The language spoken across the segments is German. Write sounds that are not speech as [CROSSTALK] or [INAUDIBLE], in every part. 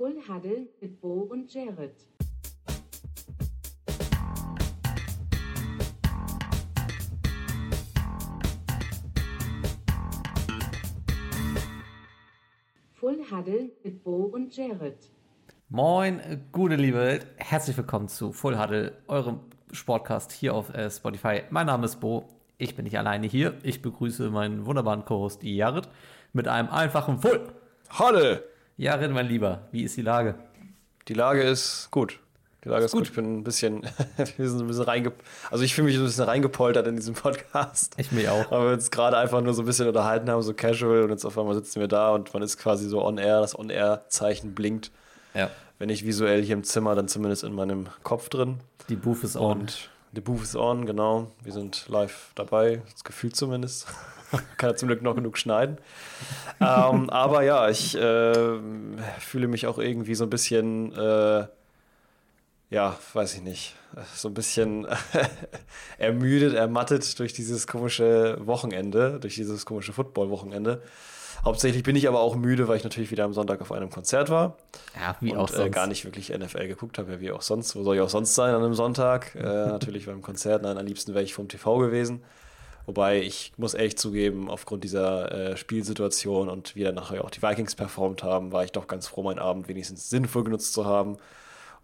Full Huddle mit Bo und Jared. Full Huddle mit Bo und Jared. Moin, gute Liebe, herzlich willkommen zu Full Huddle, eurem Sportcast hier auf äh, Spotify. Mein Name ist Bo, ich bin nicht alleine hier. Ich begrüße meinen wunderbaren Co-Host Jared mit einem einfachen Full. Halle! Jared, mein Lieber, wie ist die Lage? Die Lage ist gut. Die Lage ist, gut. Ich bin ein bisschen, [LAUGHS] wir sind ein bisschen reinge also ich fühle mich ein bisschen reingepoltert in diesem Podcast. Ich mich auch. Aber wir uns gerade einfach nur so ein bisschen unterhalten haben, so casual und jetzt auf einmal sitzen wir da und man ist quasi so on air, das on air Zeichen blinkt. Ja. Wenn nicht visuell hier im Zimmer, dann zumindest in meinem Kopf drin. Die Booth ist on. Und die Booth ist on, genau. Wir sind live dabei, das Gefühl zumindest. [LAUGHS] [LAUGHS] Kann ja zum Glück noch genug schneiden. ähm, aber ja, ich äh, fühle mich auch irgendwie so ein bisschen äh, ja, weiß ich nicht, so ein bisschen [LAUGHS] ermüdet, ermattet durch dieses komische Wochenende, durch dieses komische Football-Wochenende. Hauptsächlich bin ich aber auch müde, weil ich natürlich wieder am Sonntag auf einem Konzert war. Ja, wie und, auch sonst. Äh, gar nicht wirklich NFL geguckt habe, ja, wie auch sonst. Wo soll ich auch sonst sein an einem Sonntag? äh, [LAUGHS] natürlich beim Konzert. Nein, am liebsten wäre ich vom TV gewesen. Wobei ich muss echt zugeben, aufgrund dieser äh, Spielsituation und wie dann nachher auch die Vikings performt haben, war ich doch ganz froh, meinen Abend wenigstens sinnvoll genutzt zu haben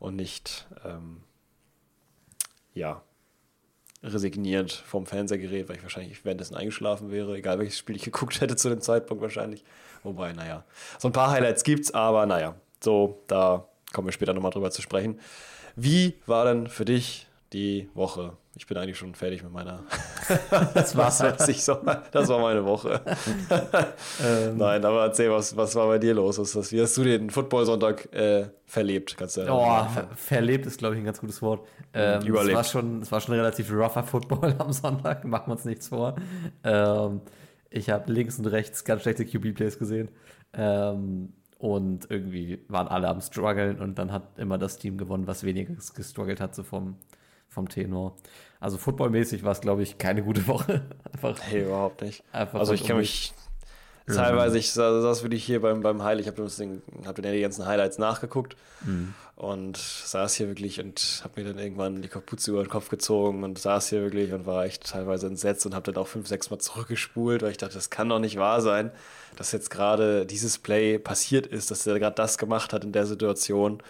und nicht, ähm, ja, resigniert vom Fernsehgerät, weil ich wahrscheinlich währenddessen eingeschlafen wäre, egal welches Spiel ich geguckt hätte zu dem Zeitpunkt wahrscheinlich. Wobei, naja, so ein paar Highlights gibt's, aber naja, so, da kommen wir später nochmal drüber zu sprechen. Wie war denn für dich die Woche? Ich bin eigentlich schon fertig mit meiner. [LAUGHS] das war's nicht so. Das war meine Woche. ähm. Nein, aber erzähl, was, was war bei dir los? Was, was, wie hast du den Football-Sonntag äh, verlebt? Kannst du ja oh, ver verlebt ist, glaube ich, ein ganz gutes Wort. Ähm, Überlebt. Es war, schon, es war schon relativ rougher Football [LAUGHS] am Sonntag, machen wir uns nichts vor. Ähm, ich habe links und rechts ganz schlechte QB-Plays gesehen. Ähm, und irgendwie waren alle am struggeln und dann hat immer das Team gewonnen, was weniger gestruggelt hat, so vom, vom Tenor. Also footballmäßig war es, glaube ich, keine gute Woche. [LAUGHS] Einfach, hey, überhaupt nicht. also ich kann mich teilweise, ich saß wirklich hier beim, beim Highlight, ich habe hab dann die ganzen Highlights nachgeguckt mhm. und saß hier wirklich und habe mir dann irgendwann die Kapuze über den Kopf gezogen und saß hier wirklich und war echt teilweise entsetzt und habe dann auch fünf, sechs Mal zurückgespult, weil ich dachte, das kann doch nicht wahr sein, dass jetzt gerade dieses Play passiert ist, dass er gerade das gemacht hat in der Situation.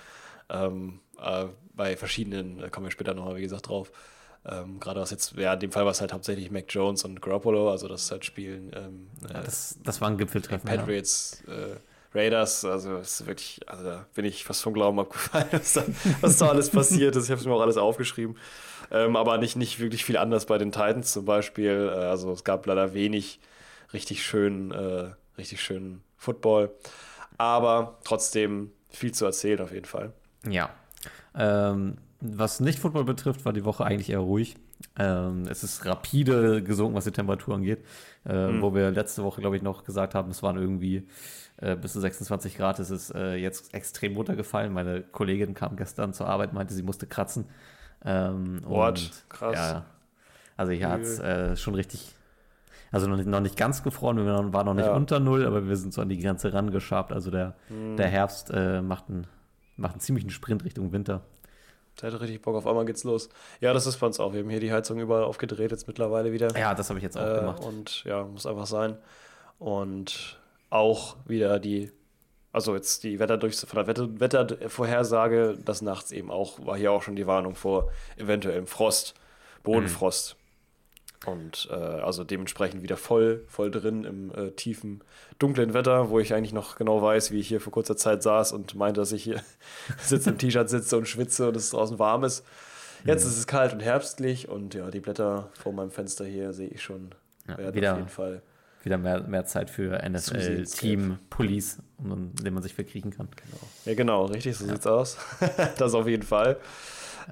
Ähm, äh, bei verschiedenen, da kommen wir später nochmal, wie gesagt, drauf. Ähm, Gerade was jetzt, ja, in dem Fall war es halt hauptsächlich Mac Jones und Garoppolo, also das halt spielen. Ähm, ja, das, das war ein Gipfeltreffen. Patriots, ja. äh, Raiders, also es ist wirklich, also da bin ich fast vom Glauben abgefallen, [LAUGHS] was da, was da alles passiert ist. Ich habe es mir auch alles aufgeschrieben. Ähm, aber nicht, nicht wirklich viel anders bei den Titans zum Beispiel. Äh, also es gab leider wenig richtig schönen, äh, richtig schönen Football. Aber trotzdem viel zu erzählen auf jeden Fall. Ja, ähm, was nicht Football betrifft, war die Woche eigentlich eher ruhig. Ähm, es ist rapide gesunken, was die Temperatur angeht. Äh, mhm. Wo wir letzte Woche, glaube ich, noch gesagt haben, es waren irgendwie äh, bis zu 26 Grad. Es ist äh, jetzt extrem runtergefallen. Meine Kollegin kam gestern zur Arbeit, meinte, sie musste kratzen. Ähm, What? Krass. Ja, also hier hat es schon richtig, also noch nicht, noch nicht ganz gefroren, wir waren noch nicht ja. unter Null, aber wir sind so an die Grenze rangeschabt. Also der, mhm. der Herbst äh, macht einen macht einen ziemlichen Sprint Richtung Winter. Der hat richtig Bock, auf einmal geht's los. Ja, das ist bei uns auch. Wir haben hier die Heizung überall aufgedreht, jetzt mittlerweile wieder. Ja, das habe ich jetzt auch äh, gemacht. Und ja, muss einfach sein. Und auch wieder die, also jetzt die Wetter durch, von der Wetter, Wettervorhersage, das nachts eben auch, war hier auch schon die Warnung vor eventuellem Frost, Bodenfrost. Mhm. Und äh, also dementsprechend wieder voll, voll drin im äh, tiefen, dunklen Wetter, wo ich eigentlich noch genau weiß, wie ich hier vor kurzer Zeit saß und meinte, dass ich hier [LAUGHS] sitze im T-Shirt sitze und schwitze und es draußen warm ist. Jetzt mhm. ist es kalt und herbstlich und ja, die Blätter vor meinem Fenster hier sehe ich schon. Ja, wieder, auf jeden Fall. Wieder mehr, mehr Zeit für NFL, Team, Police, um den man sich verkriechen kann. Genau. Ja, genau, richtig, so ja. sieht's aus. [LAUGHS] das auf jeden Fall.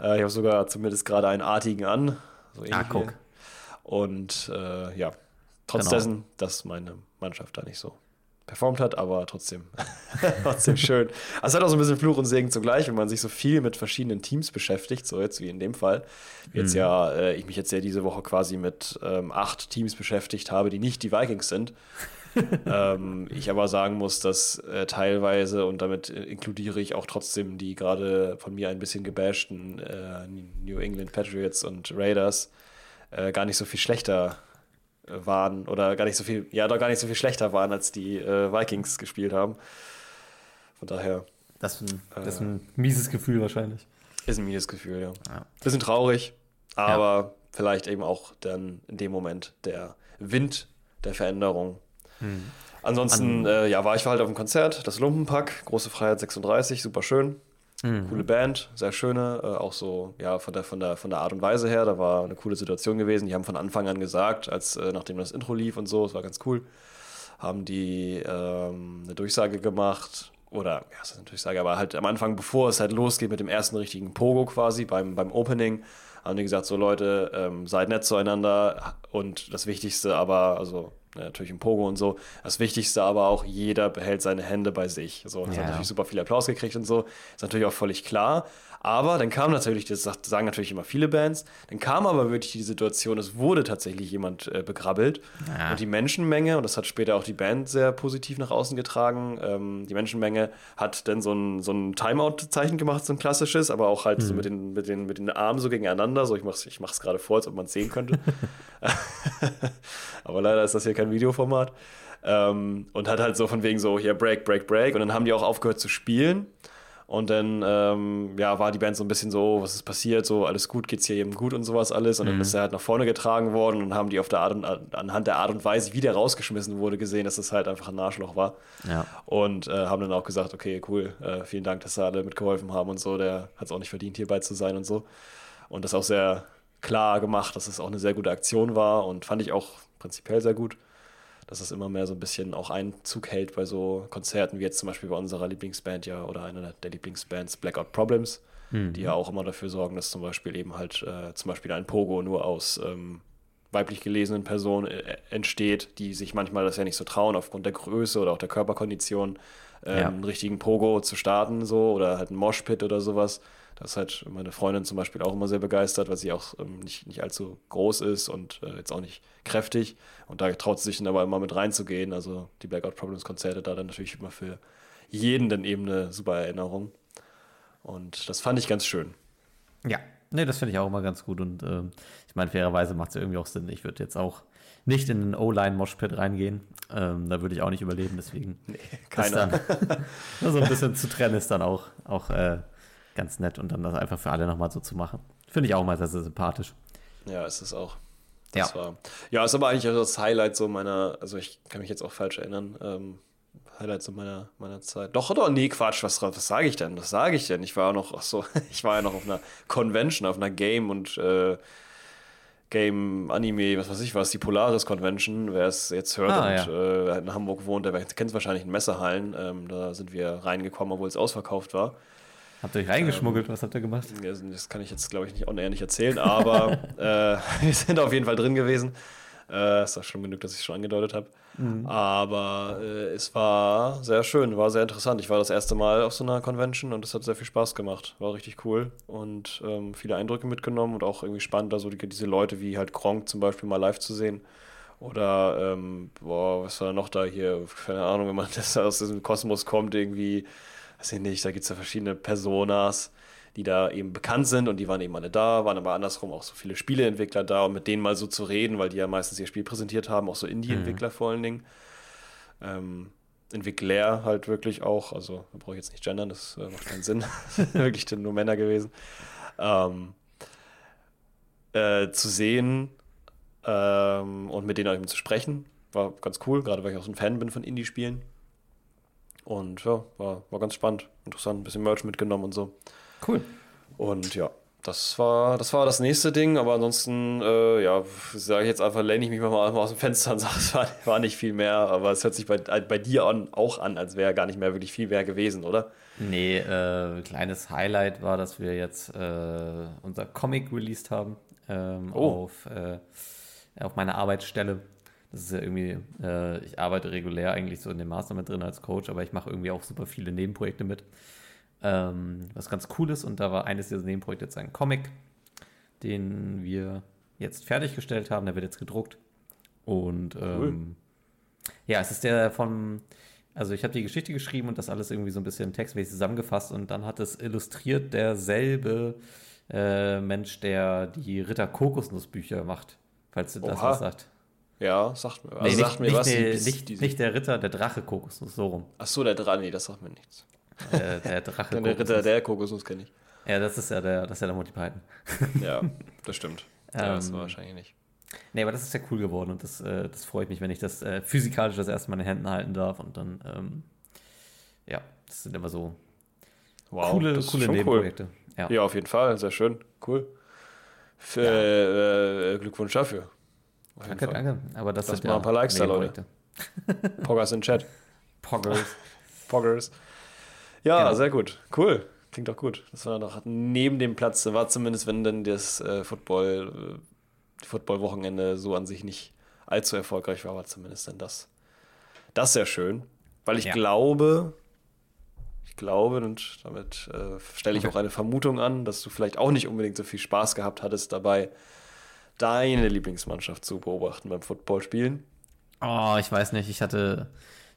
Äh, ich habe sogar zumindest gerade einen artigen an. So ah, guck. Und äh, ja, trotz genau. dessen, dass meine Mannschaft da nicht so performt hat, aber trotzdem, [LAUGHS] trotzdem schön. Also es hat auch so ein bisschen Fluch und Segen zugleich, wenn man sich so viel mit verschiedenen Teams beschäftigt, so jetzt wie in dem Fall. Jetzt mhm. ja, äh, ich mich jetzt ja diese Woche quasi mit ähm, acht Teams beschäftigt habe, die nicht die Vikings sind. [LAUGHS] ähm, ich aber sagen muss, dass äh, teilweise, und damit inkludiere ich auch trotzdem die gerade von mir ein bisschen gebashten äh, New England Patriots und Raiders, äh, gar nicht so viel schlechter äh, waren oder gar nicht so viel, ja, doch gar nicht so viel schlechter waren, als die äh, Vikings gespielt haben. Von daher. Das ist ein, das ist ein mieses Gefühl wahrscheinlich. Ist ein mieses Gefühl, ja. ja. Bisschen traurig, aber ja. vielleicht eben auch dann in dem Moment der Wind der Veränderung. Hm. Ansonsten, äh, ja, war ich halt auf dem Konzert, das Lumpenpack, Große Freiheit 36, super schön. Mhm. Coole Band, sehr schöne, äh, auch so, ja, von der, von, der, von der Art und Weise her, da war eine coole Situation gewesen. Die haben von Anfang an gesagt, als äh, nachdem das Intro lief und so, es war ganz cool, haben die ähm, eine Durchsage gemacht, oder, ja, das ist eine Durchsage, aber halt am Anfang, bevor es halt losgeht mit dem ersten richtigen Pogo quasi, beim, beim Opening, haben die gesagt, so Leute, ähm, seid nett zueinander und das Wichtigste aber, also natürlich im Pogo und so. Das Wichtigste aber auch, jeder behält seine Hände bei sich. So, das ja. hat natürlich super viel Applaus gekriegt und so. Ist natürlich auch völlig klar. Aber dann kam natürlich, das sagen natürlich immer viele Bands, dann kam aber wirklich die Situation, es wurde tatsächlich jemand äh, begrabbelt. Ja. Und die Menschenmenge, und das hat später auch die Band sehr positiv nach außen getragen, ähm, die Menschenmenge hat dann so ein, so ein Timeout-Zeichen gemacht, so ein klassisches, aber auch halt mhm. so mit den, mit, den, mit den Armen so gegeneinander. So, ich mach's, ich mach's gerade vor, als ob man es sehen könnte. [LAUGHS] aber leider ist das hier kein Videoformat. Ähm, und hat halt so von wegen so, hier Break, Break, Break. Und dann haben die auch aufgehört zu spielen. Und dann ähm, ja, war die Band so ein bisschen so, was ist passiert, so alles gut, geht's hier eben gut und sowas alles. Und dann mhm. ist er halt nach vorne getragen worden und haben die auf der Art und, anhand der Art und Weise, wie der rausgeschmissen wurde, gesehen, dass es halt einfach ein Arschloch war. Ja. Und äh, haben dann auch gesagt, okay, cool, äh, vielen Dank, dass da alle mitgeholfen haben und so. Der hat es auch nicht verdient, hierbei zu sein und so. Und das auch sehr klar gemacht, dass es auch eine sehr gute Aktion war und fand ich auch prinzipiell sehr gut dass es immer mehr so ein bisschen auch Einzug hält bei so Konzerten, wie jetzt zum Beispiel bei unserer Lieblingsband ja oder einer der Lieblingsbands Blackout Problems, mhm. die ja auch immer dafür sorgen, dass zum Beispiel eben halt äh, zum Beispiel ein Pogo nur aus ähm, weiblich gelesenen Personen äh, entsteht, die sich manchmal das ja nicht so trauen, aufgrund der Größe oder auch der Körperkondition, ähm, ja. einen richtigen Pogo zu starten, so oder halt ein Moshpit oder sowas. Das ist halt meine Freundin zum Beispiel auch immer sehr begeistert, weil sie auch ähm, nicht, nicht allzu groß ist und äh, jetzt auch nicht kräftig. Und da traut sie sich dann aber immer mit reinzugehen. Also die Blackout Problems Konzerte da dann natürlich immer für jeden dann eben eine super Erinnerung. Und das fand ich ganz schön. Ja, nee, das finde ich auch immer ganz gut. Und äh, ich meine, fairerweise macht es ja irgendwie auch Sinn. Ich würde jetzt auch nicht in den O-Line-Moshpit reingehen. Ähm, da würde ich auch nicht überleben, deswegen. Nee, keiner. Dann, [LAUGHS] so ein bisschen zu trennen ist dann auch, auch äh, ganz nett und dann das einfach für alle nochmal so zu machen. Finde ich auch mal sehr, sehr sympathisch. Ja, ist es auch. Das ja. War, ja, ist aber eigentlich das Highlight so meiner, also ich kann mich jetzt auch falsch erinnern, ähm, Highlight so meiner, meiner Zeit. Doch, doch, nee, Quatsch, was, was sage ich denn? Was sage ich denn? Ich war noch, ach so, [LAUGHS] ich war ja noch auf einer Convention, auf einer Game und äh, Game, Anime, was weiß ich was, die Polaris Convention, wer es jetzt hört ah, und ja. äh, in Hamburg wohnt, der kennt es wahrscheinlich in Messehallen. Ähm, da sind wir reingekommen, obwohl es ausverkauft war. Habt ihr euch reingeschmuggelt? Ähm, was habt ihr gemacht? Das kann ich jetzt, glaube ich, nicht on nicht erzählen, aber [LAUGHS] äh, wir sind auf jeden Fall drin gewesen. Äh, ist auch schon genug, dass ich es schon angedeutet habe. Mhm. Aber äh, es war sehr schön, war sehr interessant. Ich war das erste Mal auf so einer Convention und es hat sehr viel Spaß gemacht. War richtig cool und ähm, viele Eindrücke mitgenommen und auch irgendwie spannend, da so die, diese Leute wie halt Gronk zum Beispiel mal live zu sehen. Oder, ähm, boah, was war noch da hier? Keine Ahnung, wenn man [LAUGHS] das aus diesem Kosmos kommt, irgendwie weiß ich nicht, da gibt es ja verschiedene Personas, die da eben bekannt sind und die waren eben alle da, waren aber andersrum auch so viele Spieleentwickler da und mit denen mal so zu reden, weil die ja meistens ihr Spiel präsentiert haben, auch so Indie-Entwickler mhm. vor allen Dingen. Ähm, Entwickler halt wirklich auch, also da brauche ich jetzt nicht gendern, das äh, macht keinen Sinn. [LAUGHS] wirklich nur Männer gewesen. Ähm, äh, zu sehen ähm, und mit denen auch eben zu sprechen, war ganz cool, gerade weil ich auch so ein Fan bin von Indie-Spielen. Und ja, war, war ganz spannend, interessant, ein bisschen Merch mitgenommen und so. Cool. Und ja, das war, das war das nächste Ding, aber ansonsten, äh, ja, sage ich jetzt einfach, lehne ich mich mal aus dem Fenster und [LAUGHS] sage, es war, war, nicht viel mehr, aber es hört sich bei, bei dir an, auch an, als wäre gar nicht mehr wirklich viel mehr gewesen, oder? Nee, äh, kleines Highlight war, dass wir jetzt äh, unser Comic released haben ähm, oh. auf, äh, auf meiner Arbeitsstelle. Das ist ja irgendwie, äh, ich arbeite regulär eigentlich so in dem Master mit drin als Coach, aber ich mache irgendwie auch super viele Nebenprojekte mit. Ähm, was ganz cool ist, und da war eines dieser Nebenprojekte jetzt ein Comic, den wir jetzt fertiggestellt haben, der wird jetzt gedruckt. Und ähm, cool. Ja, es ist der von, also ich habe die Geschichte geschrieben und das alles irgendwie so ein bisschen textmäßig zusammengefasst und dann hat es illustriert derselbe äh, Mensch, der die Ritter Kokosnussbücher macht, falls du das Oha. was sagt. Ja, sagt mir, also nee, sagt nicht, mir was. Nicht, nicht, nicht, der Ritter, der Drache Kokosnuss, so rum. Ach so, der Drache, nee, das sagt mir nichts. Äh, der [LAUGHS] Drache Der Ritter, der Kokosnuss kenne ich. Ja, das ist ja der, das ist ja der Monty Python. [LAUGHS] ja, das stimmt. Ja, ähm, das war wahrscheinlich nicht. Nee, aber das ist ja cool geworden und das, äh, das freut mich, wenn ich das äh, physikalisch das erste Mal in den Händen halten darf und dann, ähm, ja, das sind immer so wow, coole, coole Nebenprojekte. Cool. Ja. ja, auf jeden Fall, sehr schön, cool. Für, ja. äh, Glückwunsch dafür. Danke, danke. Aber das Lass sind mal ein paar Likes da, Leute. [LAUGHS] Poggers in Chat. Poggers. [LAUGHS] Poggers. Ja, genau. sehr gut. Cool. Klingt doch gut. Das war noch neben dem Platz, war zumindest, wenn dann das äh, Football, äh, Football-Wochenende so an sich nicht allzu erfolgreich war, war zumindest dann das. Das sehr schön. Weil ich ja. glaube, ich glaube, und damit äh, stelle ich okay. auch eine Vermutung an, dass du vielleicht auch nicht unbedingt so viel Spaß gehabt hattest dabei, deine Lieblingsmannschaft zu beobachten beim Footballspielen. Oh, ich weiß nicht. Ich hatte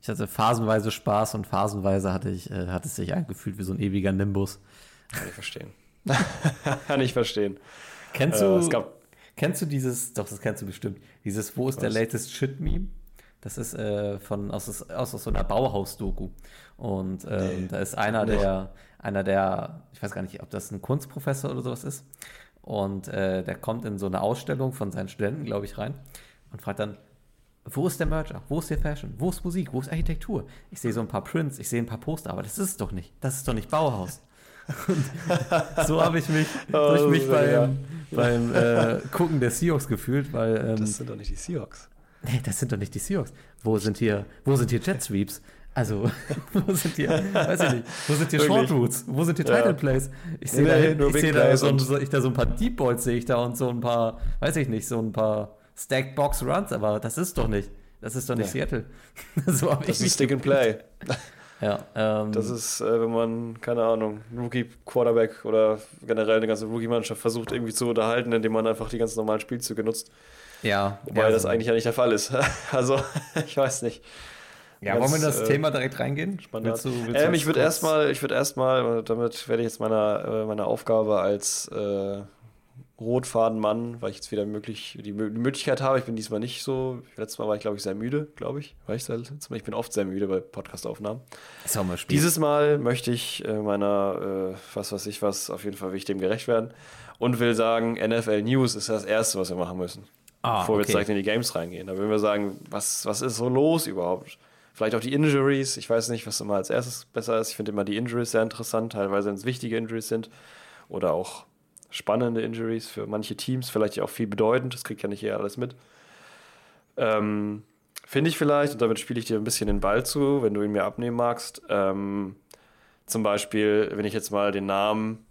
ich hatte phasenweise Spaß und phasenweise hatte ich, äh, hat es sich angefühlt wie so ein ewiger Nimbus. Kann ich verstehen. [LAUGHS] Kann ich verstehen. Kennst du, äh, kennst du dieses, doch, das kennst du bestimmt, dieses Wo ist Was? der latest Shit-Meme? Das ist äh, von, aus, aus, aus so einer Bauhaus-Doku. Und ähm, nee, da ist einer der, einer der, ich weiß gar nicht, ob das ein Kunstprofessor oder sowas ist. Und äh, der kommt in so eine Ausstellung von seinen Studenten, glaube ich, rein und fragt dann, wo ist der Merger? Wo ist der Fashion? Wo ist Musik? Wo ist Architektur? Ich sehe so ein paar Prints, ich sehe ein paar Poster, aber das ist es doch nicht. Das ist doch nicht Bauhaus. Und so habe ich mich, oh, ich mich beim, ja. beim äh, Gucken der Seahawks gefühlt, weil. Ähm, das sind doch nicht die Seahawks. Nee, das sind doch nicht die Seahawks. Wo sind hier, wo sind hier Jet Sweeps? Also, [LAUGHS] wo sind hier, weiß ich nicht, wo sind hier Short Routes? Wo sind hier Title ja. Plays? Ich sehe nee, da, ich seh da, so, so, ich da so ein paar Deep Balls sehe ich da und so ein paar, weiß ich nicht, so ein paar Stacked Box Runs, aber das ist doch nicht. Das ist doch nicht ja. Seattle. [LAUGHS] so das ist Stick and Play. [LAUGHS] ja, ähm, das ist, äh, wenn man, keine Ahnung, Rookie-Quarterback oder generell eine ganze Rookie-Mannschaft versucht irgendwie zu unterhalten, indem man einfach die ganz normalen Spielzüge nutzt. Ja. Wobei ja, das so. eigentlich ja nicht der Fall ist. also, ich weiß nicht. Ja, Ganz, wollen wir in das äh, Thema direkt reingehen? Willst du, willst ähm, ich würde erstmal, ich würde erstmal, damit werde ich jetzt meiner, äh, meiner Aufgabe als äh, Rotfadenmann, weil ich jetzt wieder möglich, die Möglichkeit habe. Ich bin diesmal nicht so. Letztes Mal war ich, glaube ich, sehr müde, glaube ich. War ich, Mal? ich bin oft sehr müde bei Podcastaufnahmen. Dieses Mal möchte ich äh, meiner, äh, was weiß ich was, auf jeden Fall will ich dem gerecht werden und will sagen, NFL News ist das Erste, was wir machen müssen. Ah, bevor okay. wir jetzt direkt in die Games reingehen. Da würden wir sagen, was, was ist so los überhaupt? Vielleicht auch die Injuries. Ich weiß nicht, was immer als erstes besser ist. Ich finde immer die Injuries sehr interessant, teilweise wenn es wichtige Injuries sind. Oder auch spannende Injuries für manche Teams, vielleicht auch viel bedeutend, das kriegt ja nicht jeder alles mit. Ähm, Finde ich vielleicht, und damit spiele ich dir ein bisschen den Ball zu, wenn du ihn mir abnehmen magst. Ähm, zum Beispiel, wenn ich jetzt mal den Namen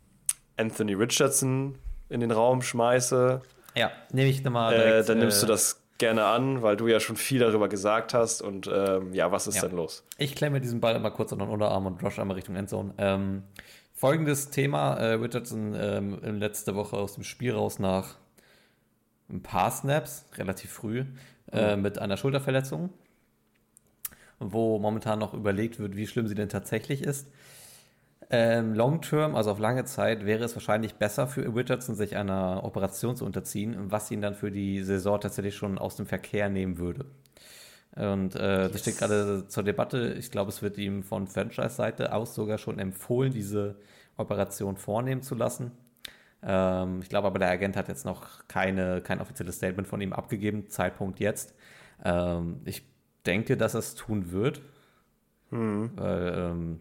Anthony Richardson in den Raum schmeiße. Ja, nehme ich nochmal. Äh, dann nimmst äh, du das gerne an, weil du ja schon viel darüber gesagt hast. Und ähm, ja, was ist ja. denn los? Ich klemme diesen Ball immer kurz an den Unterarm und rush einmal Richtung Endzone. Ähm, Folgendes Thema: äh, Richardson ähm, letzte Woche aus dem Spiel raus nach ein paar Snaps, relativ früh, äh, mhm. mit einer Schulterverletzung, wo momentan noch überlegt wird, wie schlimm sie denn tatsächlich ist. Ähm, long term, also auf lange Zeit, wäre es wahrscheinlich besser für Richardson, sich einer Operation zu unterziehen, was ihn dann für die Saison tatsächlich schon aus dem Verkehr nehmen würde. Und äh, yes. das steht gerade zur Debatte. Ich glaube, es wird ihm von Franchise-Seite aus sogar schon empfohlen, diese Operation vornehmen zu lassen. Ähm, ich glaube aber, der Agent hat jetzt noch keine, kein offizielles Statement von ihm abgegeben, Zeitpunkt jetzt. Ähm, ich denke, dass er es tun wird. Mhm. Weil, ähm,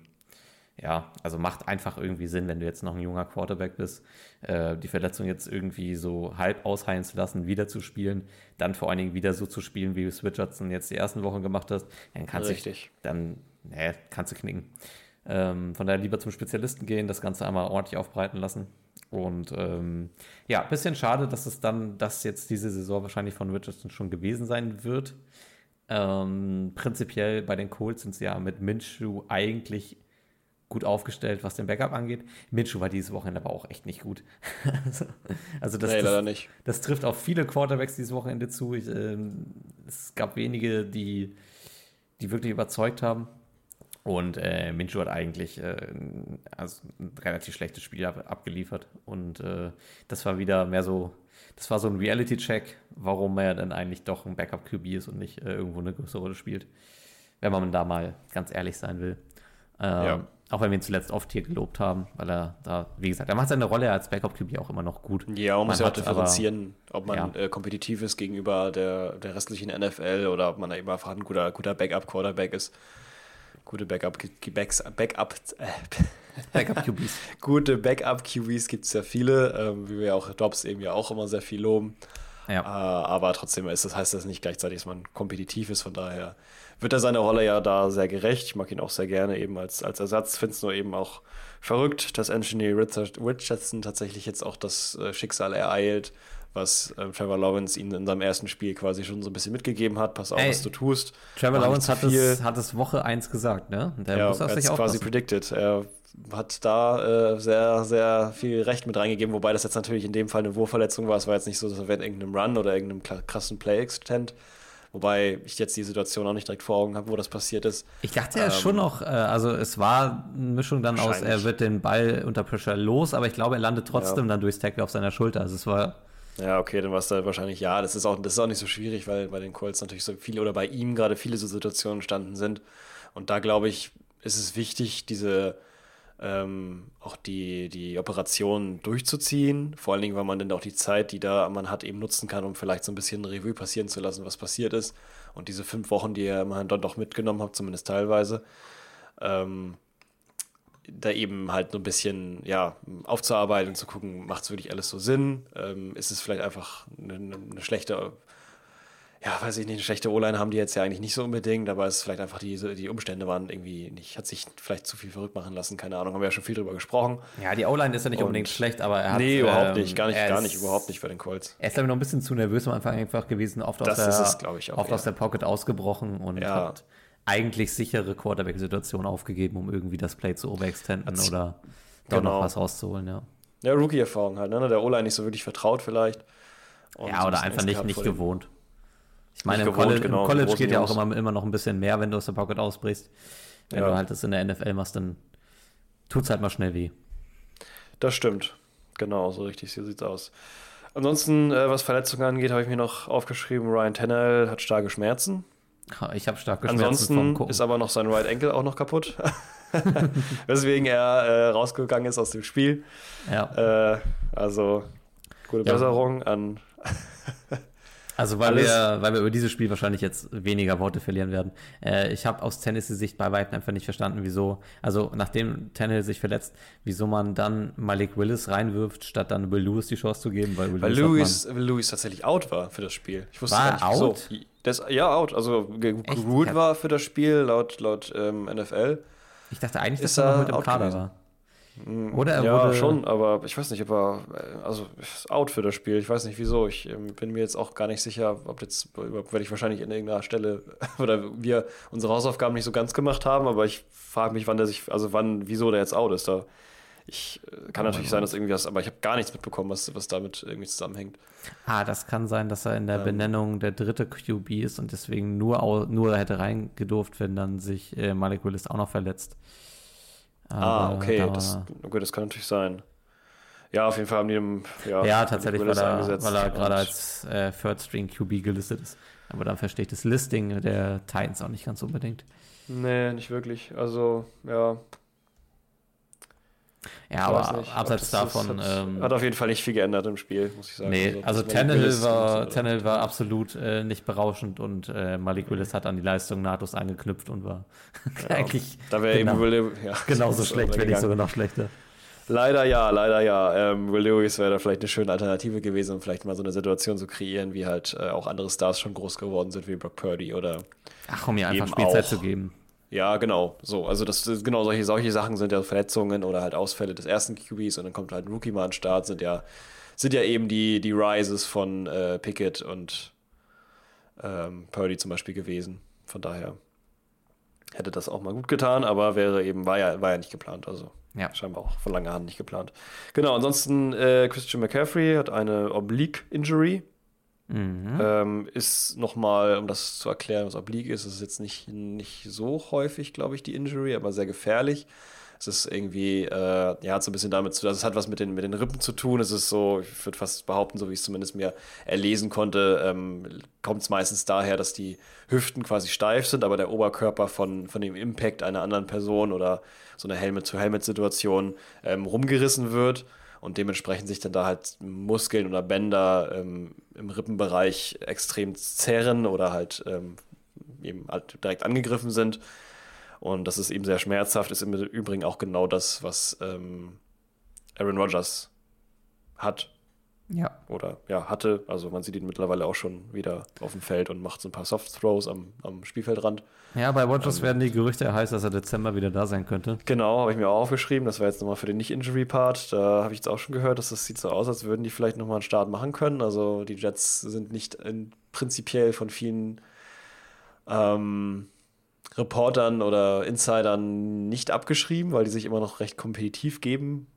ja, also macht einfach irgendwie Sinn, wenn du jetzt noch ein junger Quarterback bist, äh, die Verletzung jetzt irgendwie so halb ausheilen zu lassen, wieder zu spielen, dann vor allen Dingen wieder so zu spielen, wie es Richardson jetzt die ersten Wochen gemacht hat, dann kannst Richtig. du dann, nee, kannst du knicken. Ähm, von daher lieber zum Spezialisten gehen, das Ganze einmal ordentlich aufbreiten lassen. Und ähm, ja, bisschen schade, dass es dann das jetzt diese Saison wahrscheinlich von Richardson schon gewesen sein wird. Ähm, prinzipiell bei den Colts sind sie ja mit Minshew eigentlich gut aufgestellt, was den Backup angeht. Minshew war dieses Wochenende aber auch echt nicht gut. [LAUGHS] also, also das, nee, das, nicht. das trifft auf viele Quarterbacks dieses Wochenende zu. Ich, äh, es gab wenige, die die wirklich überzeugt haben. Und äh, Minshew hat eigentlich äh, also ein relativ schlechtes Spiel ab, abgeliefert. Und äh, das war wieder mehr so, das war so ein Reality-Check, warum er dann eigentlich doch ein Backup-QB ist und nicht äh, irgendwo eine größere Rolle spielt. Wenn man da mal ganz ehrlich sein will. Ähm, ja. Auch wenn wir ihn zuletzt oft hier gelobt haben, weil er da, wie gesagt, er macht seine Rolle als Backup-QB auch immer noch gut. Ja, man muss ja auch differenzieren, aber, ob man ja. äh, kompetitiv ist gegenüber der, der restlichen NFL oder ob man da eben einfach ein guter, guter Backup-Quarterback ist. Gute Backup, Backs, Backup, äh, [LAUGHS] Backup. Gute Backup QBs gibt es ja viele, ähm, wie wir auch Dobbs eben ja auch immer sehr viel loben. Ja. Äh, aber trotzdem ist das heißt das nicht gleichzeitig, dass man kompetitiv ist. Von daher wird er seine Rolle ja da sehr gerecht. Ich mag ihn auch sehr gerne eben als, als Ersatz. Finde es nur eben auch verrückt, dass Anthony Richardson tatsächlich jetzt auch das äh, Schicksal ereilt, was äh, Trevor Lawrence ihnen in seinem ersten Spiel quasi schon so ein bisschen mitgegeben hat. Pass auf, Ey, was du tust. Trevor Lawrence hat es, hat es Woche 1 gesagt, ne? Der ja, muss auf sich quasi predicted. Er hat da äh, sehr, sehr viel Recht mit reingegeben, wobei das jetzt natürlich in dem Fall eine Wurfverletzung war. Es war jetzt nicht so, dass er während irgendeinem Run oder irgendeinem krassen Play-Extent Wobei ich jetzt die Situation auch nicht direkt vor Augen habe, wo das passiert ist. Ich dachte ja ähm, schon noch, äh, also es war eine Mischung dann aus, er wird den Ball unter Pressure los, aber ich glaube, er landet trotzdem ja. dann durchs Tackle auf seiner Schulter. Also es war. Ja, okay, dann war es da wahrscheinlich ja. Das ist, auch, das ist auch nicht so schwierig, weil bei den Colts natürlich so viele oder bei ihm gerade viele so Situationen entstanden sind. Und da glaube ich, ist es wichtig, diese ähm, auch die, die Operation durchzuziehen. Vor allen Dingen, weil man dann auch die Zeit, die da man hat, eben nutzen kann, um vielleicht so ein bisschen Revue passieren zu lassen, was passiert ist. Und diese fünf Wochen, die ihr man dann doch mitgenommen habt, zumindest teilweise, ähm, da eben halt so ein bisschen ja, aufzuarbeiten und zu gucken, macht es wirklich alles so Sinn? Ähm, ist es vielleicht einfach eine, eine schlechte ja, weiß ich nicht, eine schlechte O-Line haben die jetzt ja eigentlich nicht so unbedingt, aber es ist vielleicht einfach die, die Umstände waren irgendwie nicht, hat sich vielleicht zu viel verrückt machen lassen, keine Ahnung, haben wir ja schon viel drüber gesprochen. Ja, die O-Line ist ja nicht Und unbedingt schlecht, aber er hat. Nee, überhaupt ähm, nicht, gar nicht, gar nicht, überhaupt nicht für den Colts. Er ist, glaube ich, noch ein bisschen zu nervös am Anfang einfach gewesen, oft, aus der, es, ich, oft aus der Pocket ausgebrochen und ja. hat eigentlich sichere Quarterback-Situationen aufgegeben, um irgendwie das Play zu overextenden oder genau. noch was rauszuholen, ja. Ja, Rookie-Erfahrung halt, ne? Der O-Line nicht so wirklich vertraut vielleicht. Und ja, oder einfach nicht, nicht gewohnt. Ich meine, im, gewohnt, College, genau, im College geht ja auch immer, immer noch ein bisschen mehr, wenn du aus der Pocket ausbrichst. Wenn ja. du halt das in der NFL machst, dann tut es halt mal schnell weh. Das stimmt. Genau, so richtig so sieht's aus. Ansonsten, äh, was Verletzungen angeht, habe ich mir noch aufgeschrieben, Ryan Tannehill hat starke Schmerzen. Ich habe starke Schmerzen. Ansonsten ist aber noch sein Right Ankle auch noch kaputt. [LAUGHS] [LAUGHS] Weswegen er äh, rausgegangen ist aus dem Spiel. Ja. Äh, also, gute ja. Besserung an also weil wir, weil wir über dieses Spiel wahrscheinlich jetzt weniger Worte verlieren werden. Äh, ich habe aus Tennessee-Sicht bei weitem einfach nicht verstanden, wieso, also nachdem Tannehill sich verletzt, wieso man dann Malik Willis reinwirft, statt dann Will Lewis die Chance zu geben, weil Will, weil Lewis, Will Lewis tatsächlich out war für das Spiel. Ich wusste war gar nicht, out? Wieso. Das, ja, out. Also geruht war für das Spiel laut, laut ähm, NFL. Ich dachte eigentlich, dass er noch mit im Kader war. Mm, Oder er ja, schon, aber ich weiß nicht, ob er, also ist out für das Spiel. Ich weiß nicht wieso. Ich ähm, bin mir jetzt auch gar nicht sicher, ob jetzt, werde ich wahrscheinlich in irgendeiner Stelle [LAUGHS] oder wir unsere Hausaufgaben nicht so ganz gemacht haben, aber ich frage mich, wann der sich, also wann, wieso der jetzt out ist. Da ich äh, kann natürlich sein, dass irgendwie was, aber ich habe gar nichts mitbekommen, was, was damit irgendwie zusammenhängt. Ah, das kann sein, dass er in der ähm, Benennung der dritte QB ist und deswegen nur, nur hätte reingedurft, wenn dann sich äh, Malik Willis auch noch verletzt. Ah, Aber ah, okay, da das, okay, das kann natürlich sein. Ja, auf jeden Fall haben die im, ja, ja tatsächlich, weil er, weil er gerade als äh, Third String QB gelistet ist. Aber dann verstehe ich das Listing der Titans auch nicht ganz unbedingt. Nee, nicht wirklich. Also, ja, ja, aber abseits davon. Hat, ähm, hat, auf jeden Fall nicht viel geändert im Spiel, muss ich sagen. Nee, also, also Tannehill war, Tannehill war absolut äh, nicht berauschend und äh, Malik Willis hat an die Leistung nahtlos angeknüpft und war [LAUGHS] ja, eigentlich da wäre genau, eben ja, [LAUGHS] genauso schlecht, wenn nicht sogar noch schlechter. Leider ja, leider ja. Ähm, Will Lewis wäre da vielleicht eine schöne Alternative gewesen, um vielleicht mal so eine Situation zu kreieren, wie halt äh, auch andere Stars schon groß geworden sind, wie Brock Purdy oder. Ach, um ihr einfach Spielzeit auch, zu geben. Ja, genau. So, also das, das, genau solche, solche Sachen sind ja Verletzungen oder halt Ausfälle des ersten QBs und dann kommt halt ein Rookie mal an den Start, sind ja, sind ja eben die, die Rises von äh, Pickett und ähm, Purdy zum Beispiel gewesen. Von daher hätte das auch mal gut getan, aber wäre eben, war ja, war ja nicht geplant. Also ja. scheinbar auch von langer Hand nicht geplant. Genau, ansonsten äh, Christian McCaffrey hat eine Oblique Injury. Mhm. Ähm, ist nochmal, um das zu erklären, was Oblique ist, ist jetzt nicht, nicht so häufig, glaube ich, die Injury, aber sehr gefährlich. Es ist irgendwie, äh, ja, hat so ein bisschen damit zu also es hat was mit den, mit den Rippen zu tun. Es ist so, ich würde fast behaupten, so wie ich es zumindest mir erlesen konnte, ähm, kommt es meistens daher, dass die Hüften quasi steif sind, aber der Oberkörper von, von dem Impact einer anderen Person oder so einer Helmet-zu-Helmet-Situation ähm, rumgerissen wird und dementsprechend sich dann da halt Muskeln oder Bänder ähm, im Rippenbereich extrem zerren oder halt ähm, eben halt direkt angegriffen sind. Und das ist eben sehr schmerzhaft, ist im Übrigen auch genau das, was ähm, Aaron Rodgers hat. Ja. Oder ja, hatte. Also man sieht ihn mittlerweile auch schon wieder auf dem Feld und macht so ein paar Soft Throws am, am Spielfeldrand. Ja, bei Rodgers ähm, werden die Gerüchte heiß, dass er Dezember wieder da sein könnte. Genau, habe ich mir auch aufgeschrieben. Das war jetzt nochmal für den Nicht-Injury-Part. Da habe ich jetzt auch schon gehört, dass das sieht so aus, als würden die vielleicht nochmal einen Start machen können. Also die Jets sind nicht in, prinzipiell von vielen ähm, Reportern oder Insidern nicht abgeschrieben, weil die sich immer noch recht kompetitiv geben.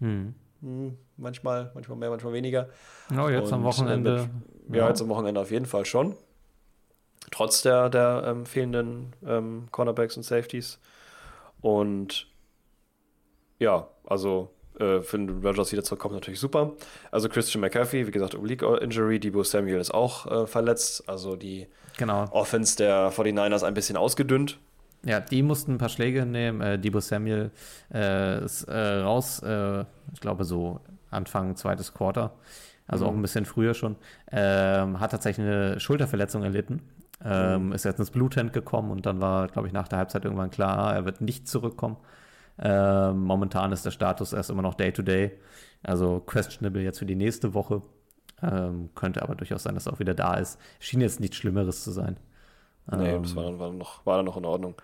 Hm. Hm, manchmal, manchmal mehr, manchmal weniger. Oh, jetzt Und am Wochenende. Mit, ja, ja, jetzt am Wochenende auf jeden Fall schon. Trotz der, der ähm, fehlenden ähm, Cornerbacks und Safeties. Und ja, also äh, für den Rodgers wieder zurückkommt, natürlich super. Also Christian McCaffrey, wie gesagt, Oblique Injury, Debo Samuel ist auch äh, verletzt. Also die genau. Offense der 49ers ein bisschen ausgedünnt. Ja, die mussten ein paar Schläge nehmen. Äh, Debo Samuel äh, ist äh, raus, äh, ich glaube so Anfang zweites Quarter, also mhm. auch ein bisschen früher schon. Ähm, hat tatsächlich eine Schulterverletzung erlitten. Ähm, mhm. Ist jetzt ins Bluthand gekommen und dann war, glaube ich, nach der Halbzeit irgendwann klar, er wird nicht zurückkommen. Ähm, momentan ist der Status erst immer noch Day-to-Day, -Day, also questionable jetzt für die nächste Woche. Ähm, könnte aber durchaus sein, dass er auch wieder da ist. Schien jetzt nichts Schlimmeres zu sein. Nee, das ähm, war dann, war, noch, war dann noch in Ordnung.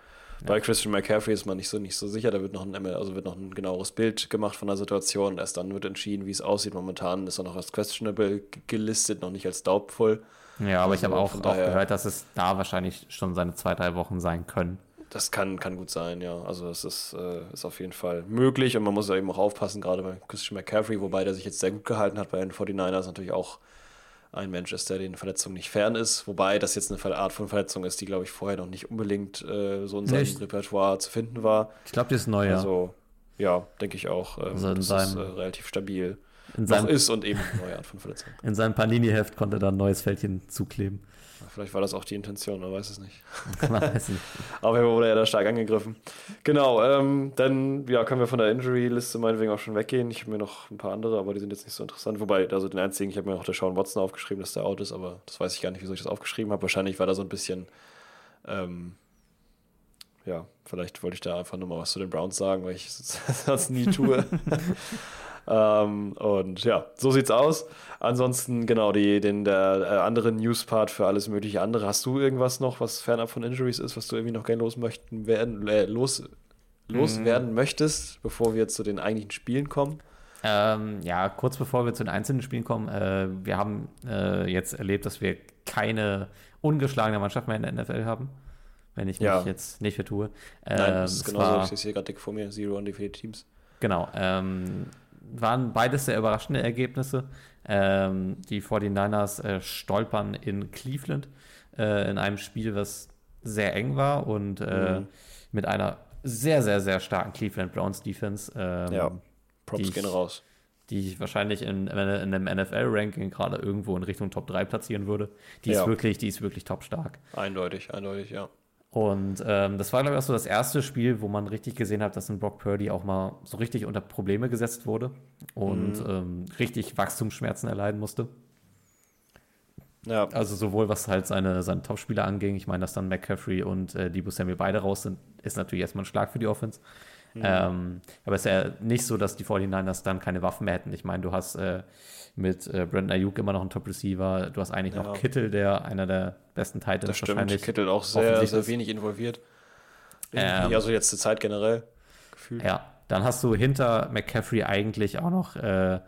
Ja. Bei Christian McCaffrey ist man nicht so, nicht so sicher. Da wird noch, ein, also wird noch ein genaueres Bild gemacht von der Situation. Erst dann wird entschieden, wie es aussieht. Momentan ist er noch als questionable gelistet, noch nicht als doubtful. Ja, aber also ich habe auch, auch gehört, dass es da wahrscheinlich schon seine zwei, drei Wochen sein können. Das kann, kann gut sein, ja. Also es ist, äh, ist auf jeden Fall möglich und man muss ja eben auch aufpassen, gerade bei Christian McCaffrey, wobei der sich jetzt sehr gut gehalten hat bei den 49ers, natürlich auch ein Mensch ist, der den Verletzungen nicht fern ist. Wobei das jetzt eine Art von Verletzung ist, die, glaube ich, vorher noch nicht unbedingt äh, so in seinem nee, Repertoire zu finden war. Ich glaube, die ist neu, Also, ja, denke ich auch. Ähm, also das seinem, ist äh, relativ stabil. In seinem, ist und eben eine neue Art von Verletzung. [LAUGHS] In seinem Panini-Heft konnte er da ein neues Fältchen zukleben. Vielleicht war das auch die Intention, man weiß es nicht. [LAUGHS] Man weiß nicht. Aber er wurde ja da stark angegriffen. Genau, ähm, dann ja, können wir von der Injury-Liste meinetwegen auch schon weggehen. Ich habe mir noch ein paar andere, aber die sind jetzt nicht so interessant. Wobei, also den einzigen, ich habe mir noch der Sean Watson aufgeschrieben, dass der out ist, aber das weiß ich gar nicht, wieso ich das aufgeschrieben habe. Wahrscheinlich war da so ein bisschen, ähm, ja, vielleicht wollte ich da einfach nur mal was zu den Browns sagen, weil ich [LAUGHS] sonst nie tue. [LAUGHS] Ähm, und ja, so sieht's aus. Ansonsten, genau, die, den, der äh, andere News-Part für alles mögliche andere. Hast du irgendwas noch, was fernab von Injuries ist, was du irgendwie noch gerne los möchten werden, äh, los, loswerden mhm. möchtest, bevor wir zu den eigentlichen Spielen kommen? Ähm, ja, kurz bevor wir zu den einzelnen Spielen kommen, äh, wir haben äh, jetzt erlebt, dass wir keine ungeschlagene Mannschaft mehr in der NFL haben, wenn ich mich ja. jetzt nicht vertue. Ähm, Nein, das ist genau so, ich sehe gerade dick vor mir, Zero Undefeated Teams. Genau, ähm, waren beides sehr überraschende Ergebnisse. Ähm, die 49ers äh, stolpern in Cleveland äh, in einem Spiel, was sehr eng war und äh, mhm. mit einer sehr, sehr, sehr starken Cleveland Browns Defense. Ähm, ja, Props gehen raus. Die ich wahrscheinlich in, in einem NFL-Ranking gerade irgendwo in Richtung Top 3 platzieren würde. Die ja. ist wirklich, die ist wirklich top stark. Eindeutig, eindeutig, ja. Und ähm, das war, glaube ich, auch so das erste Spiel, wo man richtig gesehen hat, dass ein Brock Purdy auch mal so richtig unter Probleme gesetzt wurde und mhm. ähm, richtig Wachstumsschmerzen erleiden musste. Ja. Also sowohl was halt seine, seine Topspieler anging, ich meine, dass dann McCaffrey und äh, Debo Samuel beide raus sind, ist natürlich erstmal ein Schlag für die Offense. Mhm. Ähm, aber es ist ja nicht so, dass die 49ers dann keine Waffen mehr hätten. Ich meine, du hast äh, mit äh, Brandon Ayuk immer noch einen Top-Receiver. Du hast eigentlich ja. noch Kittel, der einer der besten Titans das stimmt. wahrscheinlich. Kittel auch sehr, sehr wenig involviert. Ähm, also jetzt zur Zeit generell gefühlt. Ja, dann hast du hinter McCaffrey eigentlich auch noch äh,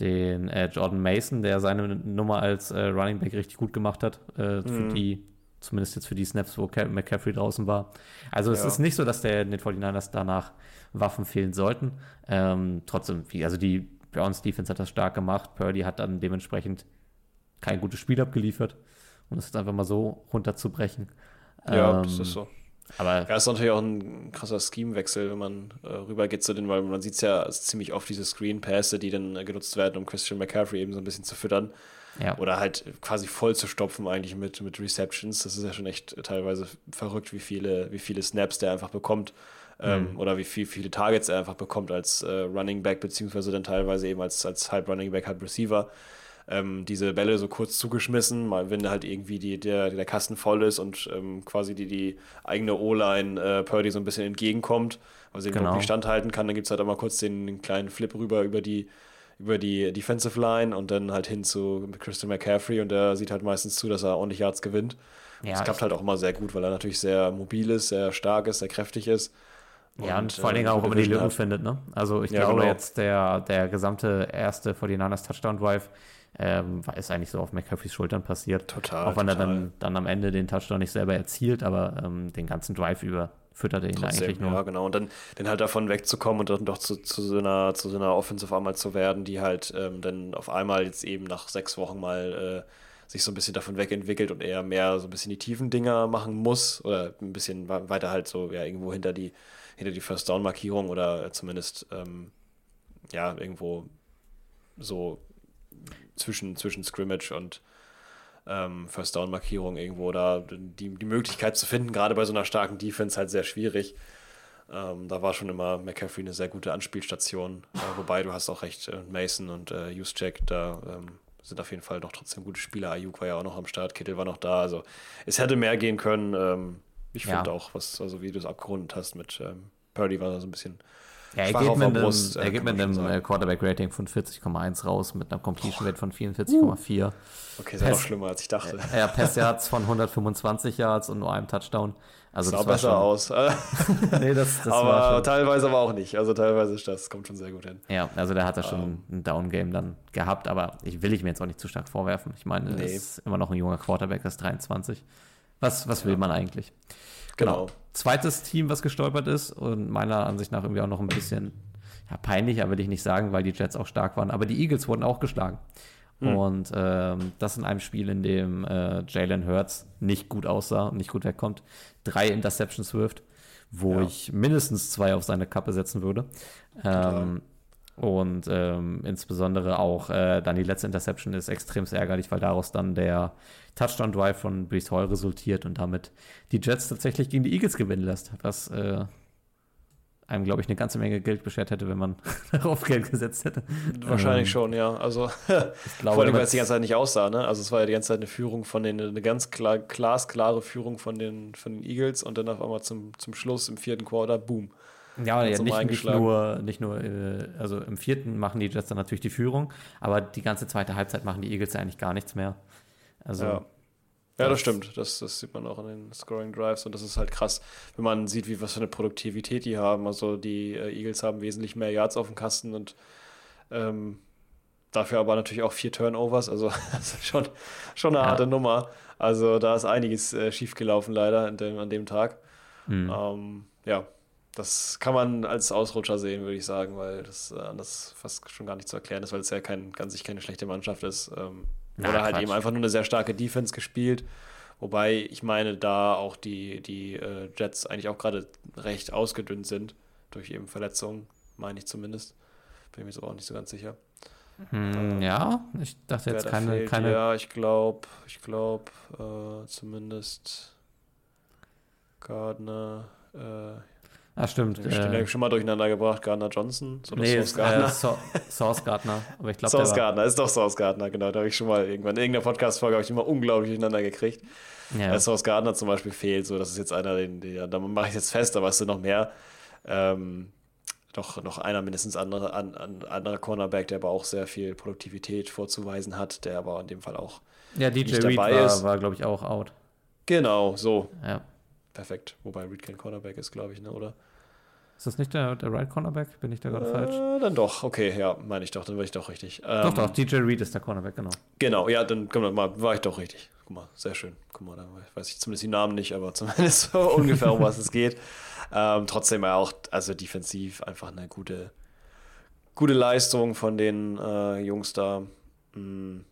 den äh, Jordan Mason, der seine Nummer als äh, Running Back richtig gut gemacht hat. Äh, mhm. Für die, zumindest jetzt für die Snaps, wo McCaffrey draußen war. Also es ja. ist nicht so, dass der den 49ers danach Waffen fehlen sollten. Ähm, trotzdem, also die Browns Defense hat das stark gemacht. Purdy hat dann dementsprechend kein gutes Spiel abgeliefert. Um es jetzt einfach mal so runterzubrechen. Ja, ähm, das ist so. Aber ja, ist natürlich auch ein krasser Scheme-Wechsel, wenn man äh, rübergeht zu den, weil man sieht es ja ziemlich oft diese Screen-Pässe, die dann äh, genutzt werden, um Christian McCaffrey eben so ein bisschen zu füttern. Ja. Oder halt quasi voll zu stopfen eigentlich mit, mit Receptions. Das ist ja schon echt teilweise verrückt, wie viele, wie viele Snaps der einfach bekommt. Ähm, mhm. Oder wie viel, viele Targets er einfach bekommt als äh, Running Back, beziehungsweise dann teilweise eben als, als halb Running Back, halb Receiver. Ähm, diese Bälle so kurz zugeschmissen, mal wenn halt irgendwie die, der, der Kasten voll ist und ähm, quasi die, die eigene O-Line äh, Purdy so ein bisschen entgegenkommt, weil sie genau. nicht standhalten kann, dann gibt es halt auch mal kurz den, den kleinen Flip rüber über die, über die Defensive Line und dann halt hin zu Christian McCaffrey und der sieht halt meistens zu, dass er ordentlich Yards gewinnt. Ja, das klappt halt auch immer sehr gut, weil er natürlich sehr mobil ist, sehr stark ist, sehr kräftig ist. Ja, und, und vor allen Dingen äh, auch immer die Lücken findet, ne? Also ich ja, glaube genau. jetzt der, der gesamte erste 49ers Touchdown Drive ähm, ist eigentlich so auf McCaffreys Schultern passiert. Total. Auch wenn total. er dann, dann am Ende den Touchdown nicht selber erzielt, aber ähm, den ganzen Drive über fütterte ihn Trotzdem, eigentlich nur. Ja, genau. Und dann, dann halt davon wegzukommen und dann doch zu, zu, so einer, zu so einer Offensive einmal zu werden, die halt ähm, dann auf einmal jetzt eben nach sechs Wochen mal äh, sich so ein bisschen davon wegentwickelt und eher mehr so ein bisschen die tiefen Dinger machen muss oder ein bisschen weiter halt so ja irgendwo hinter die hinter die First Down Markierung oder zumindest ähm, ja irgendwo so zwischen zwischen Scrimmage und ähm, First Down Markierung irgendwo da die, die Möglichkeit zu finden, gerade bei so einer starken Defense halt sehr schwierig. Ähm, da war schon immer McCaffrey eine sehr gute Anspielstation, äh, wobei du hast auch recht, äh, Mason und äh, Juszczyk, da ähm, sind auf jeden Fall noch trotzdem gute Spieler. Ayuk war ja auch noch am Start, Kittel war noch da, also es hätte mehr gehen können. Ähm, ich finde ja. auch, was, also wie du es abgerundet hast mit ähm, Purdy war da so ein bisschen ja, er geht, mit Brust, einem, er geht mit einem äh, Quarterback-Rating von 40,1 raus, mit einer Completion-Rate von 44,4. Okay, ist ja noch schlimmer, als ich dachte. Ja, Pass-Yards von 125 Yards und nur einem Touchdown. Also das sah besser schon, aus. [LAUGHS] nee, das, das aber teilweise aber auch nicht. Also teilweise ist das, kommt schon sehr gut hin. Ja, also der hat da schon um, ein Down-Game dann gehabt, aber ich will ich mir jetzt auch nicht zu stark vorwerfen. Ich meine, nee. er ist immer noch ein junger Quarterback, das ist 23. Was, was will ja. man eigentlich? Genau. genau. Zweites Team, was gestolpert ist und meiner Ansicht nach irgendwie auch noch ein bisschen ja, peinlicher, will ich nicht sagen, weil die Jets auch stark waren. Aber die Eagles wurden auch geschlagen. Mhm. Und ähm, das in einem Spiel, in dem äh, Jalen Hurts nicht gut aussah und nicht gut wegkommt, drei Interceptions wirft, wo ja. ich mindestens zwei auf seine Kappe setzen würde. Ähm, und ähm, insbesondere auch äh, dann die letzte Interception ist extrem ärgerlich, weil daraus dann der Touchdown-Drive von Brees Hall resultiert und damit die Jets tatsächlich gegen die Eagles gewinnen lässt, was äh, einem, glaube ich, eine ganze Menge Geld beschert hätte, wenn man [LAUGHS] darauf Geld gesetzt hätte. Wahrscheinlich ähm, schon, ja. Also, ich glaube, [LAUGHS] vor allem, weil es die ganze Zeit nicht aussah, ne? Also, es war ja die ganze Zeit eine Führung von den, eine ganz klar, glasklare Führung von den, von den Eagles und dann auf einmal zum, zum Schluss im vierten Quarter, boom. Ja, ja nicht, nicht, nur, nicht nur, äh, also im vierten machen die Jets dann natürlich die Führung, aber die ganze zweite Halbzeit machen die Eagles ja eigentlich gar nichts mehr. Also, ja. Ja, das stimmt. Das, das sieht man auch in den Scoring Drives und das ist halt krass, wenn man sieht, wie was für eine Produktivität die haben. Also die äh, Eagles haben wesentlich mehr Yards auf dem Kasten und ähm, dafür aber natürlich auch vier Turnovers. Also [LAUGHS] das ist schon, schon eine ja. harte Nummer. Also da ist einiges äh, schiefgelaufen leider dem, an dem Tag. Mhm. Ähm, ja, das kann man als Ausrutscher sehen, würde ich sagen, weil das äh, anders fast schon gar nicht zu erklären ist, weil es ja kein, ganz sich keine schlechte Mannschaft ist. Ähm, na, Oder halt Quatsch. eben einfach nur eine sehr starke Defense gespielt. Wobei ich meine, da auch die, die äh, Jets eigentlich auch gerade recht ausgedünnt sind durch eben Verletzungen, meine ich zumindest. Bin ich mir so auch nicht so ganz sicher. Hm, äh, ja, ich dachte jetzt keine, keine. Ja, ich glaube, ich glaube, äh, zumindest Gardner, äh, Ah, stimmt. Ich äh, schon mal durcheinander gebracht, Gardner Johnson. So nee, Source Gardner. Äh, so Source Gardner. Aber ich glaube, Source Gardner, ist doch Source Gardner, genau. Da habe ich schon mal irgendwann in irgendeiner Podcast-Folge habe ich immer unglaublich durcheinander gekriegt. Ja. Äh, Source Gardner zum Beispiel fehlt, so das ist jetzt einer, den, den da mache ich jetzt fest, aber es sind noch mehr. Ähm, doch noch einer mindestens andere, an, an, anderer Cornerback, der aber auch sehr viel Produktivität vorzuweisen hat, der aber in dem Fall auch ja, DJ nicht dabei Reed war, ist. war glaube ich, auch out. Genau, so. Ja. Perfekt. Wobei Reed kein Cornerback ist, glaube ich, ne, oder? Ist das nicht der, der Right Cornerback? Bin ich da gerade äh, falsch? Dann doch, okay, ja, meine ich doch, dann war ich doch richtig. Ähm, doch, doch, DJ Reed ist der Cornerback, genau. Genau, ja, dann komm, mal, war ich doch richtig. Guck mal, sehr schön. Guck mal, da weiß ich zumindest die Namen nicht, aber [LAUGHS] zumindest so ungefähr, um was es geht. Ähm, trotzdem auch, also defensiv einfach eine gute, gute Leistung von den äh, Jungs da. Hm.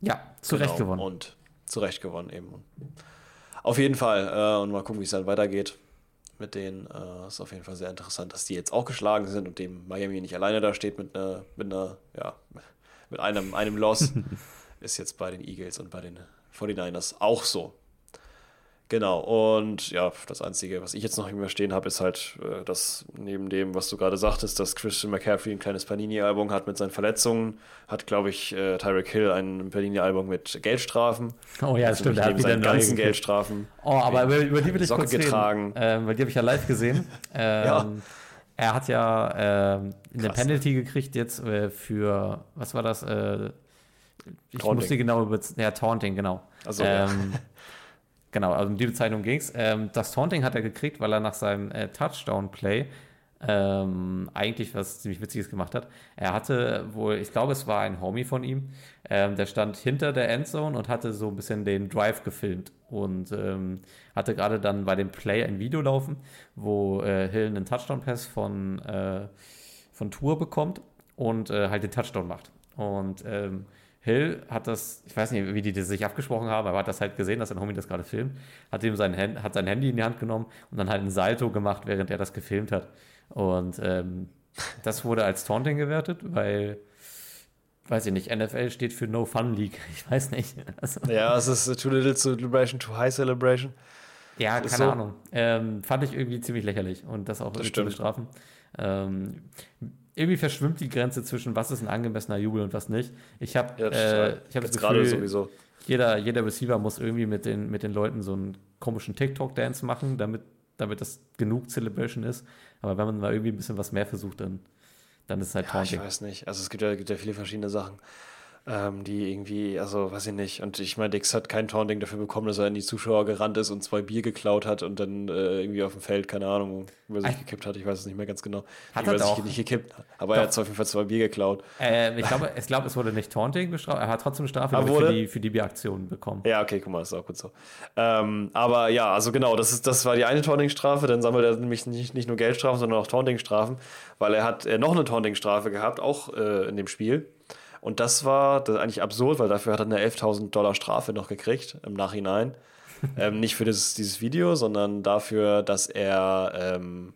Ja, zu genau. Recht gewonnen. Und zu Recht gewonnen eben. Auf jeden Fall. Äh, und mal gucken, wie es dann weitergeht mit denen. Äh, ist auf jeden Fall sehr interessant, dass die jetzt auch geschlagen sind und dem Miami nicht alleine da steht mit einer, mit einer, ja, mit einem, einem Loss. [LAUGHS] ist jetzt bei den Eagles und bei den 49ers auch so. Genau, und ja, das Einzige, was ich jetzt noch immer stehen habe, ist halt, äh, dass neben dem, was du gerade sagtest, dass Christian McCaffrey ein kleines Panini-Album hat mit seinen Verletzungen, hat, glaube ich, äh, Tyreek Hill ein Panini-Album mit Geldstrafen. Oh ja, also stimmt. Er hat seinen ganzen Geldstrafen. Oh, aber über, über die will ich Socke kurz getragen. reden, ähm, weil die habe ich ja live gesehen. [LAUGHS] ähm, ja. Er hat ja ähm, eine Penalty gekriegt jetzt äh, für, was war das? Äh, ich Taunting. musste genau über, ja, Taunting, genau. Also, ja. [LAUGHS] Genau, also um die Bezeichnung ging es. Ähm, das Taunting hat er gekriegt, weil er nach seinem äh, Touchdown-Play ähm, eigentlich was ziemlich Witziges gemacht hat. Er hatte wohl, ich glaube, es war ein Homie von ihm, ähm, der stand hinter der Endzone und hatte so ein bisschen den Drive gefilmt und ähm, hatte gerade dann bei dem Play ein Video laufen, wo äh, Hill einen Touchdown-Pass von, äh, von Tour bekommt und äh, halt den Touchdown macht. Und ähm, Hill hat das, ich weiß nicht, wie die das sich abgesprochen haben, aber hat das halt gesehen, dass sein Homie das gerade filmt, hat ihm sein, Hand, hat sein Handy in die Hand genommen und dann halt ein Salto gemacht, während er das gefilmt hat. Und ähm, das wurde als Taunting gewertet, weil, weiß ich nicht, NFL steht für No Fun League. [LAUGHS] Ich weiß nicht. Also, ja, es ist too little celebration, too high celebration. Ja, keine so. Ahnung. Ähm, fand ich irgendwie ziemlich lächerlich und das auch das zu bestrafen. Ähm, irgendwie verschwimmt die Grenze zwischen was ist ein angemessener Jubel und was nicht. Ich habe ja, äh, ich hab das gerade sowieso. Jeder, jeder Receiver muss irgendwie mit den, mit den Leuten so einen komischen TikTok-Dance machen, damit, damit das genug Celebration ist. Aber wenn man mal irgendwie ein bisschen was mehr versucht, dann, dann ist es halt ja, Ich weiß nicht. Also es gibt ja, gibt ja viele verschiedene Sachen ähm, die irgendwie, also weiß ich nicht. Und ich meine, Dix hat kein Taunting dafür bekommen, dass er in die Zuschauer gerannt ist und zwei Bier geklaut hat und dann äh, irgendwie auf dem Feld, keine Ahnung, über sich gekippt hat. Ich weiß es nicht mehr ganz genau. Hat er doch. nicht gekippt, aber doch. er hat auf jeden Fall zwei Bier geklaut. Äh, ich glaube, [LAUGHS] ich glaub, es wurde nicht Taunting bestraft. Er hat trotzdem Strafe für die, für die Bieraktion bekommen. Ja, okay, guck mal, ist auch gut so. Ähm, aber ja, also genau, das, ist, das war die eine Taunting-Strafe. Dann sammelt er nämlich nicht, nicht nur Geldstrafen, sondern auch Taunting-Strafen, weil er hat äh, noch eine Taunting-Strafe gehabt, auch äh, in dem Spiel. Und das war das eigentlich absurd, weil dafür hat er eine 11.000 Dollar Strafe noch gekriegt im Nachhinein. [LAUGHS] ähm, nicht für dieses, dieses Video, sondern dafür, dass er, ähm,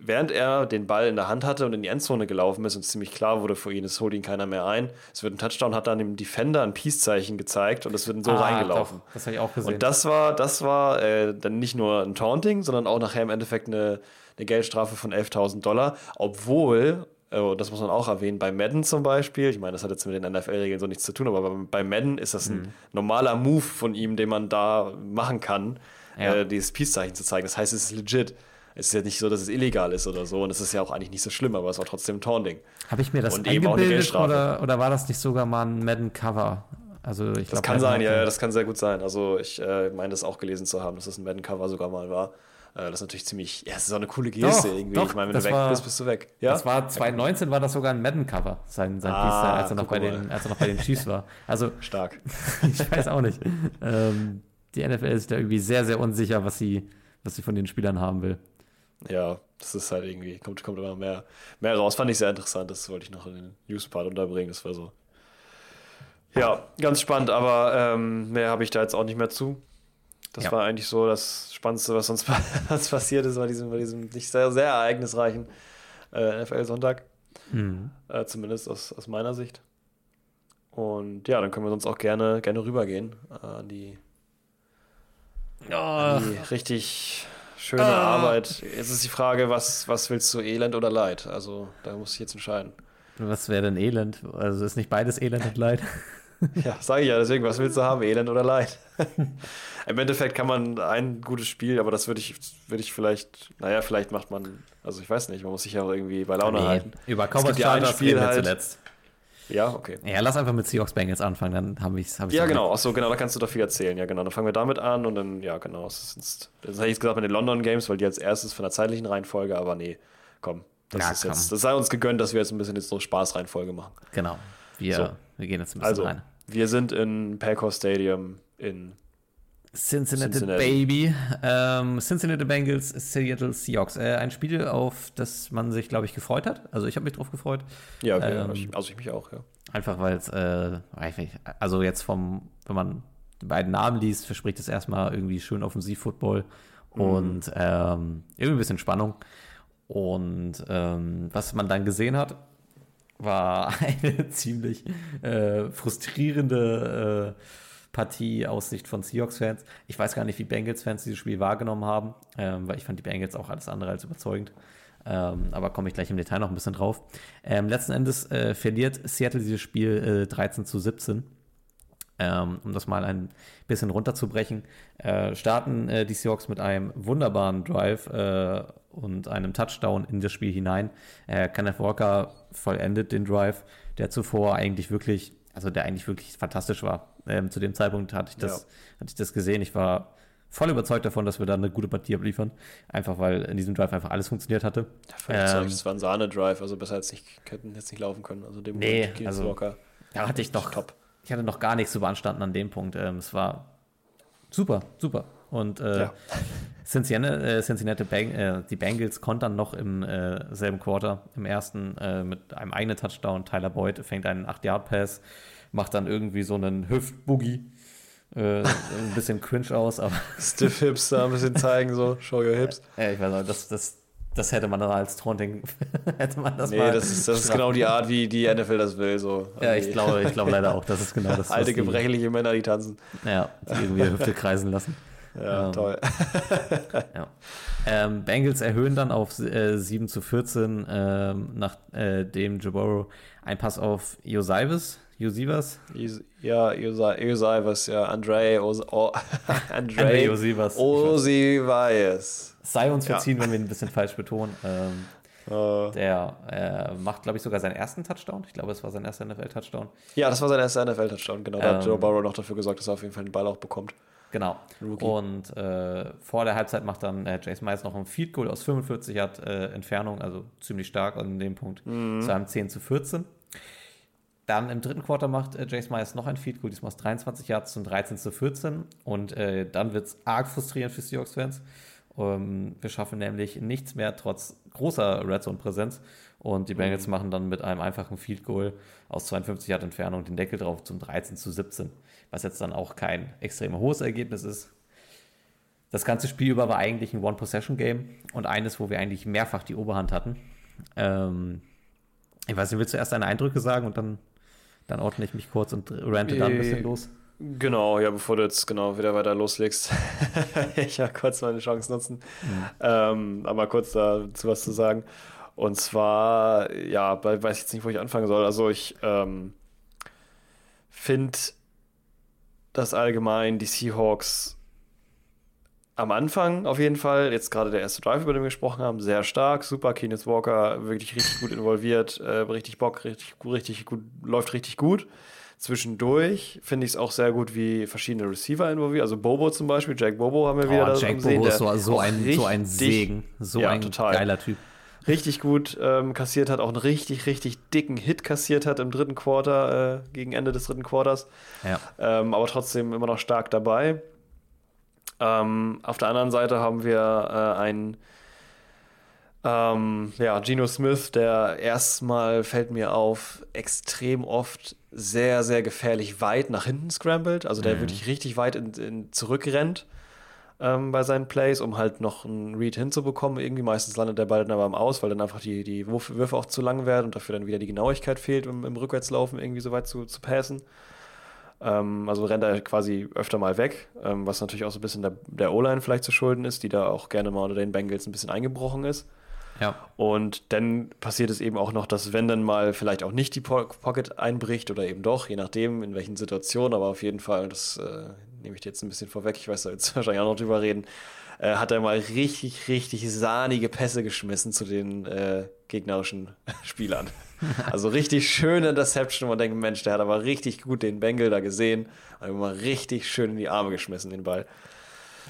während er den Ball in der Hand hatte und in die Endzone gelaufen ist und ziemlich klar wurde für ihn, es holt ihn keiner mehr ein. Es wird ein Touchdown, hat dann dem Defender ein Peace-Zeichen gezeigt und es wird so ah, reingelaufen. Doch, das habe ich auch gesehen. Und das war, das war äh, dann nicht nur ein Taunting, sondern auch nachher im Endeffekt eine, eine Geldstrafe von 11.000 Dollar, obwohl, Oh, das muss man auch erwähnen, bei Madden zum Beispiel, ich meine, das hat jetzt mit den NFL-Regeln so nichts zu tun, aber bei Madden ist das ein mhm. normaler Move von ihm, den man da machen kann, ja. äh, dieses Peace-Zeichen zu zeigen. Das heißt, es ist legit. Es ist ja nicht so, dass es illegal ist oder so und es ist ja auch eigentlich nicht so schlimm, aber es war trotzdem Taunting. Habe ich mir das und eingebildet oder, oder war das nicht sogar mal ein Madden-Cover? Also ich das glaub, kann sein, ja, das kann sehr gut sein. Also ich äh, meine das auch gelesen zu haben, dass das ein Madden-Cover sogar mal war. Äh, das ist natürlich ziemlich, ja, es ist auch eine coole Geste doch, irgendwie. Doch, ich meine, wenn du weg war, bist, bist du weg. Ja? Das war 2019 war das sogar ein Madden-Cover, sein, sein ah, als er, noch bei den, als er noch bei den Chiefs war. Also, [LAUGHS] Stark. [LAUGHS] ich weiß auch nicht. Ähm, die NFL ist da irgendwie sehr, sehr unsicher, was sie, was sie von den Spielern haben will. Ja, das ist halt irgendwie, kommt, kommt immer mehr, mehr raus. Fand ich sehr interessant, das wollte ich noch in den News-Part unterbringen. Das war so. Ja, ganz spannend, aber ähm, mehr habe ich da jetzt auch nicht mehr zu. Das ja. war eigentlich so das Spannendste, was sonst [LAUGHS] was passiert ist bei diesem, bei diesem nicht sehr, sehr ereignisreichen äh, NFL-Sonntag. Mhm. Äh, zumindest aus, aus meiner Sicht. Und ja, dann können wir sonst auch gerne, gerne rübergehen äh, an die, oh. an die richtig schöne oh. Arbeit. Jetzt ist die Frage, was, was willst du, Elend oder Leid? Also da muss ich jetzt entscheiden. Was wäre denn Elend? Also ist nicht beides Elend und Leid? [LAUGHS] Ja, sage ich ja, deswegen, was willst du haben, Elend oder Leid? [LAUGHS] Im Endeffekt kann man ein gutes Spiel, aber das würde ich, würd ich vielleicht, naja, vielleicht macht man, also ich weiß nicht, man muss sich ja auch irgendwie bei Laune nee, halten. Über Cowboys ja ein Spiel halt, zuletzt. Ja, okay. Ja, lass einfach mit Seahawks Bengals anfangen, dann habe ich es. Hab ja, genau. Achso, genau, da kannst du doch viel erzählen. Ja, genau. Dann fangen wir damit an und dann, ja, genau. Das, ist, das hätte ich jetzt gesagt mit den London Games, weil die als erstes von der zeitlichen Reihenfolge, aber nee, komm. Das ja, ist komm. jetzt, das sei uns gegönnt, dass wir jetzt ein bisschen jetzt so Spaßreihenfolge machen. Genau. Wir, so. wir gehen jetzt ein bisschen also, rein. Wir sind in Paycor Stadium in Cincinnati, Cincinnati. Baby. Ähm, Cincinnati Bengals, Seattle Seahawks. Äh, ein Spiel, auf das man sich, glaube ich, gefreut hat. Also ich habe mich drauf gefreut. Ja, okay, ähm, also ich mich auch, ja. Einfach weil es, äh, also jetzt vom, wenn man die beiden Namen liest, verspricht es erstmal irgendwie schön Offensiv-Football mhm. und ähm, irgendwie ein bisschen Spannung. Und ähm, was man dann gesehen hat, war [LAUGHS] eine ziemlich äh, frustrierende äh, Partie aus Sicht von Seahawks-Fans. Ich weiß gar nicht, wie Bengals-Fans dieses Spiel wahrgenommen haben, ähm, weil ich fand die Bengals auch alles andere als überzeugend. Ähm, aber komme ich gleich im Detail noch ein bisschen drauf. Ähm, letzten Endes äh, verliert Seattle dieses Spiel äh, 13 zu 17. Ähm, um das mal ein bisschen runterzubrechen, äh, starten äh, die Seahawks mit einem wunderbaren Drive äh, und einem Touchdown in das Spiel hinein. Äh, Kenneth Walker vollendet den Drive, der zuvor eigentlich wirklich, also der eigentlich wirklich fantastisch war. Ähm, zu dem Zeitpunkt hatte ich, das, ja. hatte ich das gesehen. Ich war voll überzeugt davon, dass wir da eine gute Partie abliefern. Einfach weil in diesem Drive einfach alles funktioniert hatte. Ja, ähm, das war ein Sahne-Drive, also besser als nicht, hätten jetzt nicht laufen können. Also dem nee, also, Walker. Da hatte ich doch, top. ich hatte noch gar nichts zu beanstanden an dem Punkt. Ähm, es war super, super. Und äh, ja. Cincinnati, äh, Cincinnati Bang, äh, die Bengals kontern noch im äh, selben Quarter, im ersten, mit einem eigenen Touchdown. Tyler Boyd fängt einen 8-Yard-Pass macht dann irgendwie so einen Hüft-Boogie. Äh, ein bisschen cringe aus, aber. [LAUGHS] Stiff Hips da ein bisschen zeigen, so, show your hips. Ja, ich weiß nicht, das, das, das hätte man dann als Taunting, [LAUGHS] hätte man das nee, mal. das ist, das ist genau die Art, wie die NFL das will, so. Ja, ich glaube, ich glaube leider auch, das ist genau das. [LAUGHS] Alte, gebrechliche Männer, die tanzen. Ja, die irgendwie Hüfte kreisen lassen. Ja, ähm, toll. [LAUGHS] ja. Ähm, Bengals erhöhen dann auf äh, 7 zu 14, ähm, nachdem äh, Jaboro ein Pass auf Josivis Josivas? Ja, Josivas, ja. Andre, Os, o, [LAUGHS] Andre, Andre Josivas. Osivaes. Sei uns verziehen, ja. wenn wir ihn ein bisschen falsch betonen. Ähm, uh. Der äh, macht, glaube ich, sogar seinen ersten Touchdown. Ich glaube, es war sein erster NFL-Touchdown. Ja, das war sein erster NFL-Touchdown, genau. Da ähm, hat Joe Burrow noch dafür gesorgt, dass er auf jeden Fall den Ball auch bekommt. Genau. Rookie. Und äh, vor der Halbzeit macht dann äh, Jason Myers noch ein Field Goal aus 45 Yard äh, Entfernung, also ziemlich stark an dem Punkt, mhm. zu einem 10 zu 14. Dann im dritten Quarter macht äh, Jace Myers noch ein Feed Goal, diesmal aus 23 Yards zum 13 zu 14. Und äh, dann wird es arg frustrierend für Seahawks-Fans. Ähm, wir schaffen nämlich nichts mehr trotz großer Red Zone-Präsenz. Und die Bengals mhm. machen dann mit einem einfachen Field Goal aus 52 Yard Entfernung den Deckel drauf zum 13 zu 17. Was jetzt dann auch kein extrem hohes Ergebnis ist. Das ganze Spiel über war eigentlich ein One-Possession-Game und eines, wo wir eigentlich mehrfach die Oberhand hatten. Ähm, ich weiß nicht, willst du erst deine Eindrücke sagen und dann dann ordne ich mich kurz und rante dann ein bisschen los. Genau, ja, bevor du jetzt genau wieder weiter loslegst, [LAUGHS] ich ja kurz meine Chance nutzen, mhm. ähm, aber kurz dazu was zu sagen. Und zwar, ja, weiß ich jetzt nicht, wo ich anfangen soll. Also ich ähm, finde, dass allgemein die Seahawks am Anfang auf jeden Fall, jetzt gerade der erste Drive, über den wir gesprochen haben, sehr stark, super. Kenneth Walker wirklich richtig gut involviert, äh, richtig Bock, richtig, richtig gut, läuft richtig gut. Zwischendurch finde ich es auch sehr gut, wie verschiedene Receiver involviert. Also Bobo zum Beispiel, Jack Bobo haben wir wieder oh, da Jack Bobo ist so, so, ein, so ein Segen, so ja, ein total. geiler Typ. Richtig gut ähm, kassiert hat, auch einen richtig, richtig dicken Hit kassiert hat im dritten Quarter, äh, gegen Ende des dritten Quarters. Ja. Ähm, aber trotzdem immer noch stark dabei. Ähm, auf der anderen Seite haben wir äh, einen ähm, ja, Geno Smith, der erstmal fällt mir auf, extrem oft sehr, sehr gefährlich weit nach hinten scrambled. Also der mhm. wirklich richtig weit in, in zurückrennt ähm, bei seinen Plays, um halt noch einen Read hinzubekommen. Irgendwie meistens landet der Ball dann aber am Aus, weil dann einfach die, die Würfe auch zu lang werden und dafür dann wieder die Genauigkeit fehlt, um im Rückwärtslaufen irgendwie so weit zu, zu passen. Ähm, also rennt er quasi öfter mal weg, ähm, was natürlich auch so ein bisschen der, der O-Line vielleicht zu schulden ist, die da auch gerne mal unter den Bengals ein bisschen eingebrochen ist. Ja. Und dann passiert es eben auch noch, dass wenn dann mal vielleicht auch nicht die Pocket einbricht oder eben doch, je nachdem in welchen Situationen, aber auf jeden Fall, das äh, nehme ich dir jetzt ein bisschen vorweg, ich weiß da jetzt [LAUGHS] wahrscheinlich auch noch drüber reden, äh, hat er mal richtig, richtig sahnige Pässe geschmissen zu den äh, gegnerischen [LAUGHS] Spielern. Also richtig schöne Interception, wo man denkt, Mensch, der hat aber richtig gut den Bengal da gesehen und mal richtig schön in die Arme geschmissen, den Ball.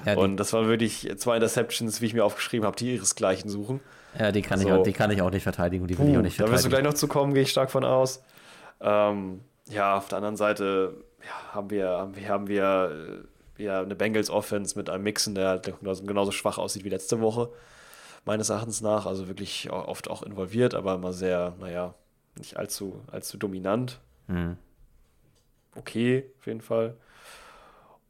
Ja, und das waren wirklich zwei Interceptions, wie ich mir aufgeschrieben habe, die ihresgleichen suchen. Ja, die kann, so. ich, auch, die kann ich auch nicht verteidigen und die will uh, ich auch nicht verteidigen. Da wirst du gleich noch zu kommen, gehe ich stark von aus. Ähm, ja, auf der anderen Seite ja, haben wir, haben wir, haben wir ja, eine Bengals Offense mit einem Mixen, der halt genauso schwach aussieht wie letzte Woche, meines Erachtens nach. Also wirklich oft auch involviert, aber immer sehr, naja, nicht allzu, allzu dominant. Mhm. Okay, auf jeden Fall.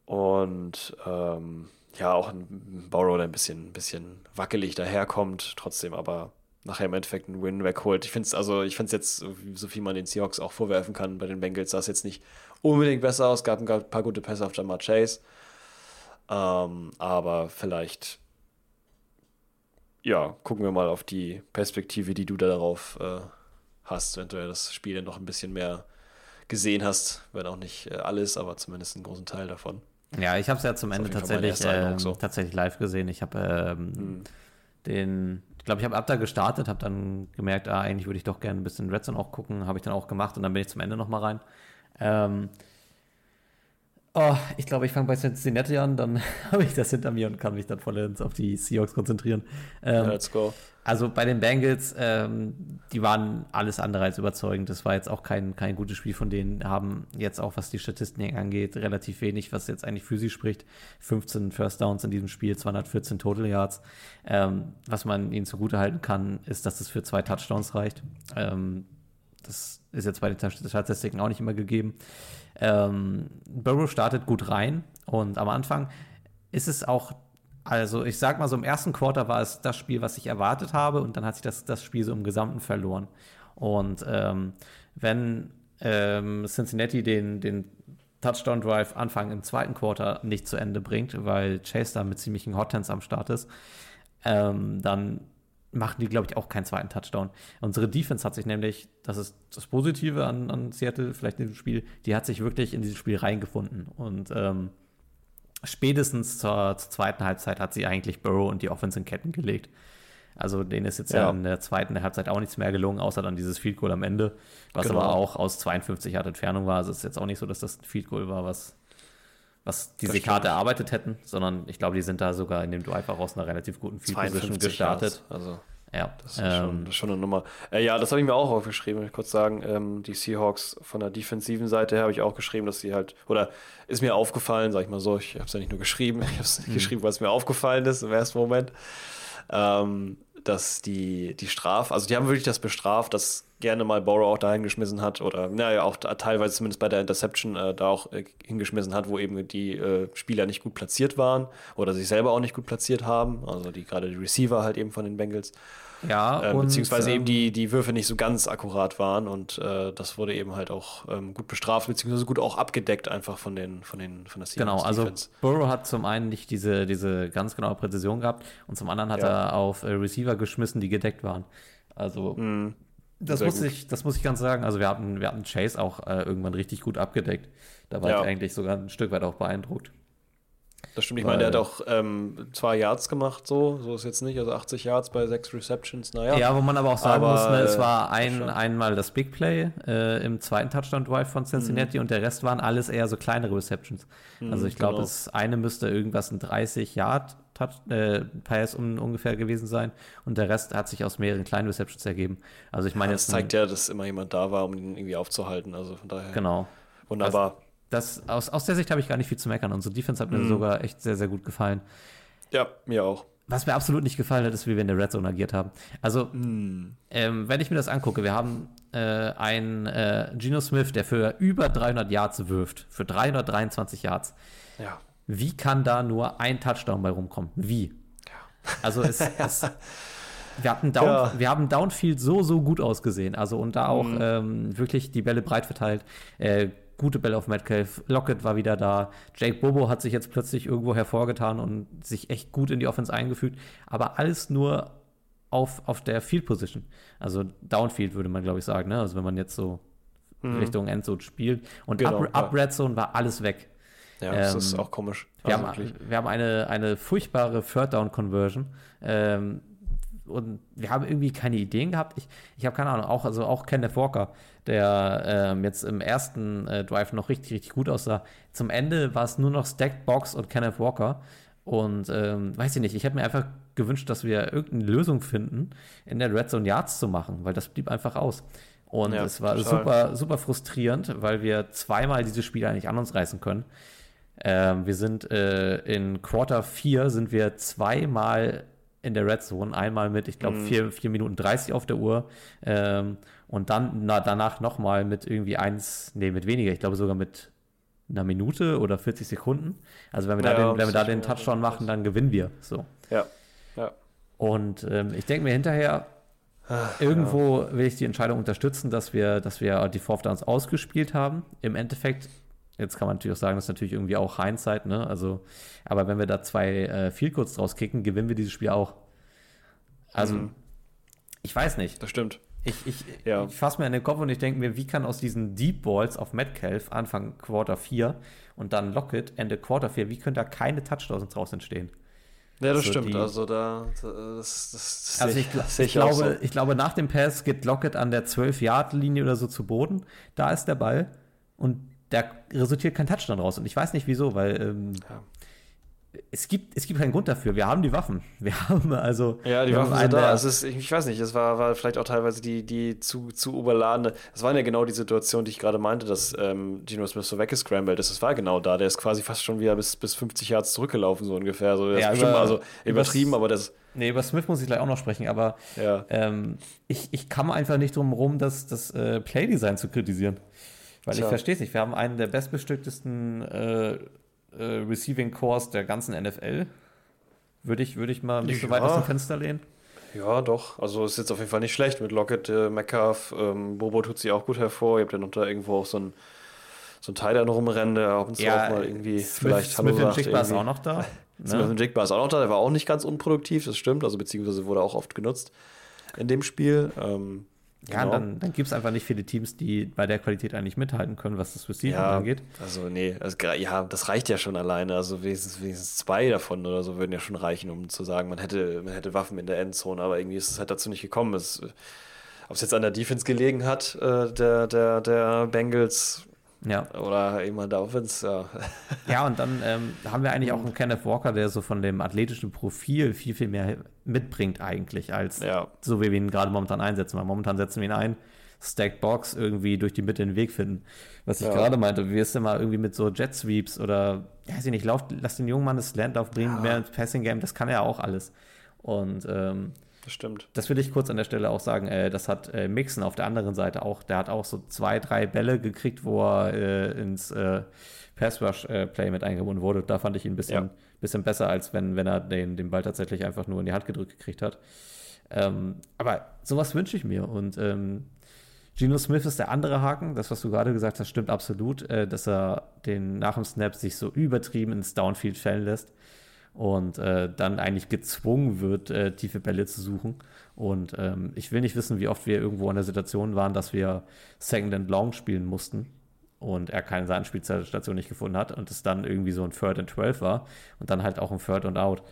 Und ähm, ja, auch ein Borrow, der ein bisschen, ein bisschen wackelig daherkommt, trotzdem aber nachher im Endeffekt einen Win wegholt. Ich finde es also, es jetzt, so viel man den Seahawks auch vorwerfen kann, bei den Bengals sah es jetzt nicht unbedingt besser aus. Gab ein paar gute Pässe auf Jamar Chase. Ähm, aber vielleicht, ja, gucken wir mal auf die Perspektive, die du da darauf äh, hast, wenn du das Spiel noch ein bisschen mehr gesehen hast, wenn auch nicht äh, alles, aber zumindest einen großen Teil davon. Ja, ich habe es ja zum Ende tatsächlich, äh, so. tatsächlich live gesehen. Ich habe ähm, hm. den, ich glaube, ich habe ab da gestartet, habe dann gemerkt, ah, eigentlich würde ich doch gerne ein bisschen Red Zone auch gucken, habe ich dann auch gemacht und dann bin ich zum Ende nochmal rein. Ähm, Oh, ich glaube, ich fange bei Cincinnati an, dann [LAUGHS] habe ich das hinter mir und kann mich dann vollends auf die Seahawks konzentrieren. Ähm, Let's go. Also bei den Bengals, ähm, die waren alles andere als überzeugend. Das war jetzt auch kein, kein gutes Spiel von denen, haben jetzt auch, was die Statistiken angeht, relativ wenig, was jetzt eigentlich für sie spricht. 15 First Downs in diesem Spiel, 214 Total Yards. Ähm, was man ihnen zugutehalten kann, ist, dass es für zwei Touchdowns reicht. Ähm, das ist jetzt bei den Statistiken auch nicht immer gegeben. Ähm, Burrow startet gut rein und am Anfang ist es auch, also ich sag mal so im ersten Quarter war es das Spiel, was ich erwartet habe und dann hat sich das, das Spiel so im Gesamten verloren. Und ähm, wenn ähm, Cincinnati den, den Touchdown Drive Anfang im zweiten Quarter nicht zu Ende bringt, weil Chase da mit ziemlichen Hot am Start ist, ähm, dann machen die, glaube ich, auch keinen zweiten Touchdown. Unsere Defense hat sich nämlich, das ist das Positive an, an Seattle, vielleicht in diesem Spiel, die hat sich wirklich in dieses Spiel reingefunden. Und ähm, spätestens zur, zur, zweiten Halbzeit hat sie eigentlich Burrow und die Offense in Ketten gelegt. Also denen ist jetzt ja. ja in der zweiten Halbzeit auch nichts mehr gelungen, außer dann dieses Field Goal am Ende, was genau. aber auch aus 52 Yard Entfernung war. Also es ist jetzt auch nicht so, dass das ein Field Goal war, was was diese Karte erarbeitet hätten, sondern ich glaube, die sind da sogar in dem Drive auch aus einer relativ guten Field Position gestartet. Also ja, das ist, ähm, schon, das ist, schon, eine Nummer. Äh, ja, das habe ich mir auch aufgeschrieben. Ich kurz sagen, ähm, die Seahawks von der defensiven Seite her habe ich auch geschrieben, dass sie halt, oder ist mir aufgefallen, sag ich mal so, ich habe es ja nicht nur geschrieben, [LAUGHS] ich habe es mhm. geschrieben, was mir aufgefallen ist im ersten Moment, ähm, dass die, die Straf, also die haben wirklich das bestraft, dass gerne mal Borrow auch da hingeschmissen hat oder naja, auch teilweise zumindest bei der Interception äh, da auch äh, hingeschmissen hat, wo eben die äh, Spieler nicht gut platziert waren oder sich selber auch nicht gut platziert haben, also die gerade die Receiver halt eben von den Bengals. Ja, äh, und, beziehungsweise ähm, eben die, die Würfe nicht so ganz akkurat waren und äh, das wurde eben halt auch ähm, gut bestraft, beziehungsweise gut auch abgedeckt einfach von den, von den, von der Seahawks Genau, also Defense. Burrow hat zum einen nicht diese, diese ganz genaue Präzision gehabt und zum anderen hat ja. er auf äh, Receiver geschmissen, die gedeckt waren. Also mm. Das muss, ich, das muss ich ganz sagen. Also wir hatten, wir hatten Chase auch äh, irgendwann richtig gut abgedeckt. Da war ja. ich eigentlich sogar ein Stück weit auch beeindruckt. Das stimmt. Ich meine, der hat auch ähm, zwei Yards gemacht, so. So ist jetzt nicht. Also 80 Yards bei sechs Receptions, naja. Ja, wo man aber auch sagen aber, muss, ne, es war ein, einmal das Big Play äh, im zweiten Touchdown-Drive von Cincinnati mhm. und der Rest waren alles eher so kleinere Receptions. Mhm, also ich glaube, genau. das eine müsste irgendwas ein 30 Yard Touch, äh, Pass um, ungefähr gewesen sein und der Rest hat sich aus mehreren kleinen Receptions ergeben. Also ich meine, ja, das zeigt ja, dass immer jemand da war, um ihn irgendwie aufzuhalten. Also von daher. Genau. Wunderbar. Also, das, aus, aus der Sicht habe ich gar nicht viel zu meckern. Unsere Defense hat mir mhm. sogar echt sehr, sehr gut gefallen. Ja, mir auch. Was mir absolut nicht gefallen hat, ist, wie wir in der Red Zone agiert haben. Also, mhm. ähm, wenn ich mir das angucke, wir haben äh, einen äh, Geno Smith, der für über 300 Yards wirft, für 323 Yards. Ja. Wie kann da nur ein Touchdown bei rumkommen? Wie? Ja. Also es, [LAUGHS] es wir, hatten Down, ja. wir haben Downfield so, so gut ausgesehen. Also und da auch mhm. ähm, wirklich die Bälle breit verteilt. Äh, gute Bälle auf Metcalf. Lockett war wieder da. Jake Bobo hat sich jetzt plötzlich irgendwo hervorgetan und sich echt gut in die Offense eingefügt. Aber alles nur auf, auf der Field Position. Also Downfield würde man, glaube ich, sagen. Ne? Also wenn man jetzt so mhm. Richtung Endzone spielt. Und genau, up, up Red Zone war alles weg. Ja, das ähm, ist auch komisch. Wir, haben, wir haben eine, eine furchtbare Third-Down-Conversion. Ähm, und wir haben irgendwie keine Ideen gehabt. Ich, ich habe keine Ahnung, auch, also auch Kenneth Walker, der ähm, jetzt im ersten äh, Drive noch richtig, richtig gut aussah. Zum Ende war es nur noch Stacked Box und Kenneth Walker. Und ähm, weiß ich nicht, ich hätte mir einfach gewünscht, dass wir irgendeine Lösung finden, in der Red Zone Yards zu machen, weil das blieb einfach aus. Und ja, es war total. super, super frustrierend, weil wir zweimal dieses Spiel eigentlich an uns reißen können. Ähm, wir sind äh, in Quarter 4 sind wir zweimal in der Red Zone. Einmal mit, ich glaube, 4 mhm. Minuten 30 auf der Uhr. Ähm, und dann na, danach nochmal mit irgendwie eins, nee, mit weniger, ich glaube sogar mit einer Minute oder 40 Sekunden. Also wenn wir ja, da den, wenn wir da den Touchdown machen, dann gewinnen wir. So. Ja. ja. Und ähm, ich denke mir hinterher, Ach, irgendwo ja. will ich die Entscheidung unterstützen, dass wir, dass wir die Fourth Downs ausgespielt haben. Im Endeffekt, jetzt kann man natürlich auch sagen, das ist natürlich irgendwie auch Hindsight, ne? Also, aber wenn wir da zwei äh, Field Goals draus kicken, gewinnen wir dieses Spiel auch. Also, mhm. ich weiß nicht. Das stimmt. Ich, ich, ja. ich fasse mir in den Kopf und ich denke mir, wie kann aus diesen Deep Balls auf Metcalf Anfang Quarter 4 und dann Lockett Ende Quarter 4, wie können da keine Touchdowns draus entstehen? Ja, das also stimmt. Die, also da, das, das, also ich, ich, ich glaube, so. ich glaube, nach dem Pass geht Lockett an der 12-Yard-Linie oder so zu Boden. Da ist der Ball und da resultiert kein Touchdown raus. Und ich weiß nicht wieso, weil ähm, ja es gibt, es gibt keinen Grund dafür. Wir haben die Waffen. [LAUGHS] Wir haben also. Ja, die Waffen sind da. Es ist, ich weiß nicht, es war, war vielleicht auch teilweise die, die zu, zu überladene. Es war ja genau die Situation, die ich gerade meinte, dass ähm, Gino Smith so weggescrambled ist. Es war genau da. Der ist quasi fast schon wieder bis, bis 50 Yards zurückgelaufen, so ungefähr. So, ja, über, also übertrieben, aber das. Nee, über Smith muss ich gleich auch noch sprechen, aber ja. ähm, ich, ich kam einfach nicht drum herum, das, das äh, Playdesign zu kritisieren. Weil Tja. ich verstehe es nicht. Wir haben einen der bestbestücktesten äh, äh, Receiving Cores der ganzen NFL. Würde ich, würde ich mal nicht ja. so weit aus dem Fenster lehnen. Ja, doch. Also ist jetzt auf jeden Fall nicht schlecht mit Lockett, äh, Metcalf, ähm, Bobo tut sie auch gut hervor. Ihr habt ja noch da irgendwo auch so ein so ein Teil rumrennen, der ab und zu ja, auch mal irgendwie Smith, vielleicht Smith Hallo sagt. Jigba ist auch noch da. [LAUGHS] Ne? Smith Jigba ist auch noch da, der war auch nicht ganz unproduktiv, das stimmt, also beziehungsweise wurde auch oft genutzt in dem Spiel. Ähm, ja, genau. dann, dann gibt es einfach nicht viele Teams, die bei der Qualität eigentlich mithalten können, was das Receiving ja, angeht. Also, nee, also, ja, das reicht ja schon alleine. Also, wenigstens, wenigstens zwei davon oder so würden ja schon reichen, um zu sagen, man hätte, man hätte Waffen in der Endzone, aber irgendwie ist es halt dazu nicht gekommen. Ob es jetzt an der Defense gelegen hat, äh, der, der, der Bengals, ja. Oder jemand der Offense, ja. Ja, und dann ähm, haben wir eigentlich auch einen Kenneth Walker, der so von dem athletischen Profil viel, viel mehr mitbringt eigentlich, als ja. so wie wir ihn gerade momentan einsetzen. Weil momentan setzen wir ihn ein, Stack Box irgendwie durch die Mitte den Weg finden. Was ich ja. gerade meinte, wir sind mal irgendwie mit so Jet Sweeps oder, weiß ich nicht, lauf, lass den jungen Mann das Landlauf bringen, ja. mehr ins Passing Game, das kann er auch alles. Und ähm, das stimmt. Das will ich kurz an der Stelle auch sagen. Äh, das hat äh, Mixon auf der anderen Seite auch. Der hat auch so zwei, drei Bälle gekriegt, wo er äh, ins äh, Pass-Rush-Play mit eingebunden wurde. Da fand ich ihn ein bisschen, ja. bisschen besser, als wenn, wenn er den, den Ball tatsächlich einfach nur in die Hand gedrückt gekriegt hat. Ähm, aber sowas wünsche ich mir. Und ähm, Geno Smith ist der andere Haken. Das, was du gerade gesagt hast, stimmt absolut, äh, dass er den nach dem Snap sich so übertrieben ins Downfield fällen lässt und äh, dann eigentlich gezwungen wird, äh, tiefe Bälle zu suchen. Und ähm, ich will nicht wissen, wie oft wir irgendwo in der Situation waren, dass wir Second and Long spielen mussten und er keine Anspielstation nicht gefunden hat und es dann irgendwie so ein Third and 12 war und dann halt auch ein Third and Out.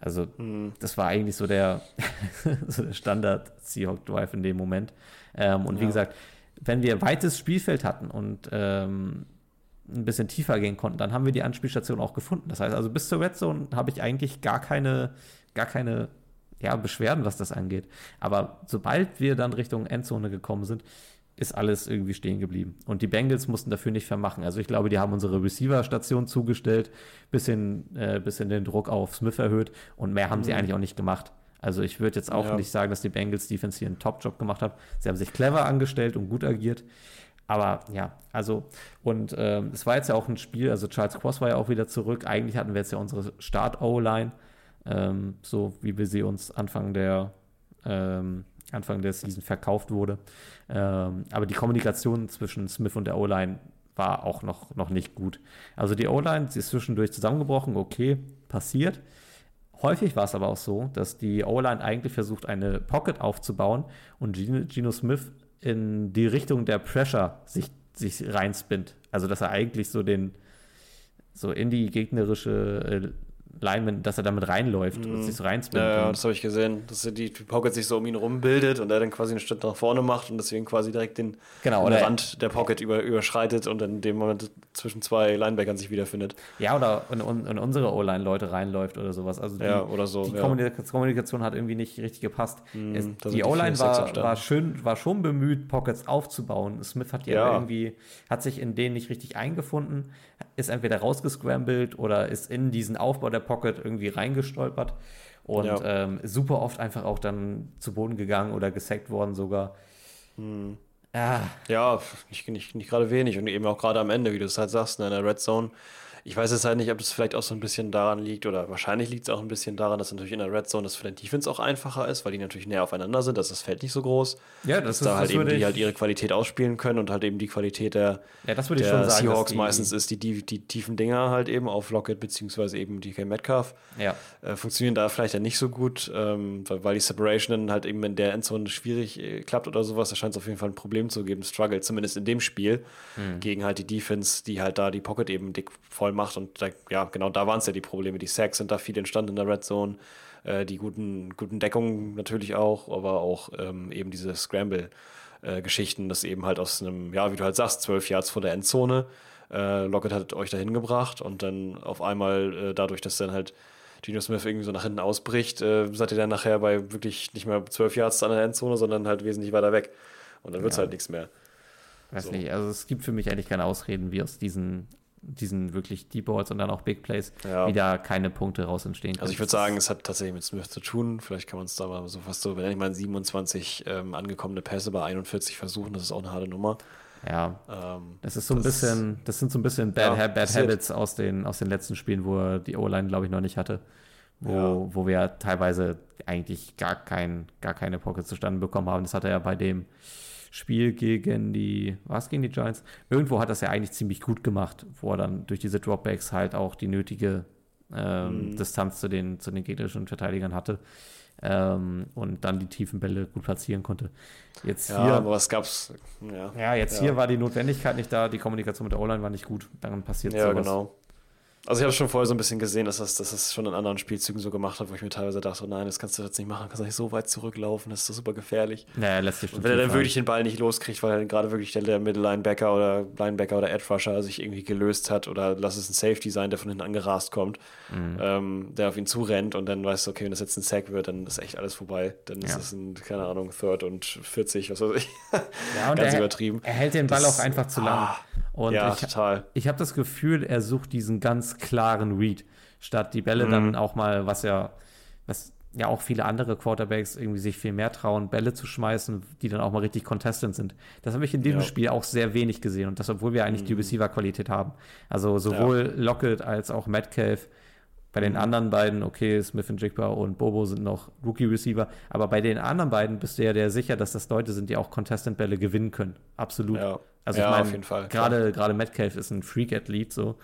Also mhm. das war eigentlich so der, [LAUGHS] so der Standard Seahawk Drive in dem Moment. Ähm, und ja. wie gesagt, wenn wir weites Spielfeld hatten und ähm, ein bisschen tiefer gehen konnten, dann haben wir die Anspielstation auch gefunden. Das heißt also, bis zur Red Zone habe ich eigentlich gar keine, gar keine ja, Beschwerden, was das angeht. Aber sobald wir dann Richtung Endzone gekommen sind, ist alles irgendwie stehen geblieben. Und die Bengals mussten dafür nicht vermachen. Also ich glaube, die haben unsere Receiver-Station zugestellt, bisschen, äh, bisschen den Druck auf Smith erhöht und mehr haben mhm. sie eigentlich auch nicht gemacht. Also ich würde jetzt auch ja. nicht sagen, dass die Bengals Defense hier einen Top-Job gemacht haben. Sie haben sich clever angestellt und gut agiert. Aber ja, also, und ähm, es war jetzt ja auch ein Spiel, also Charles Cross war ja auch wieder zurück. Eigentlich hatten wir jetzt ja unsere Start-O-Line, ähm, so wie wir sie uns Anfang der, ähm, Anfang der Season verkauft wurde. Ähm, aber die Kommunikation zwischen Smith und der O-Line war auch noch, noch nicht gut. Also die O-Line, sie ist zwischendurch zusammengebrochen, okay, passiert. Häufig war es aber auch so, dass die O-Line eigentlich versucht, eine Pocket aufzubauen und Gino, Gino Smith in die Richtung der Pressure sich, sich reinspinnt. Also, dass er eigentlich so den, so in die gegnerische Lineman, dass er damit reinläuft mm. und sich so reinspinnt. Ja, ja das habe ich gesehen, dass die, die Pocket sich so um ihn rumbildet und er dann quasi einen Schritt nach vorne macht und deswegen quasi direkt den, genau, den Rand der Pocket über, überschreitet und dann in dem Moment zwischen zwei Linebackern sich wiederfindet. Ja, oder in, in unsere O-Line-Leute reinläuft oder sowas. Also die, ja, oder so, die ja. Kommunikation hat irgendwie nicht richtig gepasst. Mm, es, die O-Line war, war, schön, war schon bemüht, Pockets aufzubauen. Smith hat ja irgendwie, hat sich in denen nicht richtig eingefunden ist entweder rausgescrambled oder ist in diesen Aufbau der Pocket irgendwie reingestolpert und ja. ähm, super oft einfach auch dann zu Boden gegangen oder gesackt worden sogar. Hm. Ja, ja nicht, nicht, nicht gerade wenig und eben auch gerade am Ende, wie du es halt sagst, ne, in der Red Zone ich weiß jetzt halt nicht, ob das vielleicht auch so ein bisschen daran liegt oder wahrscheinlich liegt es auch ein bisschen daran, dass natürlich in der Red Zone das für den Defense auch einfacher ist, weil die natürlich näher aufeinander sind, dass das Feld nicht so groß. Ja, das dass ist da halt eben die halt ihre Qualität ausspielen können und halt eben die Qualität der, ja, der sagen, Seahawks meistens ist die, die, die, tiefen Dinger halt eben auf Lockett beziehungsweise eben DK Metcalf. Ja. Äh, funktionieren da vielleicht dann nicht so gut, ähm, weil, weil die Separation dann halt eben in der Endzone schwierig äh, klappt oder sowas. Da scheint es auf jeden Fall ein Problem zu geben, Struggle, zumindest in dem Spiel, mhm. gegen halt die Defense, die halt da die Pocket eben dick voll voll macht. Und da, ja, genau da waren es ja die Probleme. Die Sacks sind da viel entstanden in der Red Zone. Äh, die guten, guten Deckungen natürlich auch, aber auch ähm, eben diese Scramble-Geschichten, das eben halt aus einem, ja, wie du halt sagst, zwölf Yards vor der Endzone. Äh, Lockett hat euch dahin gebracht und dann auf einmal äh, dadurch, dass dann halt Gino Smith irgendwie so nach hinten ausbricht, äh, seid ihr dann nachher bei wirklich nicht mehr zwölf Yards an der Endzone, sondern halt wesentlich weiter weg. Und dann wird es ja. halt nichts mehr. Weiß so. nicht, also es gibt für mich eigentlich keine Ausreden, wie aus diesen diesen wirklich Deep Balls und dann auch Big Plays ja. wieder keine Punkte raus entstehen können. Also ich würde sagen, es hat tatsächlich mit Smith zu tun. Vielleicht kann man es da mal so fast so, wenn ich mal 27 ähm, angekommene Pässe bei 41 versuchen, das ist auch eine harte Nummer. Ja, ähm, das ist so ein bisschen, das sind so ein bisschen Bad, ja, Bad Habits aus den, aus den letzten Spielen, wo er die O-Line, glaube ich, noch nicht hatte. Wo, ja. wo wir teilweise eigentlich gar, kein, gar keine Pocket zustande bekommen haben. Das hatte er bei dem Spiel gegen die, was gegen die Giants? Irgendwo hat das ja eigentlich ziemlich gut gemacht, wo er dann durch diese Dropbacks halt auch die nötige ähm, mhm. Distanz zu den, zu den gegnerischen Verteidigern hatte. Ähm, und dann die tiefen Bälle gut platzieren konnte. Jetzt ja, hier, aber was gab's? Ja, ja jetzt ja. hier war die Notwendigkeit nicht da, die Kommunikation mit der O-Line war nicht gut, dann passiert ja, sowas. Ja, genau. Also ich habe schon vorher so ein bisschen gesehen, dass das, dass das schon in anderen Spielzügen so gemacht hat, wo ich mir teilweise dachte, nein, das kannst du jetzt nicht machen, kannst du nicht so weit zurücklaufen, das ist so super gefährlich. Naja, lässt sich Und wenn er dann wirklich den Ball nicht loskriegt, weil dann gerade wirklich der, der Middle-Linebacker oder Linebacker oder Edge Rusher sich irgendwie gelöst hat oder lass es ein Safety sein, der von hinten angerast kommt, mhm. ähm, der auf ihn zurennt und dann weißt du, okay, wenn das jetzt ein Sack wird, dann ist echt alles vorbei. Dann ja. ist es ein, keine Ahnung, Third und 40, was weiß ich. [LAUGHS] Ja, und Ganz er, übertrieben. Er hält den Ball das, auch einfach zu lang. Ah, und ja, ich, total. Ich habe das Gefühl, er sucht diesen ganz klaren Read, statt die Bälle mhm. dann auch mal, was ja, was ja auch viele andere Quarterbacks irgendwie sich viel mehr trauen, Bälle zu schmeißen, die dann auch mal richtig contestant sind. Das habe ich in diesem ja. Spiel auch sehr wenig gesehen und das, obwohl wir eigentlich mhm. die Receiver-Qualität haben. Also sowohl ja. Lockett als auch Metcalf. Bei den mhm. anderen beiden, okay, Smith und Jigba und Bobo sind noch Rookie-Receiver, aber bei den anderen beiden bist du ja der sicher, dass das Leute sind, die auch Contestant-Bälle gewinnen können. Absolut. Ja. Also ja, ich mein, auf jeden Fall. Gerade, gerade Metcalf ist ein Freak-Athlet, so.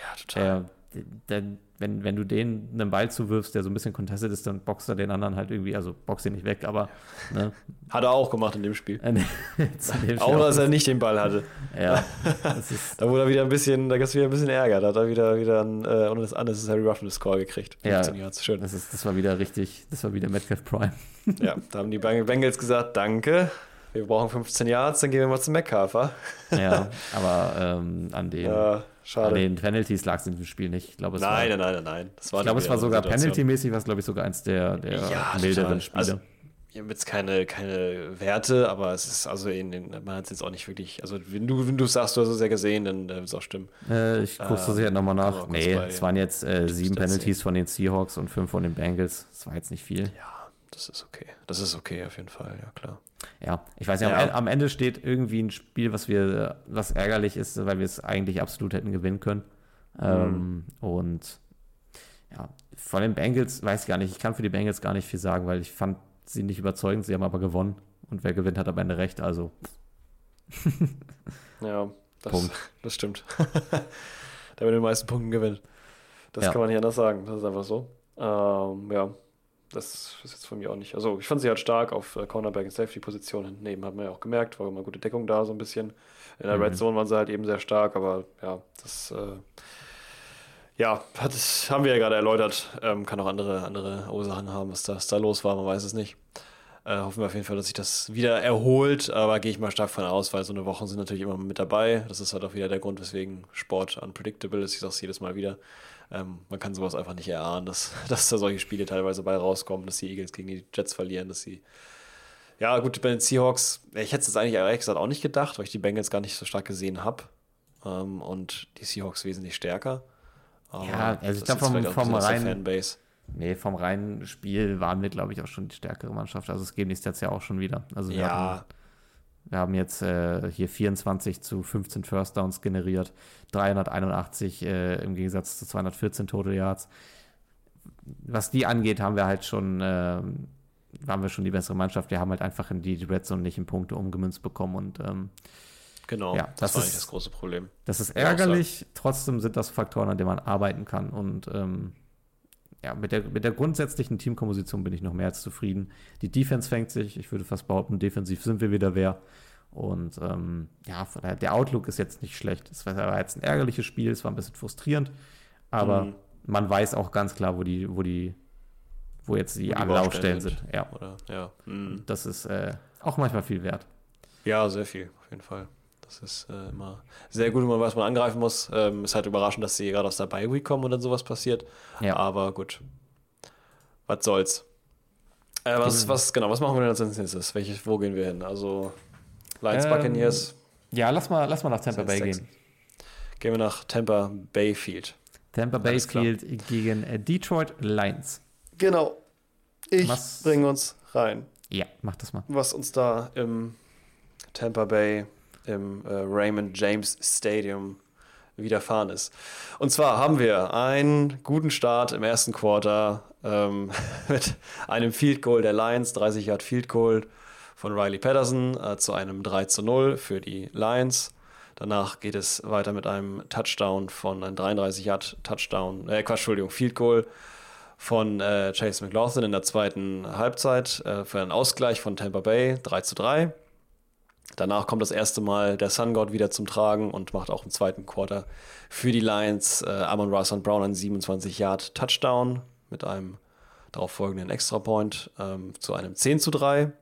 Ja, total. Der, der, wenn, wenn du den einen Ball zuwirfst, der so ein bisschen contested ist, dann boxt er den anderen halt irgendwie, also boxt ihn nicht weg, aber. Ne? Hat er auch gemacht in dem Spiel. [LAUGHS] auch, dass er [LAUGHS] nicht den Ball hatte. Ja. [LAUGHS] da wurde er wieder ein bisschen, da gab es wieder ein bisschen Ärger. Da hat er wieder, wieder ein äh, unnecessary roughness Score gekriegt. Ja, schön. Das, ist, das war wieder richtig, das war wieder Metcalf Prime. ja, da haben die Bengals gesagt, danke wir brauchen 15 Yards, dann gehen wir mal zum McCarver. ja, aber ähm, an, den, ja, an den Penalties lag es in dem Spiel nicht. Ich glaube, es nein, war, nein, nein, nein, ich glaube, es war sogar Penalty-mäßig, war es, glaube ich, sogar eins der, der ja, milderen Spiele. Also, ich habe jetzt keine, keine Werte, aber es ist also in den, man hat es jetzt auch nicht wirklich, also wenn du, wenn du sagst, du hast es ja gesehen, dann äh, wird es auch stimmen. Äh, ich gucke es äh, sicher nochmal nach. Nee, es waren jetzt äh, sieben Penalties von den Seahawks und fünf von den Bengals. Das war jetzt nicht viel. Ja das ist okay. Das ist okay auf jeden Fall, ja klar. Ja, ich weiß nicht, ja. am, Ende steht irgendwie ein Spiel, was wir, was ärgerlich ist, weil wir es eigentlich absolut hätten gewinnen können. Mhm. Ähm, und ja, von den Bengals weiß ich gar nicht, ich kann für die Bengals gar nicht viel sagen, weil ich fand sie nicht überzeugend, sie haben aber gewonnen. Und wer gewinnt, hat am Ende recht, also. [LAUGHS] ja, das, das stimmt. [LAUGHS] der mit den meisten Punkten gewinnt. Das ja. kann man nicht anders sagen, das ist einfach so. Ähm, ja, das ist jetzt von mir auch nicht. Also ich fand sie halt stark auf äh, Cornerback und Safety-Position. Hinten eben hat man ja auch gemerkt, war immer gute Deckung da so ein bisschen. In der mhm. Red Zone waren sie halt eben sehr stark, aber ja, das äh, ja, hat, das haben wir ja gerade erläutert. Ähm, kann auch andere, andere Ursachen haben, was da, was da los war, man weiß es nicht. Äh, hoffen wir auf jeden Fall, dass sich das wieder erholt, aber gehe ich mal stark von aus, weil so eine Woche sind natürlich immer mit dabei. Das ist halt auch wieder der Grund, weswegen Sport unpredictable ist. Ich sage es jedes Mal wieder. Ähm, man kann sowas einfach nicht erahnen, dass, [LAUGHS] dass da solche Spiele teilweise bei rauskommen, dass die Eagles gegen die Jets verlieren, dass sie. Ja, gut, bei den Seahawks, ich hätte es eigentlich ehrlich gesagt auch nicht gedacht, weil ich die Bengals gar nicht so stark gesehen habe. ähm, und die Seahawks wesentlich stärker. Aber ja, also ich glaube vom, vom reinen Nee, vom reinen Spiel waren wir, glaube ich, auch schon die stärkere Mannschaft. Also es geben die Stats ja auch schon wieder. Also wir ja. Haben, wir haben jetzt äh, hier 24 zu 15 First Downs generiert, 381 äh, im Gegensatz zu 214 Total Yards. Was die angeht, haben wir halt schon, äh, waren wir schon die bessere Mannschaft. Wir haben halt einfach in die Red Zone nicht in Punkte umgemünzt bekommen und ähm, Genau, ja, das, das war ist das große Problem. Das ist ärgerlich, trotzdem sind das Faktoren, an denen man arbeiten kann. Und ähm, ja, mit der, mit der grundsätzlichen Teamkomposition bin ich noch mehr als zufrieden. Die Defense fängt sich, ich würde fast behaupten, defensiv sind wir wieder wer. Und ähm, ja, daher, der Outlook ist jetzt nicht schlecht. Es war jetzt ein ärgerliches Spiel, es war ein bisschen frustrierend, aber mhm. man weiß auch ganz klar, wo die, wo die, wo jetzt die, die Anlaufstellen sind. sind. Ja. Oder, ja. Mhm. Das ist äh, auch manchmal viel wert. Ja, sehr viel, auf jeden Fall. Das ist äh, immer sehr gut, wenn man weiß, man angreifen muss. Ähm, ist halt überraschend, dass sie gerade aus der Bye-Week kommen und dann sowas passiert. Ja. Aber gut. Was soll's. Äh, was, was, genau, was machen wir denn als nächstes? Welche, wo gehen wir hin? Also Lions, ähm, Buccaneers. Ja, lass mal, lass mal nach Tampa Bay gehen. Gehen wir nach Tampa Bay Field. Tampa Bay Field gegen äh, Detroit Lions. Genau. Ich bringe uns rein. Ja, mach das mal. Was uns da im Tampa Bay im äh, Raymond James Stadium widerfahren ist. Und zwar haben wir einen guten Start im ersten Quarter ähm, [LAUGHS] mit einem Field Goal der Lions, 30 Yard Field Goal von Riley Patterson äh, zu einem 3 zu 0 für die Lions. Danach geht es weiter mit einem Touchdown von einem 33 Yard Touchdown, äh, Quatsch, Entschuldigung, Field Goal von äh, Chase McLaughlin in der zweiten Halbzeit äh, für einen Ausgleich von Tampa Bay 3 zu 3. Danach kommt das erste Mal der Sun God wieder zum Tragen und macht auch im zweiten Quarter für die Lions äh, Amon Russell Brown einen 27 Yard Touchdown mit einem darauf folgenden Extrapoint ähm, zu einem 10 zu 3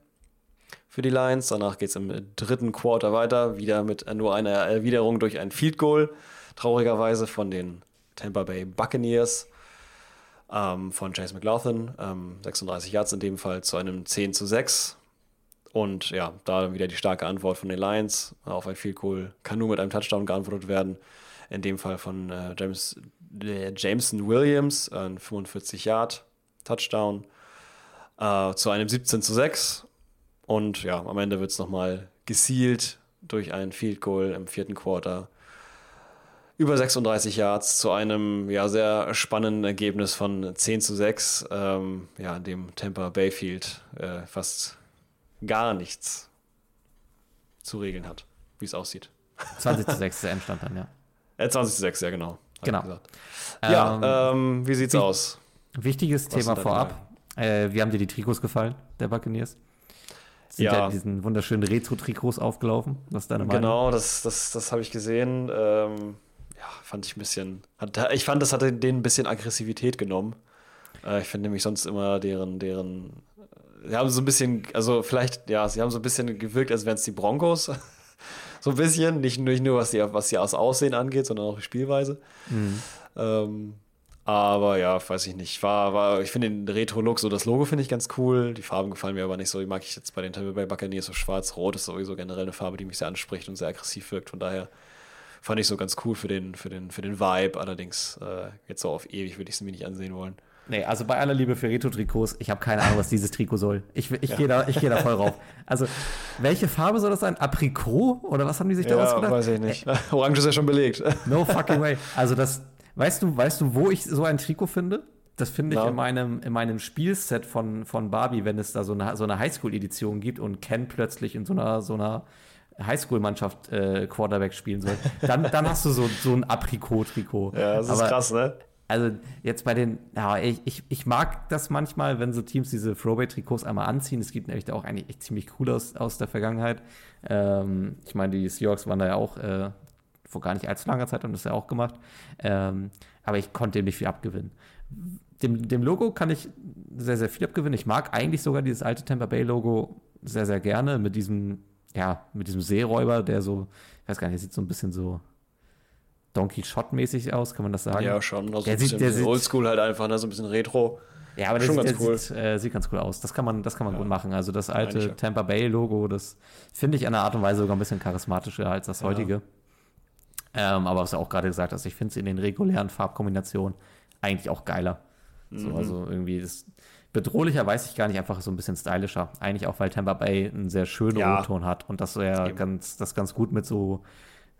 für die Lions. Danach geht es im dritten Quarter weiter, wieder mit nur einer Erwiderung durch ein Field Goal, traurigerweise von den Tampa Bay Buccaneers ähm, von Chase McLaughlin, ähm, 36 Yards in dem Fall zu einem 10 zu 6 und ja, da wieder die starke Antwort von den Lions auf ein Field Goal kann nur mit einem Touchdown geantwortet werden. In dem Fall von äh, James, äh, Jameson Williams, ein 45 Yard Touchdown äh, zu einem 17 zu 6. Und ja, am Ende wird es nochmal gesealt durch ein Field Goal im vierten Quarter. Über 36 Yards zu einem ja, sehr spannenden Ergebnis von 10 zu 6, ähm, ja, dem Tampa Bayfield äh, fast gar nichts zu regeln hat, wie es aussieht. 20 zu 6 ist der Endstand dann, ja. [LAUGHS] Äh, 20 zu 6, ja, genau. Genau. Ja, ähm, ähm, wie sieht's wie, aus? Wichtiges Was Thema vorab. Äh, wie haben dir die Trikots gefallen, der Buccaneers? Sind ja. ja diesen wunderschönen Retro-Trikots aufgelaufen. Was deine Meinung? Genau, das, das, das habe ich gesehen. Ähm, ja, fand ich ein bisschen. Hat, ich fand, das hatte denen ein bisschen Aggressivität genommen. Äh, ich finde nämlich sonst immer deren, deren sie haben so ein bisschen, also vielleicht, ja, sie haben so ein bisschen gewirkt, als wären es die Broncos. [LAUGHS] so ein bisschen, nicht, nicht nur was sie, was sie aus Aussehen angeht, sondern auch die Spielweise. Mhm. Ähm, aber ja, weiß ich nicht. War, war, ich finde den Retro-Look, so das Logo finde ich ganz cool. Die Farben gefallen mir aber nicht so. Die mag ich jetzt bei den Tampa Bay Buccaneers so schwarz-rot. Ist sowieso generell eine Farbe, die mich sehr anspricht und sehr aggressiv wirkt. Von daher fand ich so ganz cool für den, für den, für den Vibe. Allerdings äh, jetzt so auf ewig würde ich es mir nicht ansehen wollen. Nee, also bei aller Liebe für Retro-Trikots, ich habe keine Ahnung, was dieses Trikot soll. Ich, ich ja. gehe da, geh da voll rauf. Also, welche Farbe soll das sein? Aprikot? Oder was haben die sich da ja, ausgedacht? weiß ich nicht. Ey. [LAUGHS] Orange ist ja schon belegt. No fucking way. Also, das, weißt du, weißt du, wo ich so ein Trikot finde? Das finde ich in meinem, in meinem Spielset von, von Barbie, wenn es da so eine, so eine Highschool-Edition gibt und Ken plötzlich in so einer, so einer Highschool-Mannschaft äh, Quarterback spielen soll. Dann, dann hast du so, so ein Aprikot-Trikot. Ja, das ist Aber, krass, ne? Also jetzt bei den, ja, ich, ich, ich mag das manchmal, wenn so Teams diese Throwaway-Trikots einmal anziehen. Es gibt nämlich auch eigentlich echt ziemlich cool aus, aus der Vergangenheit. Ähm, ich meine, die Seahawks waren da ja auch äh, vor gar nicht allzu langer Zeit, haben das ja auch gemacht. Ähm, aber ich konnte dem nicht viel abgewinnen. Dem, dem Logo kann ich sehr, sehr viel abgewinnen. Ich mag eigentlich sogar dieses alte Tampa Bay-Logo sehr, sehr gerne mit diesem, ja, mit diesem Seeräuber, der so, ich weiß gar nicht, der sieht so ein bisschen so Donkey Shot-mäßig aus, kann man das sagen? Ja, schon. Also der sieht, der Oldschool halt einfach, ne? so ein bisschen Retro. Ja, aber schon ganz cool. Sieht, äh, sieht, ganz cool aus. Das kann man, das kann man ja. gut machen. Also das alte ja, Tampa Bay Logo, das finde ich an der Art und Weise sogar ein bisschen charismatischer als das heutige. Ähm, aber was du auch gerade gesagt hast, ich finde es in den regulären Farbkombinationen eigentlich auch geiler. Mhm. So, also irgendwie das bedrohlicher weiß ich gar nicht, einfach so ein bisschen stylischer. Eigentlich auch, weil Tampa Bay einen sehr schönen ja. Rotton hat und das ja ganz, das ganz gut mit so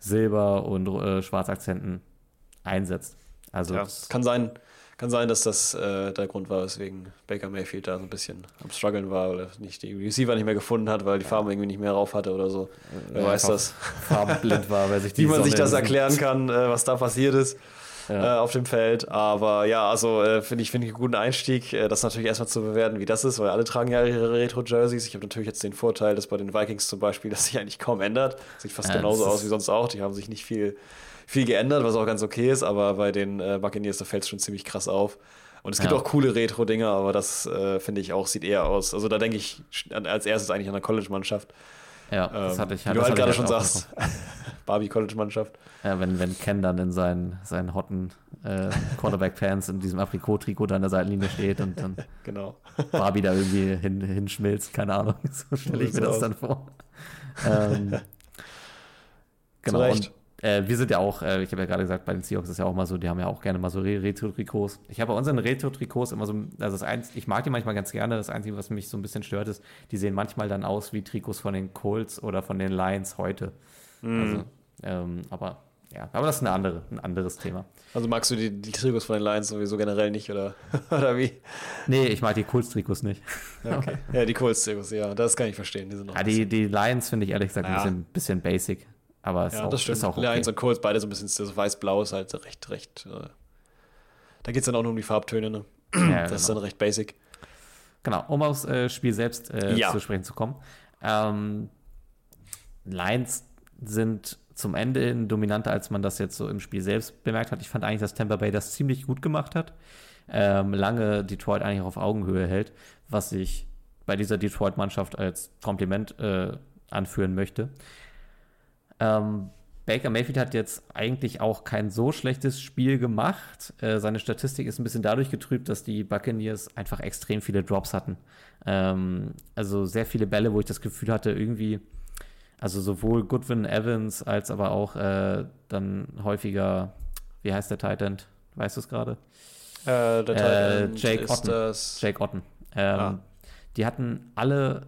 Silber und äh, Schwarzakzenten einsetzt. Also ja, kann sein, kann sein, dass das äh, der Grund war, weswegen Baker Mayfield da so ein bisschen am struggeln war oder nicht die Receiver nicht mehr gefunden hat, weil die Farbe irgendwie nicht mehr rauf hatte oder so. Wer ja, weiß das? Farbenblind war, weil sich [LAUGHS] die Wie man Sonne sich das erklären kann, äh, was da passiert ist. Ja. Äh, auf dem Feld. Aber ja, also äh, finde ich, find ich einen guten Einstieg, äh, das natürlich erstmal zu bewerten, wie das ist, weil alle tragen ja ihre Retro-Jerseys. Ich habe natürlich jetzt den Vorteil, dass bei den Vikings zum Beispiel das sich eigentlich kaum ändert. Sieht fast ja, genauso aus wie sonst auch. Die haben sich nicht viel viel geändert, was auch ganz okay ist, aber bei den äh, Buccaneers, da fällt es schon ziemlich krass auf. Und es gibt ja. auch coole Retro-Dinger, aber das äh, finde ich auch, sieht eher aus. Also da denke ich als erstes eigentlich an der College-Mannschaft. Ja, das hatte ich. Wie du halt gerade schon sagst, [LAUGHS] Barbie-College-Mannschaft. Ja, wenn, wenn Ken dann in seinen, seinen hotten äh, Quarterback-Pants in diesem Aprikot-Trikot da an der Seitenlinie steht und dann [LAUGHS] genau. Barbie da irgendwie hin, hinschmilzt, keine Ahnung, [LAUGHS] so stelle ich mir das dann vor. Ähm, genau. Und äh, wir sind ja auch, äh, ich habe ja gerade gesagt, bei den Seahawks ist ja auch mal so, die haben ja auch gerne mal so Retro-Trikots. Ich habe bei unseren Retro-Trikots immer so, also das eins, ich mag die manchmal ganz gerne. Das Einzige, was mich so ein bisschen stört, ist, die sehen manchmal dann aus wie Trikots von den Colts oder von den Lions heute. Mm. Also, ähm, aber ja, aber das ist eine andere, ein anderes Thema. Also magst du die, die Trikots von den Lions sowieso generell nicht, oder, [LAUGHS] oder wie? Nee, ich mag die Colts-Trikots nicht. Ja, okay. ja die Colts-Trikots, ja, das kann ich verstehen. Die, sind ja, die, die Lions finde ich ehrlich gesagt ja. ein bisschen, bisschen basic. Aber es ja, auch, das stimmt. ist auch okay. Lions und Colts beide so ein bisschen so weiß-blau ist halt recht, recht. Äh, da geht es dann auch nur um die Farbtöne, ne? Ja, [CLEARS THROAT] das genau. ist dann recht basic. Genau, um aufs äh, Spiel selbst äh, ja. zu sprechen zu kommen. Ähm, Lions sind zum Ende hin dominanter, als man das jetzt so im Spiel selbst bemerkt hat. Ich fand eigentlich, dass Tampa Bay das ziemlich gut gemacht hat. Ähm, lange Detroit eigentlich auf Augenhöhe hält, was ich bei dieser Detroit-Mannschaft als Kompliment äh, anführen möchte. Ähm, Baker Mayfield hat jetzt eigentlich auch kein so schlechtes Spiel gemacht. Äh, seine Statistik ist ein bisschen dadurch getrübt, dass die Buccaneers einfach extrem viele Drops hatten. Ähm, also sehr viele Bälle, wo ich das Gefühl hatte, irgendwie, also sowohl Goodwin Evans als aber auch äh, dann häufiger, wie heißt der Titan? Weißt du es gerade? Äh, der äh, Jake Otten. Das... Jake Otten. Ähm, ah. Die hatten alle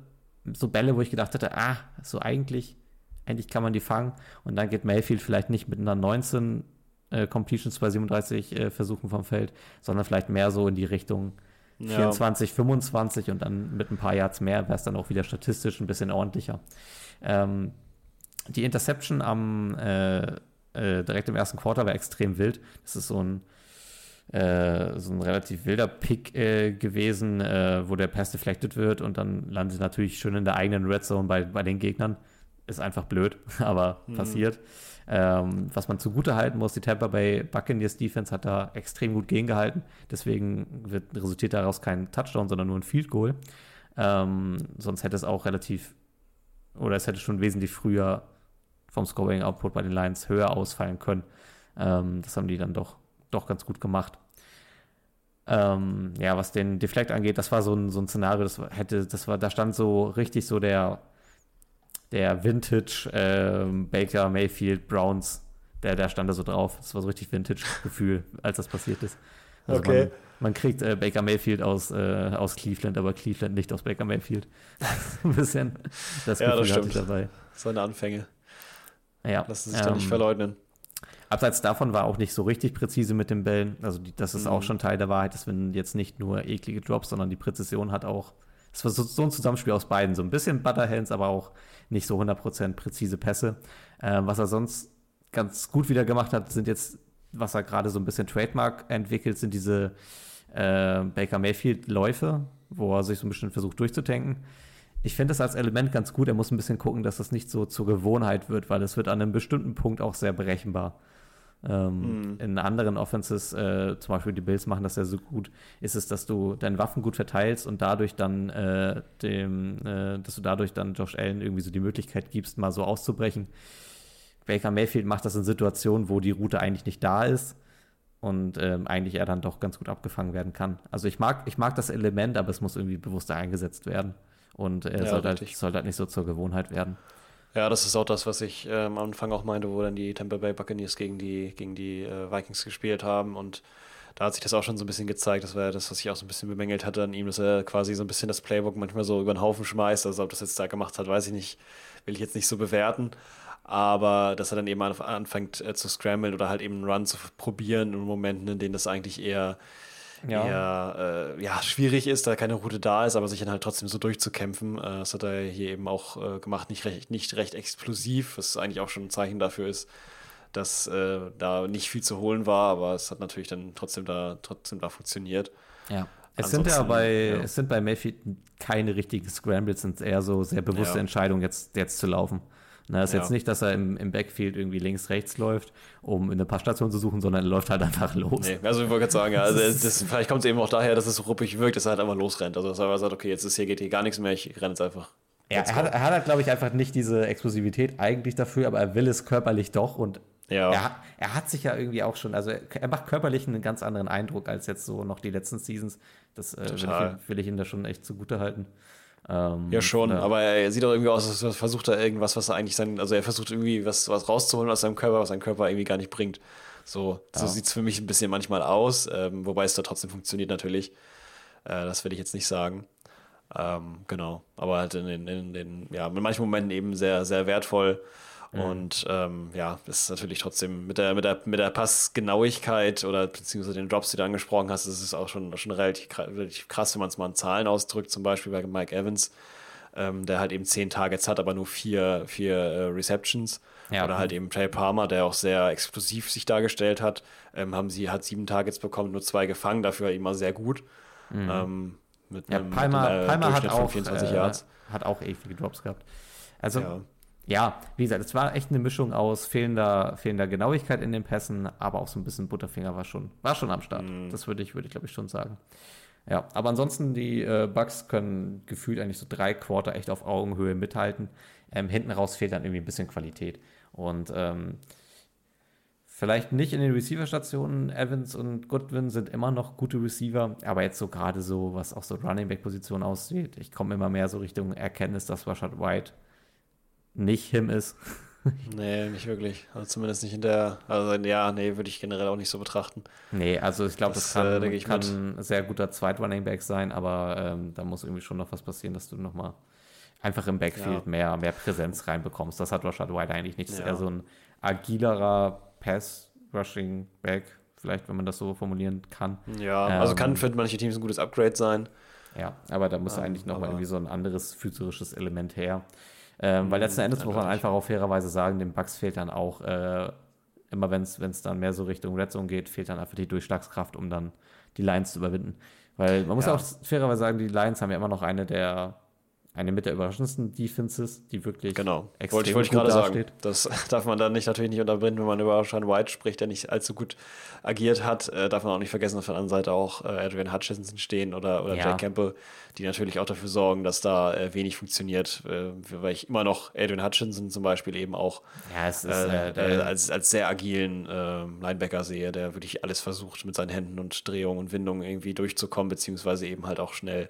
so Bälle, wo ich gedacht hatte, ah, so eigentlich endlich kann man die fangen. Und dann geht Mayfield vielleicht nicht mit einer 19 äh, Completions bei 37 äh, Versuchen vom Feld, sondern vielleicht mehr so in die Richtung ja. 24, 25 und dann mit ein paar Yards mehr wäre es dann auch wieder statistisch ein bisschen ordentlicher. Ähm, die Interception am äh, äh direkt im ersten Quarter war extrem wild. Das ist so ein äh, so ein relativ wilder Pick äh, gewesen, äh, wo der Pass deflected wird und dann landet natürlich schön in der eigenen Red Zone bei, bei den Gegnern ist einfach blöd, [LAUGHS] aber mhm. passiert. Ähm, was man zugute halten muss, die Tampa Bay Buccaneers Defense hat da extrem gut gegengehalten. Deswegen wird, resultiert daraus kein Touchdown, sondern nur ein Field Goal. Ähm, sonst hätte es auch relativ, oder es hätte schon wesentlich früher vom Scoring Output bei den Lions höher ausfallen können. Ähm, das haben die dann doch, doch ganz gut gemacht. Ähm, ja, was den Deflect angeht, das war so ein, so ein Szenario, das hätte, das war, da stand so richtig so der der Vintage äh, Baker Mayfield Browns, der, der stand da so drauf. Das war so richtig Vintage-Gefühl, als das passiert ist. Also okay. Man, man kriegt äh, Baker Mayfield aus, äh, aus Cleveland, aber Cleveland nicht aus Baker Mayfield. [LAUGHS] ein bisschen das Gefühl ja, das stimmt. dabei. Seine Anfänge. Ja. Lassen sich ähm, da nicht verleugnen. Abseits davon war auch nicht so richtig präzise mit den Bällen. Also die, das ist mhm. auch schon Teil der Wahrheit, dass wenn jetzt nicht nur eklige Drops, sondern die Präzision hat auch. Es war so, so, ein Zusammenspiel aus beiden. So ein bisschen Butterhands, aber auch nicht so 100% präzise Pässe. Äh, was er sonst ganz gut wieder gemacht hat, sind jetzt, was er gerade so ein bisschen Trademark entwickelt, sind diese äh, Baker Mayfield-Läufe, wo er sich so ein bisschen versucht durchzutanken. Ich finde das als Element ganz gut. Er muss ein bisschen gucken, dass das nicht so zur Gewohnheit wird, weil es wird an einem bestimmten Punkt auch sehr berechenbar. Ähm, mhm. In anderen Offenses, äh, zum Beispiel die Bills machen das ja so gut, ist es, dass du deine Waffen gut verteilst und dadurch dann äh, dem, äh, dass du dadurch dann Josh Allen irgendwie so die Möglichkeit gibst, mal so auszubrechen. Baker Mayfield macht das in Situationen, wo die Route eigentlich nicht da ist und ähm, eigentlich er dann doch ganz gut abgefangen werden kann. Also ich mag, ich mag das Element, aber es muss irgendwie bewusster eingesetzt werden und er ja, sollte, halt, sollte halt nicht so zur Gewohnheit werden. Ja, das ist auch das, was ich äh, am Anfang auch meinte, wo dann die Tampa Bay Buccaneers gegen die, gegen die äh, Vikings gespielt haben und da hat sich das auch schon so ein bisschen gezeigt. Das war ja das, was ich auch so ein bisschen bemängelt hatte an ihm, dass er quasi so ein bisschen das Playbook manchmal so über den Haufen schmeißt. Also ob das jetzt da gemacht hat, weiß ich nicht, will ich jetzt nicht so bewerten. Aber dass er dann eben anfängt äh, zu scramblen oder halt eben einen Run zu probieren in Momenten, in denen das eigentlich eher ja, eher, äh, ja schwierig ist, da keine Route da ist, aber sich dann halt trotzdem so durchzukämpfen. Äh, das hat er hier eben auch äh, gemacht, nicht recht, nicht recht explosiv, was eigentlich auch schon ein Zeichen dafür ist, dass äh, da nicht viel zu holen war, aber es hat natürlich dann trotzdem da, trotzdem da funktioniert. Ja. Es sind ja bei, ja. es sind bei Mayfield keine richtigen Scrambles, es sind eher so sehr bewusste ja. Entscheidungen, jetzt, jetzt zu laufen. Na, ist ja. jetzt nicht, dass er im, im Backfield irgendwie links, rechts läuft, um eine Passstation zu suchen, sondern er läuft halt einfach los. Nee, also ich wollte gerade sagen, ja, also [LAUGHS] das, vielleicht kommt es eben auch daher, dass es so ruppig wirkt, dass er halt einfach losrennt. Also dass er sagt, okay, jetzt ist hier geht hier gar nichts mehr, ich renne jetzt einfach. Ja, er hat, er hat halt, glaube ich, einfach nicht diese Explosivität eigentlich dafür, aber er will es körperlich doch und ja. er, er hat sich ja irgendwie auch schon, also er macht körperlich einen ganz anderen Eindruck als jetzt so noch die letzten Seasons. Das äh, will, ich, will ich ihm da schon echt zugute halten. Ähm, ja, schon, ja. aber er sieht auch irgendwie aus, als er versucht er irgendwas, was er eigentlich sein, also er versucht irgendwie was, was rauszuholen aus seinem Körper, was sein Körper irgendwie gar nicht bringt. So, ja. so sieht es für mich ein bisschen manchmal aus, ähm, wobei es da trotzdem funktioniert natürlich. Äh, das will ich jetzt nicht sagen. Ähm, genau, aber halt in den, in den, ja, in manchen Momenten eben sehr, sehr wertvoll. Mhm. Und ähm, ja, ist natürlich trotzdem mit der, mit der, mit der Passgenauigkeit oder beziehungsweise den Drops, die du angesprochen hast, ist es auch schon, schon relativ, relativ krass, wenn man es mal in Zahlen ausdrückt, zum Beispiel bei Mike Evans, ähm, der halt eben zehn Targets hat, aber nur vier, vier äh, Receptions. Ja. Oder halt eben Trey Palmer, der auch sehr explosiv sich dargestellt hat, ähm, haben sie, hat sieben Targets bekommen, nur zwei gefangen, dafür immer sehr gut. Mhm. Ähm, mit ja, einem, Palmer, mit einem, äh, Palmer hat auch, 24 äh, Yards. hat auch ewige Drops gehabt. Also ja ja, wie gesagt, es war echt eine Mischung aus fehlender, fehlender Genauigkeit in den Pässen, aber auch so ein bisschen Butterfinger war schon, war schon am Start. Mm. Das würde ich, würde ich glaube ich schon sagen. Ja, aber ansonsten, die äh, Bugs können gefühlt eigentlich so drei Quarter echt auf Augenhöhe mithalten. Ähm, hinten raus fehlt dann irgendwie ein bisschen Qualität. Und ähm, vielleicht nicht in den Receiver-Stationen. Evans und Goodwin sind immer noch gute Receiver, aber jetzt so gerade so, was auch so Running Back-Position aussieht, ich komme immer mehr so Richtung Erkenntnis, dass Rashad White nicht him ist. [LAUGHS] nee, nicht wirklich. Also zumindest nicht in der, also ja, nee, würde ich generell auch nicht so betrachten. Nee, also ich glaube, das, das, kann, äh, kann ein sehr guter Zweit-Running Back sein, aber ähm, da muss irgendwie schon noch was passieren, dass du nochmal einfach im Backfield ja. mehr, mehr Präsenz reinbekommst. Das hat Rashad White eigentlich nicht. Das ja. ist eher so ein agilerer Pass-Rushing-Back, vielleicht, wenn man das so formulieren kann. Ja, ähm, also kann für manche Teams ein gutes Upgrade sein. Ja, aber da muss ähm, eigentlich nochmal irgendwie so ein anderes physisches Element her. Ähm, weil letzten Endes muss man einfach auch fairerweise sagen, dem Bugs fehlt dann auch, äh, immer wenn es dann mehr so Richtung Red Zone geht, fehlt dann einfach die Durchschlagskraft, um dann die Lines zu überwinden. Weil man muss ja. auch fairerweise sagen, die Lions haben ja immer noch eine der eine mit der überraschendsten Defenses, die wirklich genau. extrem wollte ich, wollte ich gerade sagen. Das [LAUGHS] darf man dann nicht natürlich nicht unterbinden, wenn man über Sean White spricht, der nicht allzu gut agiert hat. Äh, darf man auch nicht vergessen, dass auf der anderen Seite auch äh, Adrian Hutchinson stehen oder, oder ja. Jack Campbell, die natürlich auch dafür sorgen, dass da äh, wenig funktioniert. Äh, weil ich immer noch Adrian Hutchinson zum Beispiel eben auch ja, ist, äh, äh, als, als sehr agilen Linebacker sehe, der wirklich alles versucht, mit seinen Händen und Drehungen und Windungen irgendwie durchzukommen, beziehungsweise eben halt auch schnell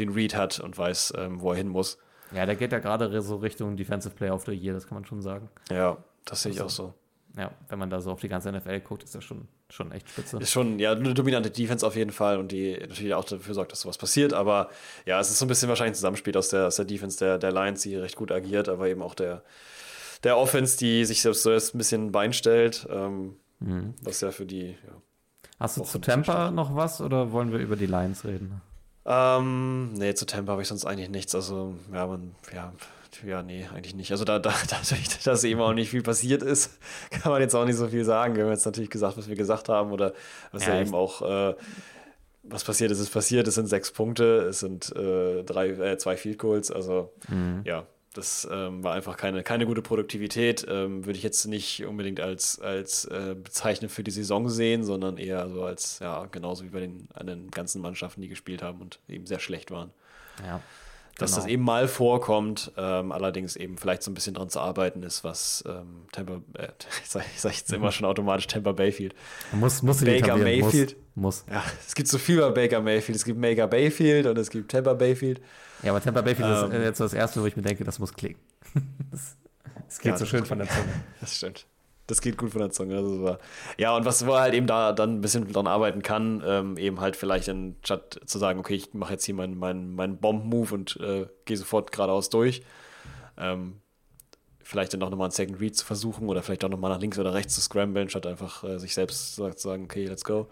den Read hat und weiß, ähm, wo er hin muss. Ja, der geht ja gerade so Richtung Defensive Player of the Year, das kann man schon sagen. Ja, das sehe ich also, auch so. Ja, wenn man da so auf die ganze NFL guckt, ist das schon, schon echt spitze. Ist schon, ja, eine dominante Defense auf jeden Fall und die natürlich auch dafür sorgt, dass sowas passiert. Aber ja, es ist so ein bisschen wahrscheinlich ein Zusammenspiel aus der, aus der Defense der, der Lions, die recht gut agiert, aber eben auch der, der Offense, die sich selbst so ein bisschen Bein stellt, ähm, mhm. was ja für die. Ja, Hast du zu Tampa noch was oder wollen wir über die Lions reden? Ähm, nee, zu Tampa habe ich sonst eigentlich nichts. Also, ja, man, ja, ja, nee, eigentlich nicht. Also da, da, [LAUGHS] dadurch, dass eben auch nicht viel passiert ist, [LAUGHS] kann man jetzt auch nicht so viel sagen. Wir haben jetzt natürlich gesagt, was wir gesagt haben oder was ja, ja eben auch, äh, was passiert ist, ist passiert. Es sind sechs Punkte, es sind äh, drei, äh, zwei Field Goals. Also mhm. ja, das ähm, war einfach keine, keine gute Produktivität. Ähm, würde ich jetzt nicht unbedingt als, als äh, Bezeichnung für die Saison sehen, sondern eher so als, ja, genauso wie bei den anderen ganzen Mannschaften, die gespielt haben und eben sehr schlecht waren. Ja. Dass genau. das eben mal vorkommt, ähm, allerdings eben vielleicht so ein bisschen dran zu arbeiten ist, was ähm, Tampa, äh, [LAUGHS] ich sage sag jetzt immer schon automatisch Tampa Bayfield. Muss, muss Baker Mayfield. Muss, muss. Ja, es gibt so viel bei Baker Mayfield. Es gibt Baker Bayfield und es gibt Tampa Bayfield. Ja, aber Tampa Bayfield ähm, ist jetzt das Erste, wo ich mir denke, das muss klicken. [LAUGHS] das Es geht ja, so schön von der Zunge. [LAUGHS] Das stimmt. Das geht gut von der Zunge. Also ja, und was wo er halt eben da dann ein bisschen dran arbeiten kann, ähm, eben halt vielleicht in statt zu sagen, okay, ich mache jetzt hier meinen mein, mein Bomb-Move und äh, gehe sofort geradeaus durch. Ähm, vielleicht dann auch nochmal einen Second Read zu versuchen oder vielleicht auch nochmal nach links oder rechts zu scramblen, statt einfach äh, sich selbst zu sagen, okay, let's go.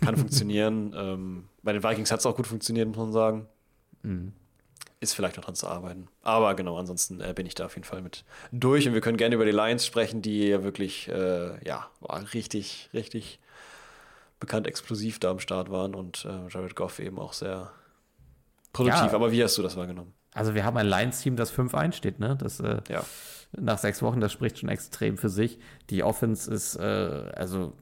Kann [LAUGHS] funktionieren. Ähm, bei den Vikings hat es auch gut funktioniert, muss man sagen. Mhm. Ist vielleicht noch dran zu arbeiten. Aber genau, ansonsten äh, bin ich da auf jeden Fall mit durch und wir können gerne über die Lions sprechen, die ja wirklich, äh, ja, richtig, richtig bekannt explosiv da am Start waren und äh, Jared Goff eben auch sehr produktiv. Ja. Aber wie hast du das wahrgenommen? Also wir haben ein Lions-Team, das 5-1 steht, ne? Das, äh, ja nach sechs Wochen, das spricht schon extrem für sich. Die Offense ist, äh, also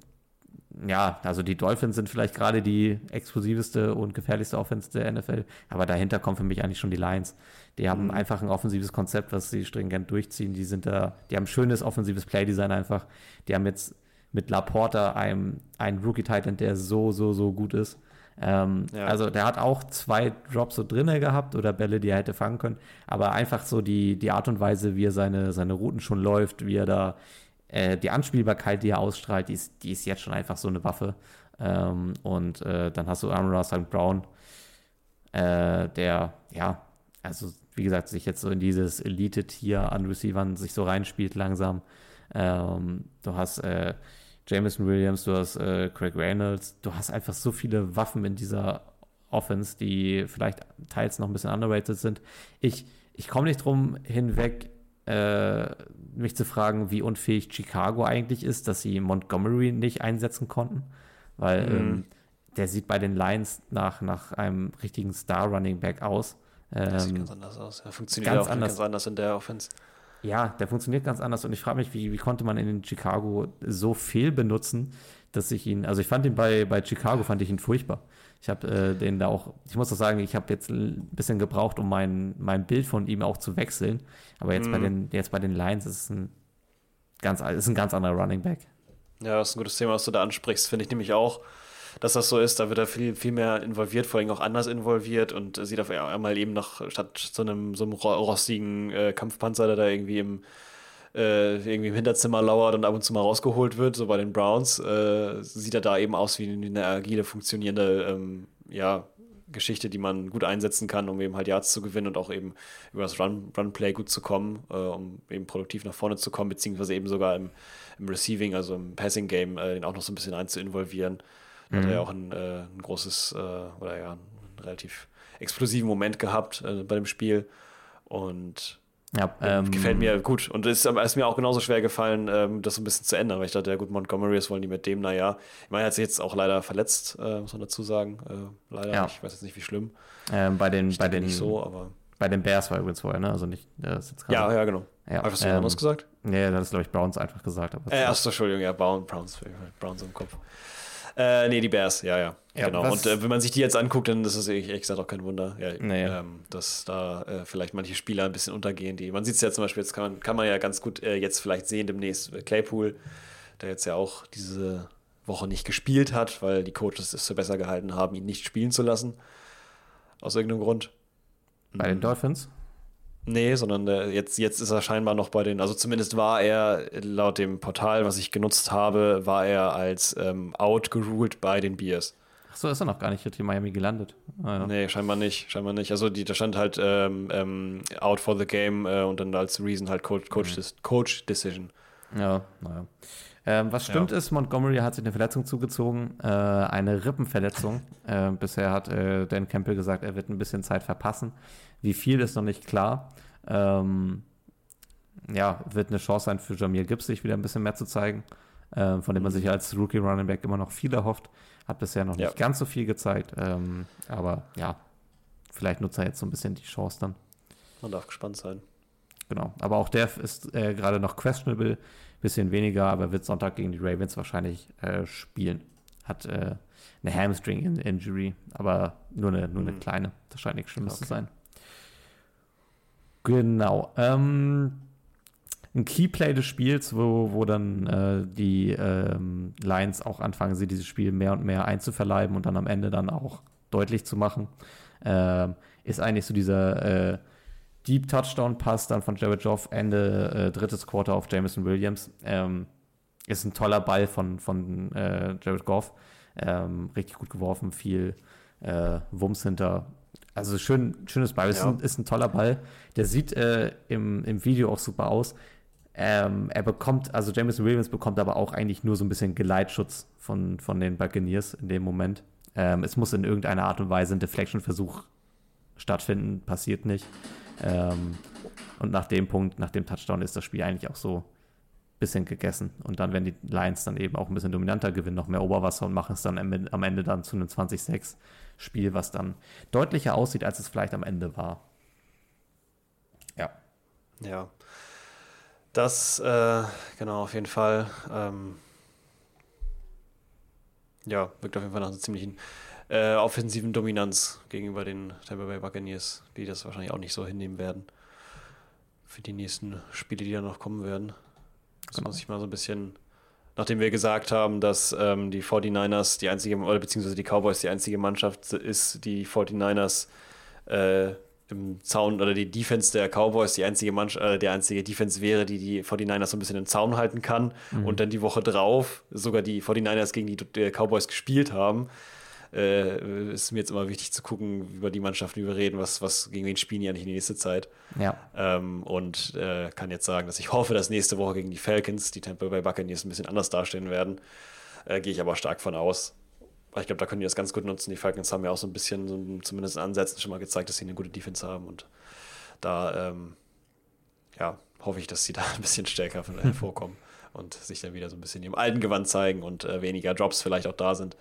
ja, also die Dolphins sind vielleicht gerade die explosivste und gefährlichste Offense der NFL, aber dahinter kommen für mich eigentlich schon die Lions. Die haben mhm. einfach ein offensives Konzept, was sie stringent durchziehen. Die sind da, die haben ein schönes offensives Playdesign einfach. Die haben jetzt mit Laporta einem, einen Rookie-Titan, der so, so, so gut ist. Ähm, ja. Also der hat auch zwei Drops so drinne gehabt oder Bälle, die er hätte fangen können. Aber einfach so die, die Art und Weise, wie er seine, seine Routen schon läuft, wie er da äh, die Anspielbarkeit, die er ausstrahlt, die ist, die ist jetzt schon einfach so eine Waffe. Ähm, und äh, dann hast du Amara St. Brown, äh, der, ja, also wie gesagt, sich jetzt so in dieses Elite-Tier an Receivern sich so reinspielt langsam. Ähm, du hast äh, Jameson Williams, du hast äh, Craig Reynolds, du hast einfach so viele Waffen in dieser Offense, die vielleicht teils noch ein bisschen underrated sind. Ich, ich komme nicht drum hinweg, äh, mich zu fragen, wie unfähig Chicago eigentlich ist, dass sie Montgomery nicht einsetzen konnten, weil mhm. ähm, der sieht bei den Lions nach, nach einem richtigen Star-Running Back aus. Ähm, das sieht ähm, ganz anders aus. Er funktioniert ganz auch anders. ganz anders in der Offense. Ja, der funktioniert ganz anders und ich frage mich, wie, wie konnte man in Chicago so viel benutzen, dass ich ihn, also ich fand ihn bei, bei Chicago, fand ich ihn furchtbar. Ich habe äh, den da auch, ich muss auch sagen, ich habe jetzt ein bisschen gebraucht, um mein, mein Bild von ihm auch zu wechseln. Aber jetzt, mm. bei, mhm. den, jetzt bei den Lions ist es ein ganz, ist ein ganz anderer Running Back. Ja, das ist ein gutes Thema, was du da ansprichst, finde ich nämlich auch dass das so ist. Da wird er viel, viel mehr involviert, vor allem auch anders involviert und sieht auf einmal eben noch, statt so einem, so einem rostigen äh, Kampfpanzer, der da irgendwie im, äh, irgendwie im Hinterzimmer lauert und ab und zu mal rausgeholt wird, so bei den Browns, äh, sieht er da eben aus wie eine agile, funktionierende, ähm, ja, Geschichte, die man gut einsetzen kann, um eben halt Yards zu gewinnen und auch eben über das Run, Runplay gut zu kommen, äh, um eben produktiv nach vorne zu kommen, beziehungsweise eben sogar im, im Receiving, also im Passing Game, äh, den auch noch so ein bisschen einzuinvolvieren. Mhm. Hat er ja auch ein, äh, ein großes äh, oder ja, einen relativ explosiven Moment gehabt äh, bei dem Spiel. Und ja, ähm, gefällt mir gut. Und es ist, ist, mir auch genauso schwer gefallen, ähm, das so ein bisschen zu ändern, weil ich dachte, ja gut, Montgomery, das wollen die mit dem, naja. Ich meine, er hat sich jetzt auch leider verletzt, äh, muss man dazu sagen. Äh, leider, ja. ich weiß jetzt nicht, wie schlimm. Ähm, bei den, bei den, nicht so, aber. Bei den Bears war übrigens vorher, ne? Also nicht, der ist jetzt Ja, ja, genau. Ja. Hast du ähm, anderes gesagt? Nee, das ist, glaube ich, Browns einfach gesagt. Aber äh, achso, Entschuldigung, ja, Browns, Browns im Kopf. Äh, nee, die Bears, ja, ja. ja genau. Und äh, wenn man sich die jetzt anguckt, dann ist es ehrlich gesagt auch kein Wunder, ja, nee. ähm, dass da äh, vielleicht manche Spieler ein bisschen untergehen. Die, man sieht es ja zum Beispiel, jetzt kann man, kann man ja ganz gut äh, jetzt vielleicht sehen demnächst Claypool, der jetzt ja auch diese Woche nicht gespielt hat, weil die Coaches es für besser gehalten haben, ihn nicht spielen zu lassen. Aus irgendeinem Grund. Bei den mhm. Dolphins? Nee, sondern der, jetzt, jetzt ist er scheinbar noch bei den, also zumindest war er laut dem Portal, was ich genutzt habe, war er als ähm, outgeruled bei den Bears. Achso, ist er noch gar nicht hier in Miami gelandet. Ah, ja. Nee, scheinbar nicht, scheinbar nicht. Also die, da stand halt ähm, ähm, out for the game äh, und dann als Reason halt Coach, Coach, mhm. Coach Decision. Ja, naja. Ähm, was stimmt ja. ist, Montgomery hat sich eine Verletzung zugezogen, äh, eine Rippenverletzung. Äh, bisher hat äh, Dan Campbell gesagt, er wird ein bisschen Zeit verpassen. Wie viel ist noch nicht klar. Ähm, ja, wird eine Chance sein für Jamir Gibbs, sich wieder ein bisschen mehr zu zeigen, äh, von dem man sich als Rookie Running Back immer noch viel erhofft. Hat bisher noch ja. nicht ganz so viel gezeigt, ähm, aber ja, vielleicht nutzt er jetzt so ein bisschen die Chance dann. Man darf gespannt sein. Genau, aber auch der ist äh, gerade noch questionable, bisschen weniger, aber wird Sonntag gegen die Ravens wahrscheinlich äh, spielen. Hat äh, eine Hamstring-Injury, aber nur eine, nur eine mhm. kleine. Das scheint nichts Schlimmes okay. zu sein. Genau. Ähm, ein Keyplay des Spiels, wo, wo dann äh, die ähm, Lions auch anfangen, sie dieses Spiel mehr und mehr einzuverleiben und dann am Ende dann auch deutlich zu machen, äh, ist eigentlich so dieser äh, Deep Touchdown Pass dann von Jared Goff Ende äh, drittes Quarter auf Jameson Williams. Ähm, ist ein toller Ball von, von äh, Jared Goff. Ähm, richtig gut geworfen, viel äh, Wumms hinter. Also schön, schönes Ball. Ja. Ist, ein, ist, ein, toller Ball. Der sieht äh, im, im Video auch super aus. Ähm, er bekommt, also Jameson Williams bekommt aber auch eigentlich nur so ein bisschen Geleitschutz von, von den Buccaneers in dem Moment. Ähm, es muss in irgendeiner Art und Weise ein Deflection-Versuch stattfinden, passiert nicht. Ähm, und nach dem Punkt, nach dem Touchdown ist das Spiel eigentlich auch so ein bisschen gegessen. Und dann, wenn die Lions dann eben auch ein bisschen dominanter gewinnen, noch mehr Oberwasser und machen es dann am Ende dann zu einem 20-6-Spiel, was dann deutlicher aussieht, als es vielleicht am Ende war. Ja. Ja. Das, äh, genau, auf jeden Fall. Ähm, ja, wirkt auf jeden Fall nach einer ziemlichen äh, offensiven Dominanz gegenüber den Tampa Bay Buccaneers, die das wahrscheinlich auch nicht so hinnehmen werden. Für die nächsten Spiele, die da noch kommen werden. Das genau. muss ich mal so ein bisschen, nachdem wir gesagt haben, dass ähm, die 49ers die einzige, oder beziehungsweise die Cowboys die einzige Mannschaft ist, die 49ers äh, im Zaun oder die Defense der Cowboys die einzige Mannschaft, äh, der einzige Defense wäre, die die 49ers so ein bisschen im Zaun halten kann mhm. und dann die Woche drauf sogar die 49ers gegen die, die Cowboys gespielt haben. Äh, ist mir jetzt immer wichtig zu gucken, über die Mannschaften, wir reden, was, was gegen wen spielen die eigentlich in die nächste Zeit. Ja. Ähm, und äh, kann jetzt sagen, dass ich hoffe, dass nächste Woche gegen die Falcons die Tampa Bay Buccaneers ein bisschen anders dastehen werden. Äh, Gehe ich aber stark von aus. Ich glaube, da können die das ganz gut nutzen. Die Falcons haben ja auch so ein bisschen, so zumindest in Ansätzen schon mal gezeigt, dass sie eine gute Defense haben. Und da, ähm, ja, hoffe ich, dass sie da ein bisschen stärker hervorkommen [LAUGHS] und sich dann wieder so ein bisschen im alten Gewand zeigen und äh, weniger Drops vielleicht auch da sind,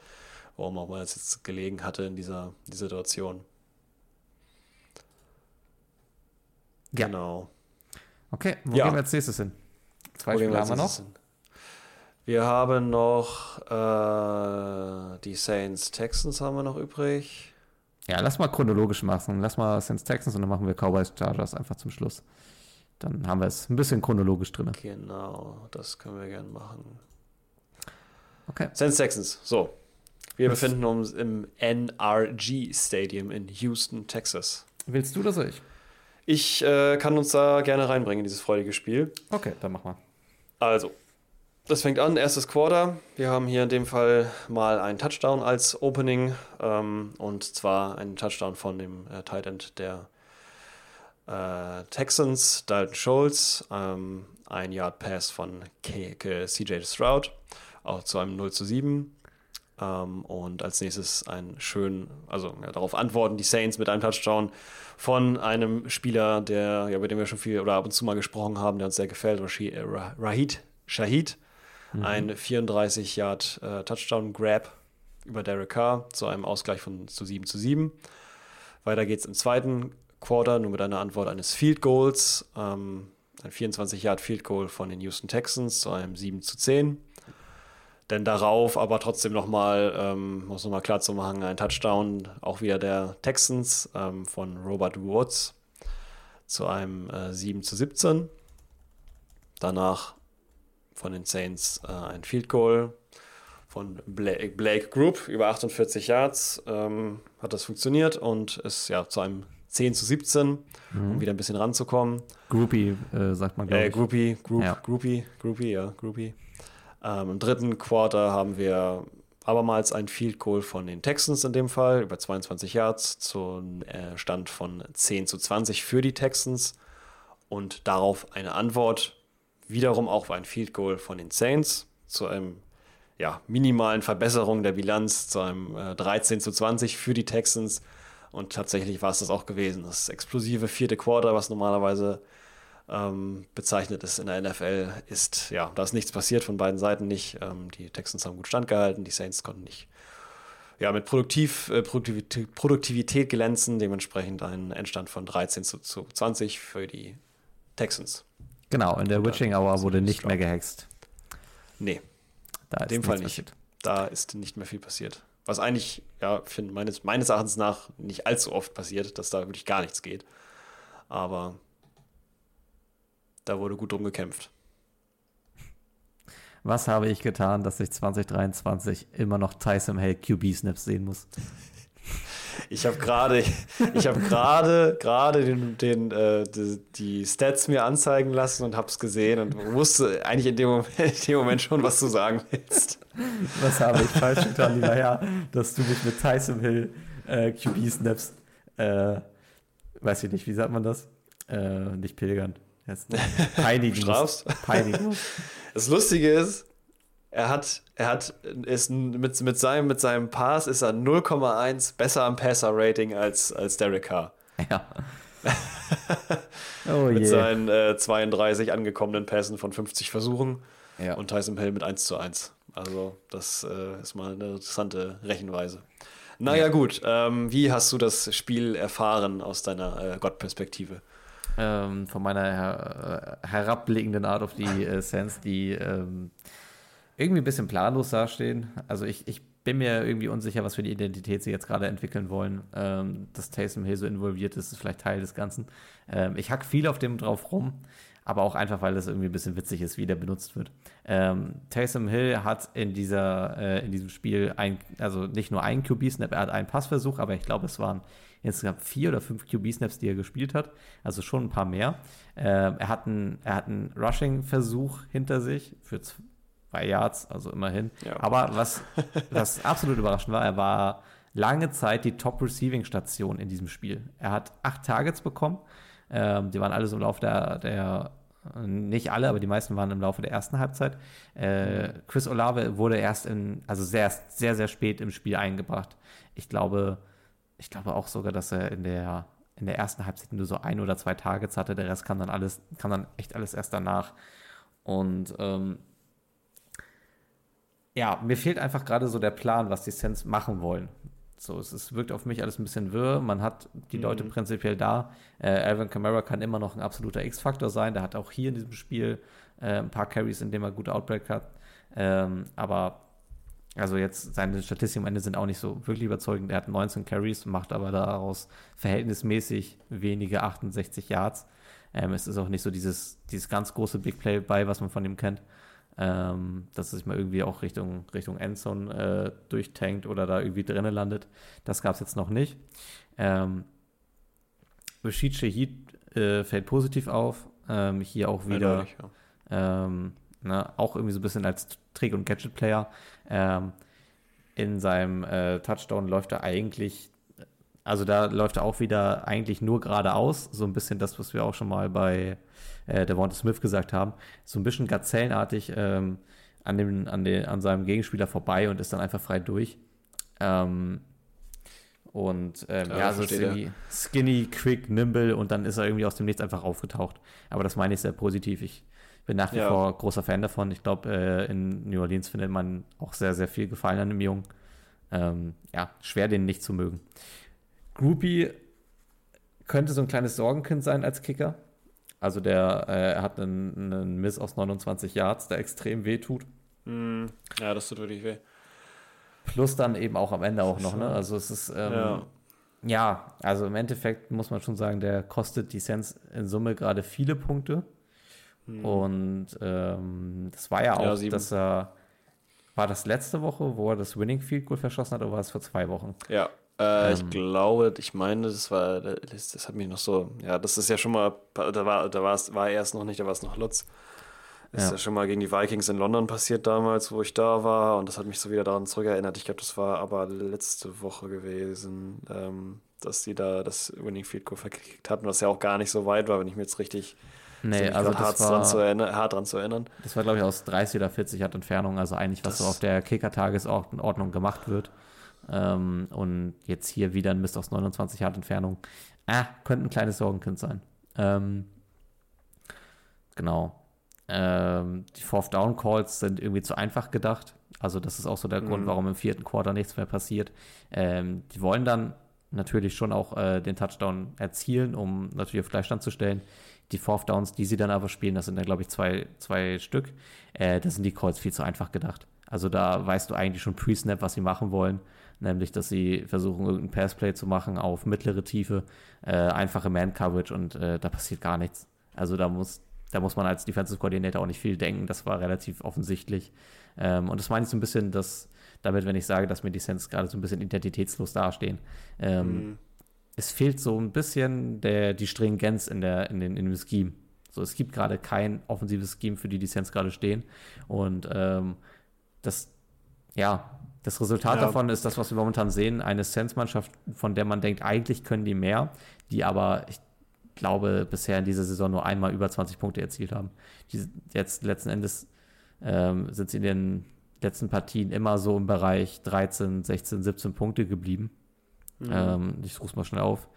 warum auch mal es jetzt gelegen hatte in dieser die Situation. Ja. Genau. Okay, wo ja. gehen wir als nächstes hin? Zwei Spiele haben wir noch. Hin? Wir haben noch äh, die Saints Texans haben wir noch übrig. Ja, lass mal chronologisch machen. Lass mal Saints Texans und dann machen wir Cowboys Chargers einfach zum Schluss. Dann haben wir es ein bisschen chronologisch drin. Genau, das können wir gerne machen. Okay. Saints Texans. So. Wir Was? befinden uns im NRG Stadium in Houston, Texas. Willst du oder soll ich? Ich äh, kann uns da gerne reinbringen in dieses freudige Spiel. Okay, dann mach mal. Also, das fängt an, erstes Quarter. Wir haben hier in dem Fall mal einen Touchdown als Opening ähm, und zwar einen Touchdown von dem äh, Tight End der äh, Texans, Dalton Schultz, ähm, ein Yard Pass von K K CJ Stroud, auch zu einem 0 zu 7. Ähm, und als nächstes ein schön, also ja, darauf antworten die Saints mit einem Touchdown von einem Spieler, der, ja, über den wir schon viel oder ab und zu mal gesprochen haben, der uns sehr gefällt, Rashid, äh, Rahid Shahid Mhm. Ein 34 Yard äh, Touchdown Grab über Derek Carr zu einem Ausgleich von zu 7 zu 7. Weiter geht's im zweiten Quarter, nur mit einer Antwort eines Field Goals. Ähm, ein 24 Yard Field Goal von den Houston Texans zu einem 7 zu 10. Denn darauf aber trotzdem nochmal, ähm, muss nochmal klar zu machen, ein Touchdown auch wieder der Texans ähm, von Robert Woods zu einem äh, 7 zu 17. Danach von den Saints äh, ein Field Goal von Blake, Blake Group über 48 Yards. Ähm, hat das funktioniert und ist ja zu einem 10 zu 17, mhm. um wieder ein bisschen ranzukommen. Groupie, äh, sagt man, glaube äh, Groupie, Group, ja. Groupie, Groupie, ja, Groupie. Ähm, Im dritten Quarter haben wir abermals ein Field Goal von den Texans in dem Fall, über 22 Yards, zum äh, Stand von 10 zu 20 für die Texans. Und darauf eine Antwort wiederum auch ein Field Goal von den Saints zu einem ja, minimalen Verbesserung der Bilanz zu einem äh, 13 zu 20 für die Texans. Und tatsächlich war es das auch gewesen. Das explosive vierte Quarter, was normalerweise ähm, bezeichnet ist in der NFL, ist, ja, da ist nichts passiert von beiden Seiten nicht. Ähm, die Texans haben gut standgehalten, die Saints konnten nicht ja, mit Produktiv, äh, Produktivität, Produktivität glänzen, dementsprechend ein Endstand von 13 zu, zu 20 für die Texans. Genau, in der Witching Hour wurde nicht mehr gehext. Nee. Da in dem Fall nicht. Passiert. Da ist nicht mehr viel passiert. Was eigentlich, ja, find, meines, meines Erachtens nach nicht allzu oft passiert, dass da wirklich gar nichts geht. Aber da wurde gut drum gekämpft. Was habe ich getan, dass ich 2023 immer noch Tyson Hill QB-Snaps sehen muss? Ich habe gerade, ich habe gerade, gerade den, den, äh, die, die, Stats mir anzeigen lassen und habe es gesehen und wusste eigentlich in dem, Moment, [LAUGHS] in dem Moment schon, was du sagen willst. Was habe ich falsch getan, lieber Herr, dass du mich mit Tyson Hill äh, QB snaps, äh, weiß ich nicht, wie sagt man das? Äh, nicht pilgern. Peinigen. Strafst? Peinigen. Das Lustige ist, er hat, er hat, ist mit, mit, seinem, mit seinem Pass ist er 0,1 besser am Passer-Rating als, als Derek Carr. Ja. [LAUGHS] oh mit je. seinen äh, 32 angekommenen Pässen von 50 Versuchen ja. und Tyson Hill mit 1 zu 1. Also, das äh, ist mal eine interessante Rechenweise. Naja, ja. gut. Ähm, wie hast du das Spiel erfahren aus deiner äh, Gottperspektive? Ähm, von meiner her äh, herabblickenden Art auf die äh, Sense, die ähm, irgendwie ein bisschen planlos dastehen. Also ich, ich bin mir irgendwie unsicher, was für die Identität sie jetzt gerade entwickeln wollen. Ähm, dass Taysom Hill so involviert ist, ist vielleicht Teil des Ganzen. Ähm, ich hack viel auf dem drauf rum, aber auch einfach, weil das irgendwie ein bisschen witzig ist, wie der benutzt wird. Ähm, Taysom Hill hat in, dieser, äh, in diesem Spiel ein, also nicht nur einen QB-Snap, er hat einen Passversuch, aber ich glaube, es waren insgesamt vier oder fünf QB-Snaps, die er gespielt hat. Also schon ein paar mehr. Äh, er hat einen, einen Rushing-Versuch hinter sich für zwei Yards, also immerhin. Ja. Aber was, was [LAUGHS] absolut überraschend war, er war lange Zeit die Top-Receiving-Station in diesem Spiel. Er hat acht Targets bekommen. Ähm, die waren alles im Laufe der, der, nicht alle, aber die meisten waren im Laufe der ersten Halbzeit. Äh, Chris Olave wurde erst in, also sehr, sehr, sehr spät im Spiel eingebracht. Ich glaube, ich glaube auch sogar, dass er in der, in der ersten Halbzeit nur so ein oder zwei Targets hatte. Der Rest kam dann alles, kam dann echt alles erst danach. Und ähm, ja, mir fehlt einfach gerade so der Plan, was die Sens machen wollen. So, es, es, wirkt auf mich alles ein bisschen wirr. Man hat die mhm. Leute prinzipiell da. Äh, Alvin Kamara kann immer noch ein absoluter X-Faktor sein. Der hat auch hier in diesem Spiel äh, ein paar Carries, in denen er gute Outbreak hat. Ähm, aber also jetzt seine Statistiken am Ende sind auch nicht so wirklich überzeugend. Er hat 19 Carries, macht aber daraus verhältnismäßig wenige 68 Yards. Ähm, es ist auch nicht so dieses, dieses ganz große Big Play bei, was man von ihm kennt ähm, dass er sich mal irgendwie auch Richtung, Richtung Endzone äh, durchtankt oder da irgendwie drinnen landet. Das gab es jetzt noch nicht. Ähm, Rashid Shahid äh, fällt positiv auf. Ähm, hier auch wieder ja. ähm, ne, auch irgendwie so ein bisschen als Trick- und Gadget-Player. Ähm, in seinem äh, Touchdown läuft er eigentlich, also da läuft er auch wieder eigentlich nur geradeaus. So ein bisschen das, was wir auch schon mal bei äh, Devonta Smith gesagt haben, so ein bisschen gazellenartig ähm, an, dem, an, den, an seinem Gegenspieler vorbei und ist dann einfach frei durch. Ähm, und ähm, ja, so ist irgendwie skinny, quick, nimble und dann ist er irgendwie aus dem Nichts einfach aufgetaucht. Aber das meine ich sehr positiv. Ich bin nach wie ja. vor großer Fan davon. Ich glaube, äh, in New Orleans findet man auch sehr, sehr viel Gefallen an dem Jungen. Ähm, ja, schwer den nicht zu mögen. Groupie könnte so ein kleines Sorgenkind sein als Kicker. Also der, äh, hat einen, einen Miss aus 29 Yards, der extrem weh tut. Mm, ja, das tut wirklich weh. Plus dann eben auch am Ende auch noch, ne? Also es ist, ähm, ja. ja. also im Endeffekt muss man schon sagen, der kostet die Sens in Summe gerade viele Punkte. Hm. Und ähm, das war ja auch, ja, dass er, war das letzte Woche, wo er das Winning Field Goal verschossen hat, oder war es vor zwei Wochen? Ja, äh, ähm, ich glaube, ich meine, das war, das, das, hat mich noch so, ja, das ist ja schon mal, da war, da war es, war erst noch nicht, da war es noch Lutz. Das ja. ist ja schon mal gegen die Vikings in London passiert damals, wo ich da war. Und das hat mich so wieder daran zurückerinnert. Ich glaube, das war aber letzte Woche gewesen, ähm, dass die da das Winning Field Goal verkriegt hatten, was ja auch gar nicht so weit war, wenn ich mir jetzt richtig Nee, also das hart, war, dran zu erinnern, hart dran zu erinnern. Das war, glaube ich, aus 30 oder 40 Yard Entfernung, also eigentlich, was das so auf der Kicker-Tagesordnung gemacht wird. Ähm, und jetzt hier wieder ein Mist aus 29 Yard Entfernung. Ah, könnte ein kleines Sorgenkind sein. Ähm, genau. Ähm, die Fourth Down Calls sind irgendwie zu einfach gedacht. Also das ist auch so der mhm. Grund, warum im vierten Quarter nichts mehr passiert. Ähm, die wollen dann natürlich schon auch äh, den Touchdown erzielen, um natürlich auf Gleichstand zu stellen. Die Fourth Downs, die sie dann aber spielen, das sind dann, glaube ich, zwei, zwei Stück. Äh, das sind die Calls viel zu einfach gedacht. Also da weißt du eigentlich schon pre-Snap, was sie machen wollen nämlich dass sie versuchen, irgendein Passplay zu machen auf mittlere Tiefe, äh, einfache Man-Coverage und äh, da passiert gar nichts. Also da muss, da muss man als Defensive Coordinator auch nicht viel denken, das war relativ offensichtlich. Ähm, und das meine ich so ein bisschen, dass damit, wenn ich sage, dass mir die Saints gerade so ein bisschen identitätslos dastehen. Ähm, mhm. Es fehlt so ein bisschen der, die Stringenz in, der, in, den, in dem Scheme. So, es gibt gerade kein offensives Scheme, für die die Saints gerade stehen. Und ähm, das, ja, das Resultat ja. davon ist das, was wir momentan sehen, eine Saints-Mannschaft, von der man denkt, eigentlich können die mehr, die aber, ich glaube, bisher in dieser Saison nur einmal über 20 Punkte erzielt haben. Die jetzt letzten Endes ähm, sind sie in den letzten Partien immer so im Bereich 13, 16, 17 Punkte geblieben. Mhm. Ähm, ich rufe es mal schnell auf.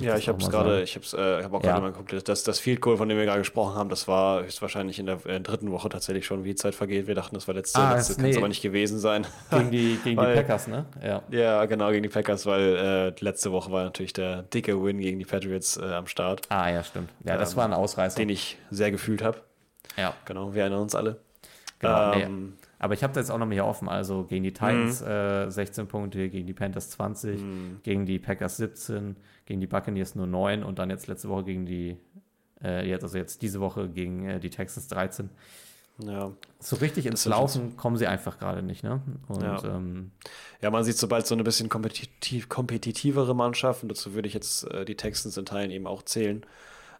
ja, ich, habe es gerade, ich habe äh, hab auch gerade mal geguckt, das, das Field Goal, von dem wir gerade gesprochen haben, das war höchstwahrscheinlich in der, der, dritten Woche tatsächlich schon, wie die Zeit vergeht. Wir dachten, das war letzte, ah, letzte kann es aber nicht gewesen sein. Gegen die, [LAUGHS] gegen weil, die Packers, ne? Ja. ja, genau, gegen die Packers, weil äh, letzte Woche war natürlich der dicke Win gegen die Patriots äh, am Start. Ah, ja, stimmt. Ja, das ähm, war ein Ausreißer. Den ich sehr gefühlt habe. Ja. Genau, wir erinnern uns alle. Genau, ähm, nee. Aber ich habe da jetzt auch noch mehr offen. Also gegen die Titans mhm. äh, 16 Punkte, gegen die Panthers 20, mhm. gegen die Packers 17, gegen die Buccaneers nur 9 und dann jetzt letzte Woche gegen die, äh, jetzt, also jetzt diese Woche gegen äh, die Texans 13. Ja. So richtig ins Laufen kommen sie einfach gerade nicht, ne? Und, ja. Ähm, ja, man sieht sobald so eine bisschen kompetitiv, kompetitivere Mannschaft, und dazu würde ich jetzt äh, die Texans in Teilen eben auch zählen,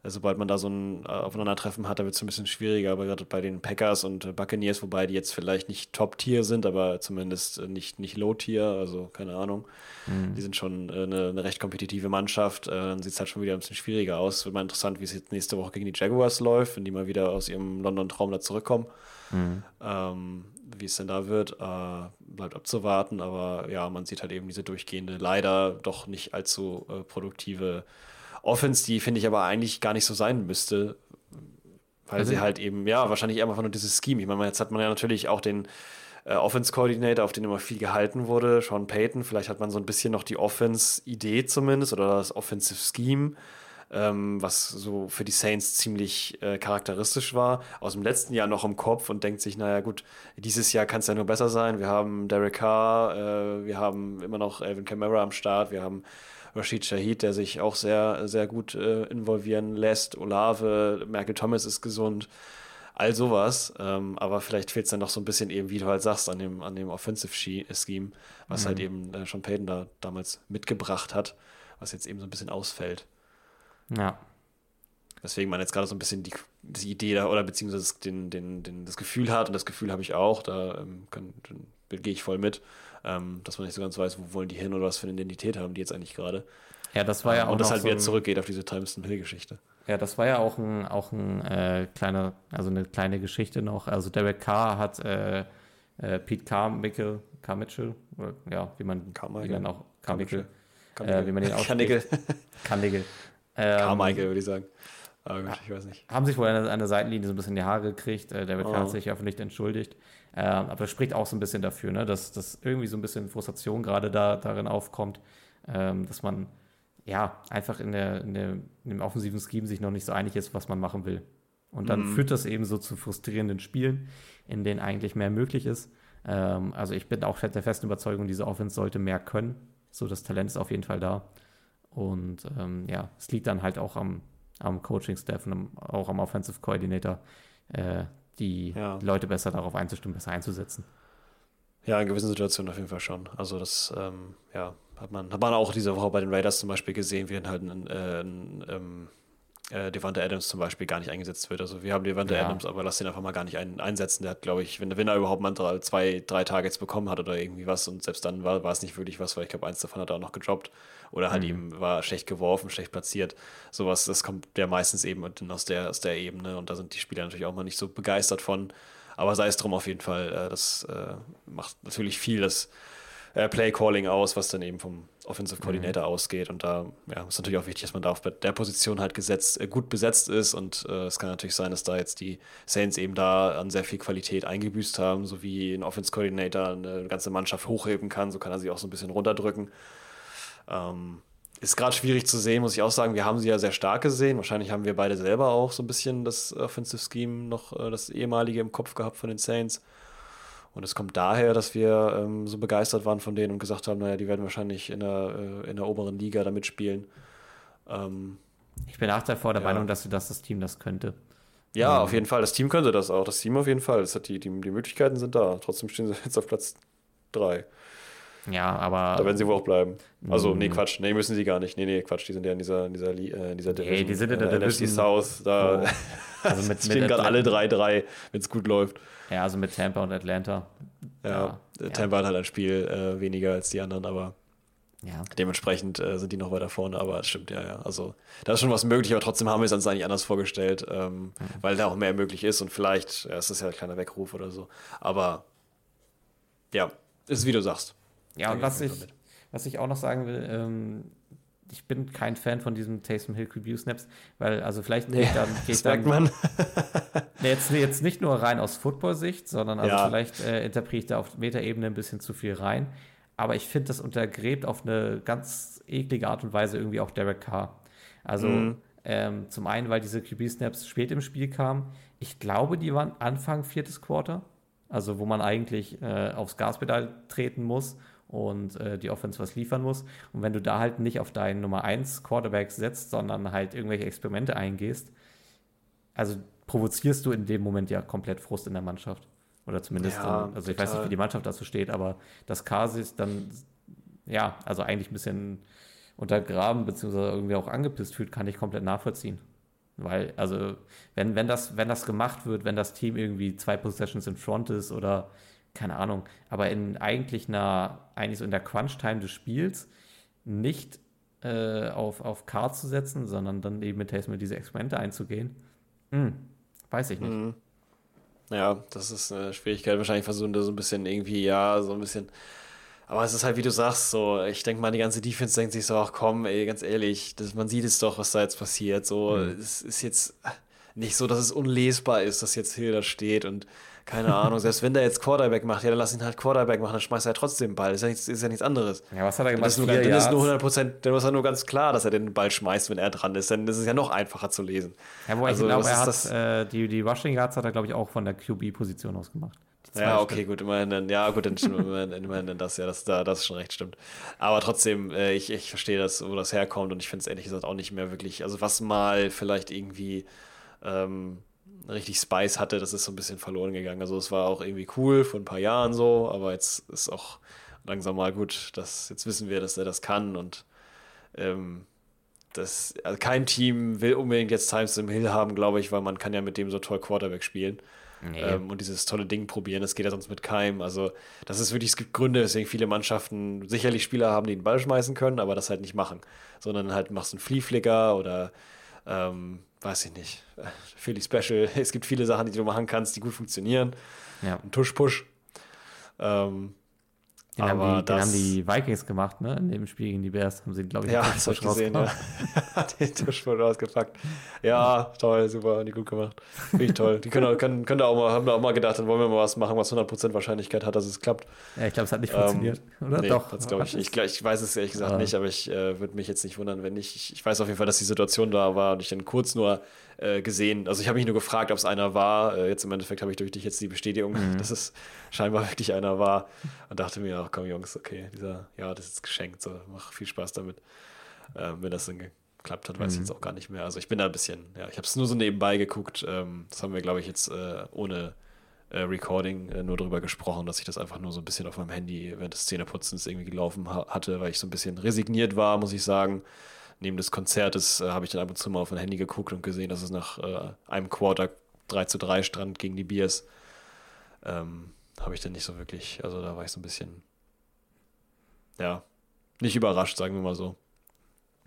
sobald man da so ein äh, Aufeinandertreffen hat, da wird es ein bisschen schwieriger, aber gerade bei den Packers und äh, Buccaneers, wobei die jetzt vielleicht nicht Top-Tier sind, aber zumindest äh, nicht, nicht Low-Tier, also keine Ahnung. Mhm. Die sind schon äh, eine, eine, recht kompetitive Mannschaft. Äh, dann sieht es halt schon wieder ein bisschen schwieriger aus. Wird mal interessant, wie es jetzt nächste Woche gegen die Jaguars läuft, wenn die mal wieder aus ihrem London-Traum da zurückkommen. Mhm. Ähm, wie es denn da wird, äh, bleibt abzuwarten, aber ja, man sieht halt eben diese durchgehende, leider doch nicht allzu produktive Offense, die finde ich aber eigentlich gar nicht so sein müsste, weil also, sie halt eben, ja, wahrscheinlich einfach nur dieses Scheme. Ich meine, jetzt hat man ja natürlich auch den äh, Offense-Coordinator, auf den immer viel gehalten wurde, Sean Payton. Vielleicht hat man so ein bisschen noch die Offense-Idee zumindest oder das Offensive Scheme, ähm, was so für die Saints ziemlich äh, charakteristisch war, aus dem letzten Jahr noch im Kopf und denkt sich, naja gut, dieses Jahr kann es ja nur besser sein. Wir haben Derek Carr, äh, wir haben immer noch Alvin Kamara am Start, wir haben Rashid Shahid, der sich auch sehr, sehr gut äh, involvieren lässt. Olave, Merkel Thomas ist gesund. All sowas. Ähm, aber vielleicht fehlt es dann noch so ein bisschen eben, wie du halt sagst, an dem, an dem Offensive Scheme, was halt mhm. halt eben äh, Sean Payton da damals mitgebracht hat, was jetzt eben so ein bisschen ausfällt. Ja. Deswegen man jetzt gerade so ein bisschen die, die Idee da oder beziehungsweise den, den, den, das Gefühl hat, und das Gefühl habe ich auch, da ähm, gehe ich voll mit, ähm, dass man nicht so ganz weiß, wo wollen die hin oder was für eine Identität haben die jetzt eigentlich gerade. Ja, das war ja ähm, auch. Und das halt so wieder zurückgeht auf diese Timeston Hill-Geschichte. Ja, das war ja auch ein, auch ein äh, kleiner, also eine kleine Geschichte noch. Also Derek Carr hat äh, äh, Pete Carmichael, Carmichael, oder ja, wie man Carmichael. ihn auch Carmichael, Carmichael. Äh, wie man ihn ausspricht. Carmichael. [LAUGHS] Ähm, Carmichael, würde ich sagen. Aber gut, ich weiß nicht. Haben sich wohl an der, an der Seitenlinie so ein bisschen die Haare gekriegt. Äh, David oh. Carr hat sich öffentlich entschuldigt. Äh, aber das spricht auch so ein bisschen dafür, ne, dass, dass irgendwie so ein bisschen Frustration gerade da, darin aufkommt, ähm, dass man ja einfach in, der, in, der, in dem offensiven Scheme sich noch nicht so einig ist, was man machen will. Und dann mhm. führt das eben so zu frustrierenden Spielen, in denen eigentlich mehr möglich ist. Ähm, also ich bin auch der festen Überzeugung, diese Offense sollte mehr können. So, das Talent ist auf jeden Fall da. Und ähm, ja, es liegt dann halt auch am, am Coaching-Staff und am, auch am Offensive Coordinator, äh, die ja. Leute besser darauf einzustimmen, besser einzusetzen. Ja, in gewissen Situationen auf jeden Fall schon. Also das, ähm, ja, hat man, hat man auch diese Woche bei den Raiders zum Beispiel gesehen, wie dann halt ein, äh, ein, ähm, äh, Devante Adams zum Beispiel gar nicht eingesetzt wird. Also wir haben Devante ja. Adams, aber lass den einfach mal gar nicht ein, einsetzen. Der hat, glaube ich, wenn, wenn er überhaupt mal zwei, drei Targets bekommen hat oder irgendwie was und selbst dann war, war es nicht wirklich was, weil ich glaube, eins davon hat er auch noch gedroppt oder halt mhm. ihm war schlecht geworfen, schlecht platziert. Sowas, das kommt ja meistens eben aus der, aus der Ebene und da sind die Spieler natürlich auch mal nicht so begeistert von. Aber sei es drum auf jeden Fall, äh, das äh, macht natürlich viel das äh, Play Calling aus, was dann eben vom Offensive Coordinator mhm. ausgeht. Und da ja, ist natürlich auch wichtig, dass man da auf der Position halt gesetzt, äh, gut besetzt ist. Und äh, es kann natürlich sein, dass da jetzt die Saints eben da an sehr viel Qualität eingebüßt haben, so wie ein Offense Coordinator eine ganze Mannschaft hochheben kann, so kann er sie auch so ein bisschen runterdrücken. Ähm, ist gerade schwierig zu sehen, muss ich auch sagen. Wir haben sie ja sehr stark gesehen. Wahrscheinlich haben wir beide selber auch so ein bisschen das Offensive Scheme noch, äh, das ehemalige im Kopf gehabt von den Saints. Und es kommt daher, dass wir ähm, so begeistert waren von denen und gesagt haben, naja, die werden wahrscheinlich in der, äh, in der oberen Liga da mitspielen. Ähm, ich bin nach der vor der ja. Meinung, dass das, das Team das könnte. Ja, ähm. auf jeden Fall. Das Team könnte das auch. Das Team auf jeden Fall. Das hat die, die, die Möglichkeiten sind da. Trotzdem stehen sie [LAUGHS] jetzt auf Platz drei. Ja, aber. Da werden sie wohl auch bleiben. Also, nee, mm. Quatsch. Nee, müssen sie gar nicht. Nee, nee, Quatsch. Die sind ja in dieser, in dieser, äh, in dieser Division. Nee, die sind in der äh, Division. NFC South. Da oh. [LAUGHS] also mit, stehen gerade alle 3-3, wenn es gut läuft. Ja, also mit Tampa und Atlanta. Ja, ja. Tampa ja. hat halt ein Spiel äh, weniger als die anderen, aber ja. dementsprechend äh, sind die noch weiter vorne. Aber es stimmt, ja, ja. Also, da ist schon was möglich, aber trotzdem haben wir es uns eigentlich anders vorgestellt, ähm, mhm. weil da auch mehr möglich ist und vielleicht, ja, es ist ja ein kleiner Weckruf oder so. Aber ja, ist wie du sagst. Ja, und was ich, was ich auch noch sagen will, ähm, ich bin kein Fan von diesem Taysom Hill Review Snaps, weil also vielleicht nee, dann, [LAUGHS] geht dann man. [LAUGHS] jetzt, jetzt nicht nur rein aus Football-Sicht, sondern also ja. vielleicht äh, interpretiere ich da auf Metaebene ein bisschen zu viel rein. Aber ich finde, das untergräbt auf eine ganz eklige Art und Weise irgendwie auch Derek Carr. Also mhm. ähm, zum einen, weil diese QB-Snaps spät im Spiel kamen. Ich glaube, die waren Anfang viertes Quarter. Also wo man eigentlich äh, aufs Gaspedal treten muss und äh, die Offense was liefern muss. Und wenn du da halt nicht auf deinen Nummer 1 Quarterback setzt, sondern halt irgendwelche Experimente eingehst, also provozierst du in dem Moment ja komplett Frust in der Mannschaft. Oder zumindest, ja, also ich weiß nicht, wie die Mannschaft dazu steht, aber dass Kasis dann, ja, also eigentlich ein bisschen untergraben beziehungsweise irgendwie auch angepisst fühlt, kann ich komplett nachvollziehen. Weil, also, wenn, wenn, das, wenn das gemacht wird, wenn das Team irgendwie zwei Possessions in Front ist oder keine Ahnung, aber in eigentlich einer, eigentlich so in der Crunch-Time des Spiels nicht äh, auf, auf Card zu setzen, sondern dann eben mit Taysom diese Experimente einzugehen, hm, weiß ich nicht. Mhm. Ja, das ist eine Schwierigkeit. Wahrscheinlich versuchen da so ein bisschen irgendwie, ja, so ein bisschen. Aber es ist halt, wie du sagst, so, ich denke mal, die ganze Defense denkt sich so, ach komm, ey, ganz ehrlich, das, man sieht es doch, was da jetzt passiert. So, mhm. es ist jetzt nicht so, dass es unlesbar ist, dass jetzt Hill da steht und keine Ahnung, selbst wenn der jetzt Quarterback macht, ja, dann lass ihn halt Quarterback machen, dann schmeißt er halt trotzdem den Ball. Ist ja nichts, ist ja nichts anderes. Ja, was hat er gemacht? Das ist nur, dann ist nur 100 Prozent, dann ist er nur ganz klar, dass er den Ball schmeißt, wenn er dran ist. Dann ist es ja noch einfacher zu lesen. Ja, wobei also, ich glaube, er hat, äh, die, die Rushing Yards hat er, glaube ich, auch von der QB-Position aus gemacht. Ja, okay, Stück. gut, immerhin dann, ja, gut, dann stimmt immerhin, immerhin dann das, ja, das, da, das ist schon recht stimmt. Aber trotzdem, äh, ich, ich verstehe das, wo das herkommt und ich finde es ehrlich gesagt auch nicht mehr wirklich, also was mal vielleicht irgendwie, ähm, richtig Spice hatte, das ist so ein bisschen verloren gegangen. Also es war auch irgendwie cool vor ein paar Jahren so, aber jetzt ist auch langsam mal gut, dass jetzt wissen wir, dass er das kann und ähm, das, also kein Team will unbedingt jetzt Times im Hill haben, glaube ich, weil man kann ja mit dem so toll Quarterback spielen. Nee. Ähm, und dieses tolle Ding probieren, das geht ja sonst mit keinem. Also, das ist wirklich, es gibt Gründe, weswegen viele Mannschaften sicherlich Spieler haben, die den Ball schmeißen können, aber das halt nicht machen. Sondern halt machst du einen Fliehflicker oder ähm, weiß ich nicht, [LAUGHS] Philly Special. [LAUGHS] Es gibt viele Sachen, die du machen kannst, die gut funktionieren. Ja. Ein Tusch-Push. Ähm, den, haben die, das, den haben die Vikings gemacht, ne? In dem Spiel gegen die Bears haben sie, glaube ich, ja, habe ich gesehen, ja. [LAUGHS] den Tuschpunkt rausgepackt. Ja, toll, super, die gut gemacht. Richtig toll. Die können, können, können da auch mal, haben da auch mal gedacht, dann wollen wir mal was machen, was 100% Wahrscheinlichkeit hat, dass es klappt. Ja, ich glaube, es hat nicht ähm, funktioniert, oder? Nee, Doch. glaube ich, ich, ich weiß es ehrlich gesagt ja. nicht, aber ich äh, würde mich jetzt nicht wundern, wenn nicht. Ich, ich weiß auf jeden Fall, dass die Situation da war und ich dann kurz nur äh, gesehen. Also ich habe mich nur gefragt, ob es einer war. Äh, jetzt im Endeffekt habe ich durch dich jetzt die Bestätigung, mhm. [LAUGHS] dass es scheinbar wirklich einer war. Und dachte mir, ach komm Jungs, okay, dieser, ja, das ist geschenkt, so, mach viel Spaß damit. Ähm, wenn das dann geklappt hat, weiß mhm. ich jetzt auch gar nicht mehr. Also ich bin da ein bisschen, ja, ich habe es nur so nebenbei geguckt. Ähm, das haben wir, glaube ich, jetzt äh, ohne äh, Recording äh, nur darüber gesprochen, dass ich das einfach nur so ein bisschen auf meinem Handy während des Zähneputzens irgendwie gelaufen ha hatte, weil ich so ein bisschen resigniert war, muss ich sagen neben des Konzertes äh, habe ich dann ab und zu mal auf mein Handy geguckt und gesehen, dass es nach äh, einem Quarter 3 zu 3 stand gegen die Bears. Ähm, habe ich dann nicht so wirklich, also da war ich so ein bisschen, ja, nicht überrascht, sagen wir mal so.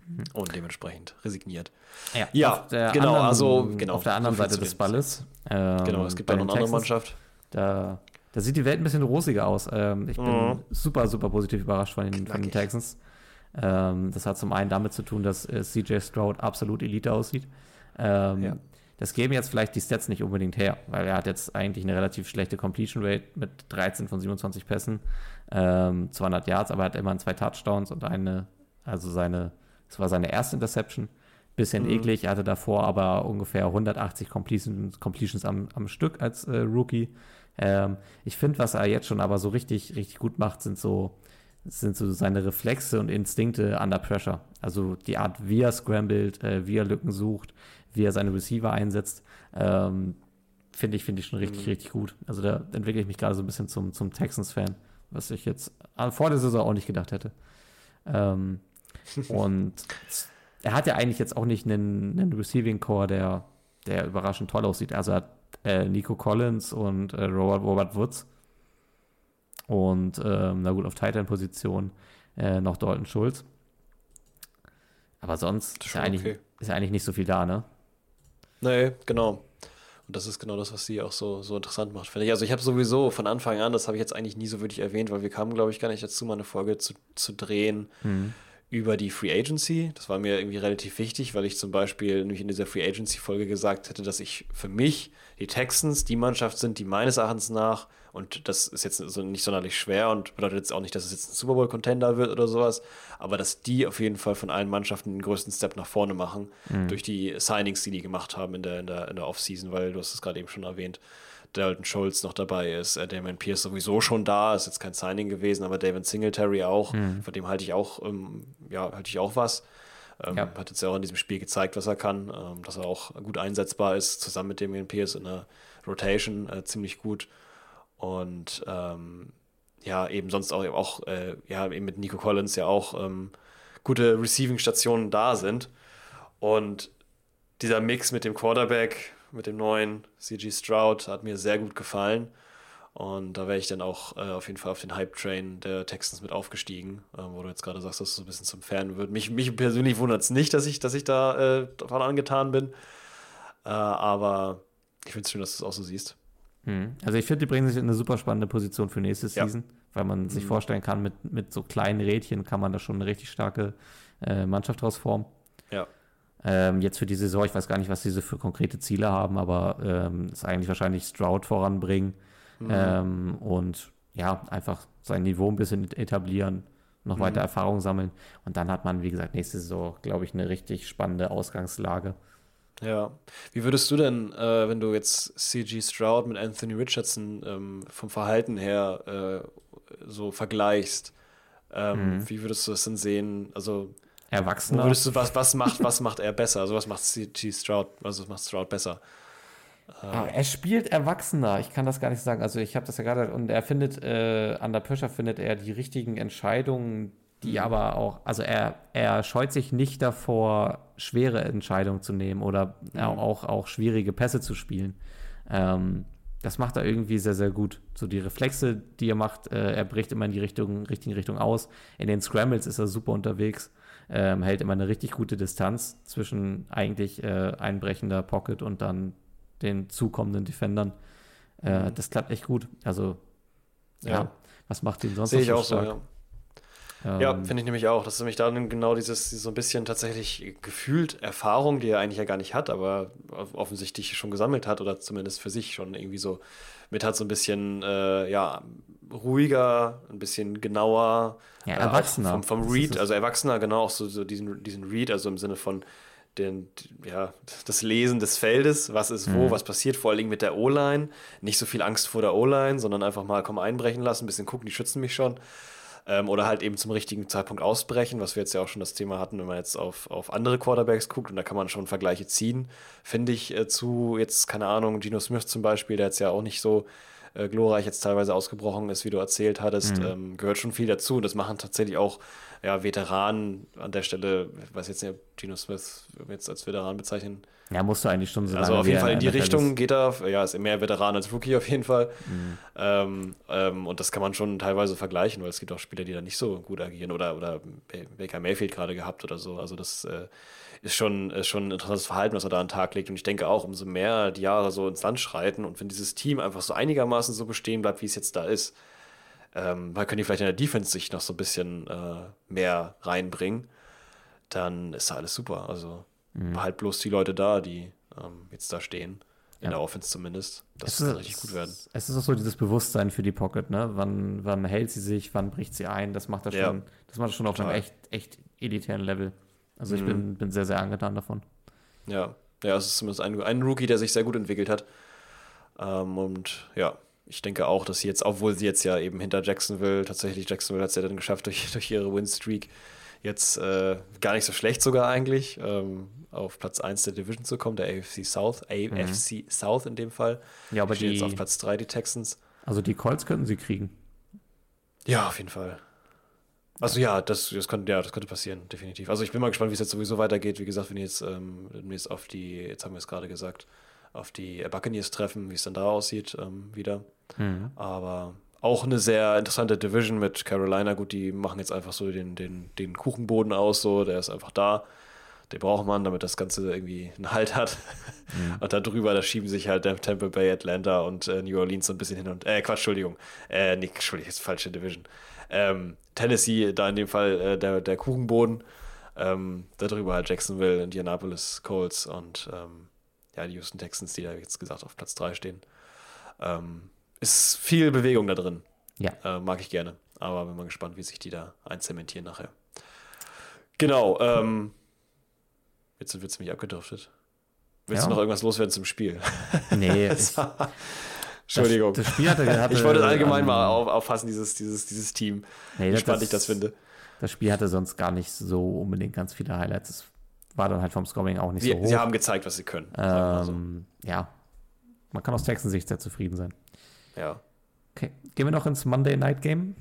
Mhm. Und dementsprechend resigniert. Ja, ja genau, anderen, also genau. Auf der anderen Seite des Balles. Ähm, genau, es gibt da noch eine andere Mannschaft. Da, da sieht die Welt ein bisschen rosiger aus. Ähm, ich bin mhm. super, super positiv überrascht von den, von den Texans. Ähm, das hat zum einen damit zu tun, dass äh, CJ Stroud absolut Elite aussieht. Ähm, ja. Das geben jetzt vielleicht die Stats nicht unbedingt her, weil er hat jetzt eigentlich eine relativ schlechte Completion Rate mit 13 von 27 Pässen, ähm, 200 Yards, aber er hat immerhin zwei Touchdowns und eine, also seine, das war seine erste Interception. Bisschen mhm. eklig, er hatte davor aber ungefähr 180 Completions, Completions am, am Stück als äh, Rookie. Ähm, ich finde, was er jetzt schon aber so richtig, richtig gut macht, sind so sind so seine Reflexe und Instinkte under pressure. Also die Art, wie er scrambled, äh, wie er Lücken sucht, wie er seine Receiver einsetzt, ähm, finde ich, finde ich schon richtig, mhm. richtig gut. Also da entwickle ich mich gerade so ein bisschen zum, zum Texans-Fan, was ich jetzt vor der Saison auch nicht gedacht hätte. Ähm, [LAUGHS] und er hat ja eigentlich jetzt auch nicht einen, einen Receiving Core, der, der überraschend toll aussieht. Also er hat äh, Nico Collins und äh, Robert, Robert Woods. Und ähm, na gut, auf Titan-Position äh, noch Dalton Schulz. Aber sonst ist ja, eigentlich, okay. ist ja eigentlich nicht so viel da, ne? Nee, genau. Und das ist genau das, was sie auch so, so interessant macht, finde ich. Also ich habe sowieso von Anfang an, das habe ich jetzt eigentlich nie so wirklich erwähnt, weil wir kamen, glaube ich, gar nicht dazu, mal eine Folge zu, zu drehen. Mhm über die Free Agency. Das war mir irgendwie relativ wichtig, weil ich zum Beispiel nämlich in dieser Free Agency-Folge gesagt hätte, dass ich für mich die Texans die Mannschaft sind, die meines Erachtens nach, und das ist jetzt nicht sonderlich schwer und bedeutet jetzt auch nicht, dass es jetzt ein Super Bowl-Contender wird oder sowas, aber dass die auf jeden Fall von allen Mannschaften den größten Step nach vorne machen, mhm. durch die Signings, die die gemacht haben in der, in der, in der Offseason, weil du hast es gerade eben schon erwähnt. Dalton Schultz noch dabei ist, äh, Damon Pierce sowieso schon da, ist jetzt kein Signing gewesen, aber David Singletary auch, mhm. von dem halte ich auch, ähm, ja, halte ich auch was. Ähm, ja. Hat jetzt ja auch in diesem Spiel gezeigt, was er kann, ähm, dass er auch gut einsetzbar ist, zusammen mit Damien Pierce in der Rotation äh, ziemlich gut. Und ähm, ja, eben sonst auch, auch äh, ja, eben mit Nico Collins ja auch ähm, gute Receiving-Stationen da sind. Und dieser Mix mit dem Quarterback, mit dem neuen CG Stroud hat mir sehr gut gefallen. Und da wäre ich dann auch äh, auf jeden Fall auf den Hype-Train der Texans mit aufgestiegen, äh, wo du jetzt gerade sagst, dass es so ein bisschen zum Fan wird. Mich, mich persönlich wundert es nicht, dass ich, dass ich da äh, davon angetan bin. Äh, aber ich finde es schön, dass du es auch so siehst. Hm. Also ich finde, die bringen sich in eine super spannende Position für nächste ja. Season, weil man sich mhm. vorstellen kann, mit, mit so kleinen Rädchen kann man da schon eine richtig starke äh, Mannschaft draus formen. Ja. Ähm, jetzt für die Saison, ich weiß gar nicht, was diese für konkrete Ziele haben, aber ähm, ist eigentlich wahrscheinlich Stroud voranbringen mhm. ähm, und ja, einfach sein Niveau ein bisschen etablieren, noch mhm. weiter Erfahrung sammeln. Und dann hat man, wie gesagt, nächste Saison, glaube ich, eine richtig spannende Ausgangslage. Ja. Wie würdest du denn, äh, wenn du jetzt CG Stroud mit Anthony Richardson ähm, vom Verhalten her äh, so vergleichst, ähm, mhm. wie würdest du das denn sehen? Also Erwachsener. Würdest du, was, was, macht, was macht er besser? Also was macht CG Stroud, also was macht Stroud besser? Ah, er spielt Erwachsener, ich kann das gar nicht sagen. Also ich habe das ja gerade, und er findet, äh, under Pressure findet er die richtigen Entscheidungen, die mhm. aber auch, also er, er scheut sich nicht davor, schwere Entscheidungen zu nehmen oder mhm. auch, auch schwierige Pässe zu spielen. Ähm, das macht er irgendwie sehr, sehr gut. So die Reflexe, die er macht, äh, er bricht immer in die Richtung, richtige Richtung aus. In den Scrambles ist er super unterwegs ähm, hält immer eine richtig gute Distanz zwischen eigentlich äh, einbrechender Pocket und dann den zukommenden Defendern. Äh, mhm. Das klappt echt gut. Also, ja, ja. was macht ihn sonst Sehe ich so auch stark? so, ja. Ähm, ja, finde ich nämlich auch. Das ist nämlich dann genau dieses, so ein bisschen tatsächlich gefühlt Erfahrung, die er eigentlich ja gar nicht hat, aber offensichtlich schon gesammelt hat oder zumindest für sich schon irgendwie so mit hat, so ein bisschen, äh, ja, ruhiger, ein bisschen genauer. Ja, äh, erwachsener. Äh, vom, vom Read, also erwachsener, genau, auch so, so diesen, diesen Read, also im Sinne von den, ja, das Lesen des Feldes, was ist wo, mhm. was passiert, vor allem mit der O-Line. Nicht so viel Angst vor der O-Line, sondern einfach mal komm einbrechen lassen, ein bisschen gucken, die schützen mich schon. Ähm, oder halt eben zum richtigen Zeitpunkt ausbrechen, was wir jetzt ja auch schon das Thema hatten, wenn man jetzt auf, auf andere Quarterbacks guckt und da kann man schon Vergleiche ziehen, finde ich, äh, zu jetzt, keine Ahnung, Gino Smith zum Beispiel, der jetzt ja auch nicht so äh, glorreich jetzt teilweise ausgebrochen ist, wie du erzählt hattest, mhm. ähm, gehört schon viel dazu. Und das machen tatsächlich auch ja, Veteranen an der Stelle, ich weiß jetzt nicht, ob Gino Smith jetzt als Veteran bezeichnen. Ja, musst du eigentlich schon so Also auf jeden Fall in die Richtung ist. geht er, ja, ist mehr Veteran als Rookie auf jeden Fall. Mhm. Ähm, ähm, und das kann man schon teilweise vergleichen, weil es gibt auch Spieler, die da nicht so gut agieren oder, oder Baker Mayfield gerade gehabt oder so. Also das äh, ist schon, ist schon ein interessantes Verhalten, was er da an den Tag legt. Und ich denke auch, umso mehr die Jahre so ins Land schreiten und wenn dieses Team einfach so einigermaßen so bestehen bleibt, wie es jetzt da ist, ähm, man könnte vielleicht in der Defense sich noch so ein bisschen äh, mehr reinbringen, dann ist da alles super. Also mhm. behalt bloß die Leute da, die ähm, jetzt da stehen. In ja. der Offense zumindest. Das kann richtig gut werden. Es ist auch so dieses Bewusstsein für die Pocket, ne? Wann, wann hält sie sich, wann bricht sie ein? Das macht er ja. schon, das macht er schon auf einem echt, echt elitären Level. Also ich mhm. bin, bin sehr, sehr angetan davon. Ja, ja, es ist zumindest ein, ein Rookie, der sich sehr gut entwickelt hat. Ähm, und ja, ich denke auch, dass sie jetzt, obwohl sie jetzt ja eben hinter Jacksonville, tatsächlich Jacksonville hat es ja dann geschafft durch, [LAUGHS] durch ihre Win-Streak, jetzt äh, gar nicht so schlecht sogar eigentlich, ähm, auf Platz 1 der Division zu kommen, der AFC South, AFC mhm. South in dem Fall. Ja, aber die jetzt auf Platz 3 die Texans. Also die Colts könnten sie kriegen. Ja, auf jeden Fall. Also ja, das, das, könnte, ja, das könnte passieren, definitiv. Also ich bin mal gespannt, wie es jetzt sowieso weitergeht. Wie gesagt, wenn jetzt ähm, jetzt auf die, jetzt haben wir es gerade gesagt, auf die Buccaneers treffen, wie es dann da aussieht, ähm, wieder. Mhm. Aber auch eine sehr interessante Division mit Carolina. Gut, die machen jetzt einfach so den, den, den Kuchenboden aus, so, der ist einfach da. Den braucht man, damit das Ganze irgendwie einen Halt hat. Mhm. Und da drüber, da schieben sich halt Tampa Bay, Atlanta und äh, New Orleans so ein bisschen hin und. Äh, Quatsch, Entschuldigung. Äh, nee, Entschuldigung, ist falsche Division. Ähm, Tennessee, da in dem Fall äh, der, der Kuchenboden. Ähm, darüber halt Jacksonville, Indianapolis Colts und ähm, ja, die Houston Texans, die da jetzt gesagt auf Platz 3 stehen. Ähm, ist viel Bewegung da drin. Ja. Äh, mag ich gerne. Aber bin mal gespannt, wie sich die da einzementieren nachher. Genau. Ähm, jetzt sind wir ziemlich abgedriftet. Willst ja. du noch irgendwas loswerden zum Spiel? Nee. [LAUGHS] Entschuldigung. Das, das, Spiel hatte, hatte, ich wollte es allgemein ähm, mal auf, auffassen, dieses, dieses, dieses Team. Nee, wie spannend ich das finde. Das Spiel hatte sonst gar nicht so unbedingt ganz viele Highlights. Es war dann halt vom Scoring auch nicht sie, so hoch. Sie haben gezeigt, was sie können. Ähm, so. Ja, man kann aus Texans-Sicht sehr zufrieden sein. Ja. Okay, gehen wir noch ins Monday Night Game?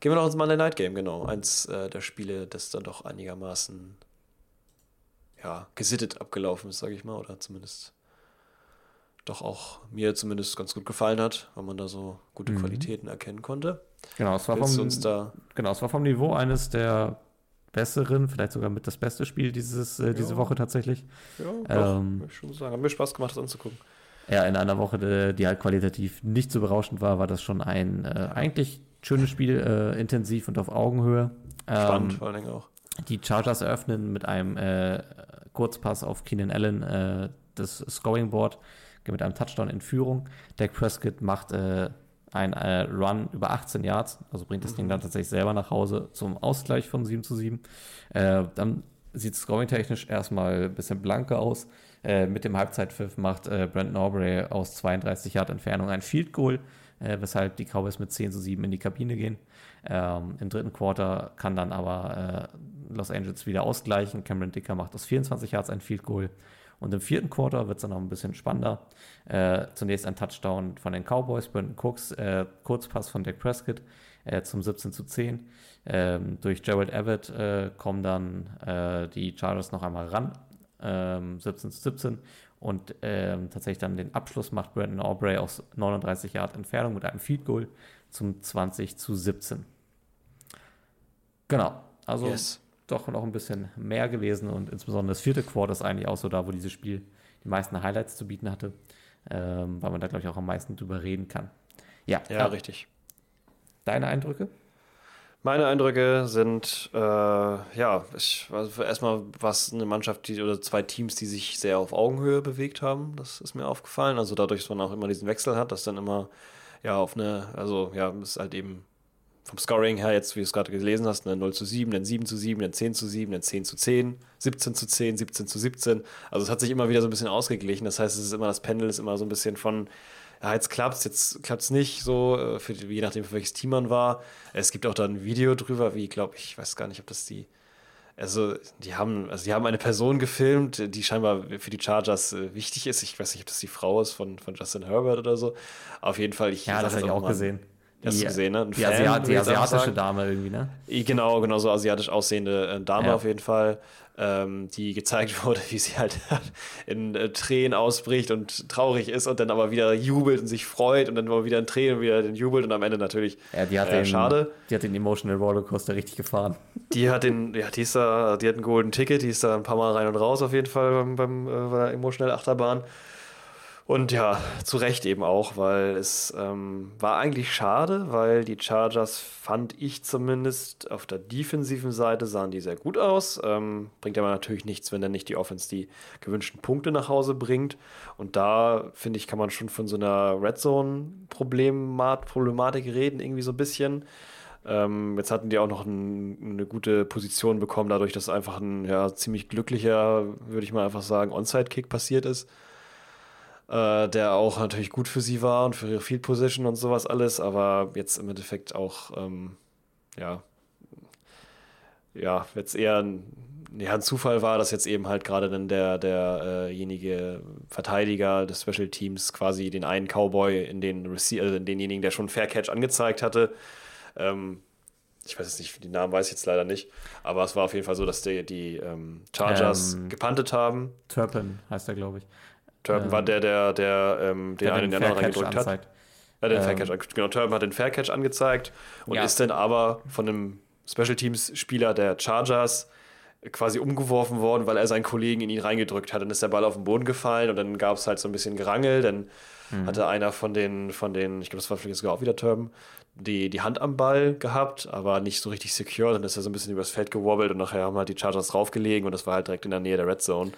Gehen wir noch ins Monday Night Game, genau. Eins äh, der Spiele, das dann doch einigermaßen ja, gesittet abgelaufen ist, sage ich mal, oder zumindest doch auch mir zumindest ganz gut gefallen hat, weil man da so gute mhm. Qualitäten erkennen konnte. Genau, es war vom, genau, es war vom Niveau eines der besseren, vielleicht sogar mit das beste Spiel dieses, äh, diese ja. Woche tatsächlich. Ja, ähm, ich schon sagen. Hat mir Spaß gemacht, das anzugucken. Ja, in einer Woche, die halt qualitativ nicht so berauschend war, war das schon ein äh, eigentlich schönes Spiel, äh, intensiv und auf Augenhöhe. Spannend, ähm, vor allen Dingen auch. Die Chargers eröffnen mit einem äh, Kurzpass auf Keenan Allen äh, das Scoring Board, mit einem Touchdown in Führung. Dak Prescott macht äh, ein äh, Run über 18 Yards, also bringt das mhm. Ding dann tatsächlich selber nach Hause zum Ausgleich von 7 zu 7. Äh, dann sieht es scoring-technisch erstmal ein bisschen blanker aus. Äh, mit dem Halbzeitpfiff macht äh, Brandon Aubrey aus 32 Yard Entfernung ein Field Goal, äh, weshalb die Cowboys mit 10 zu 7 in die Kabine gehen. Ähm, Im dritten Quarter kann dann aber äh, Los Angeles wieder ausgleichen. Cameron Dicker macht aus 24 Yards ein Field Goal. Und im vierten Quarter wird es dann noch ein bisschen spannender. Äh, zunächst ein Touchdown von den Cowboys, Brandon Cooks, äh, Kurzpass von Dak Prescott äh, zum 17 zu 10. Ähm, durch Gerald Everett äh, kommen dann äh, die Chargers noch einmal ran, ähm, 17 zu 17. Und ähm, tatsächlich dann den Abschluss macht Brandon Aubrey aus 39 Yard Entfernung mit einem Field Goal zum 20 zu 17. Genau. Also yes doch noch ein bisschen mehr gewesen und insbesondere das vierte Quarter ist eigentlich auch so da, wo dieses Spiel die meisten Highlights zu bieten hatte, ähm, weil man da, glaube ich, auch am meisten drüber reden kann. Ja, ja, richtig. Deine Eindrücke? Meine Eindrücke sind, äh, ja, ich, also erstmal war es eine Mannschaft die, oder zwei Teams, die sich sehr auf Augenhöhe bewegt haben. Das ist mir aufgefallen. Also dadurch, dass man auch immer diesen Wechsel hat, dass dann immer, ja, auf eine, also ja, es ist halt eben vom Scoring her, jetzt wie du es gerade gelesen hast, eine 0 zu 7, dann 7 zu 7, dann 10 zu 7, dann 10 zu 10, 17 zu 10, 17 zu 17. Also es hat sich immer wieder so ein bisschen ausgeglichen. Das heißt, es ist immer, das Pendel ist immer so ein bisschen von, ja, jetzt klappt es, jetzt klappt es nicht, so, äh, für, je nachdem, für welches Team man war. Es gibt auch da ein Video drüber, wie, glaube ich, weiß gar nicht, ob das die, also die haben, also die haben eine Person gefilmt, die scheinbar für die Chargers äh, wichtig ist. Ich weiß nicht, ob das die Frau ist von, von Justin Herbert oder so. Auf jeden Fall, ich Ja, das habe ich auch mal, gesehen. Hast die, du gesehen, ne? Ein die, Fan, Asiat die asiatische Dame irgendwie, ne? Genau, genau so asiatisch aussehende äh, Dame ja. auf jeden Fall, ähm, die gezeigt [LAUGHS] wurde, wie sie halt in äh, Tränen ausbricht und traurig ist und dann aber wieder jubelt und sich freut und dann aber wieder in Tränen und wieder jubelt und am Ende natürlich ja, die hat äh, den, schade. Die hat den Emotional Rollercoaster richtig gefahren. Die hat den, ja, die ist da, die hat einen Golden Ticket, die ist da ein paar Mal rein und raus auf jeden Fall beim, beim äh, Emotional Achterbahn. Und ja, zu Recht eben auch, weil es ähm, war eigentlich schade, weil die Chargers, fand ich zumindest, auf der defensiven Seite sahen die sehr gut aus. Ähm, bringt aber natürlich nichts, wenn dann nicht die Offense die gewünschten Punkte nach Hause bringt. Und da, finde ich, kann man schon von so einer Red Zone-Problematik reden, irgendwie so ein bisschen. Ähm, jetzt hatten die auch noch ein, eine gute Position bekommen, dadurch, dass einfach ein ja, ziemlich glücklicher, würde ich mal einfach sagen, Onside-Kick passiert ist äh, der auch natürlich gut für sie war und für ihre Field Position und sowas alles, aber jetzt im Endeffekt auch, ähm, ja, ja, jetzt eher ein, ja, ein Zufall war, dass jetzt eben halt gerade dann der, derjenige Verteidiger des Special Teams quasi den einen Cowboy in den Rece also denjenigen, der schon Fair Catch angezeigt hatte, Ähm, ich weiß jetzt nicht, die Namen weiß ich jetzt leider nicht, aber es war auf jeden Fall so, dass die, die ähm, Chargers ähm, gepantet haben. Turpin heißt er, glaube ich. Turpin ähm, war der, der, der ähm, den der einen in den anderen reingedrückt hat. Ja, den ähm, Faircatch, genau, Turpin hat den Faircatch angezeigt und ja. ist dann aber von einem Special Teams Spieler der Chargers quasi umgeworfen worden, weil er seinen Kollegen in ihn reingedrückt hat. Dann ist der Ball auf den Boden gefallen und dann gab es halt so ein bisschen Gerangel. Dann mhm. hatte einer von den, von den, ich glaube, das war vielleicht sogar auch wieder Turban, die, die Hand am Ball gehabt, aber nicht so richtig secure. Dann ist er so ein bisschen übers Feld gewobbelt und nachher haben halt die Chargers draufgelegen und das war halt direkt in der Nähe der Red Zone.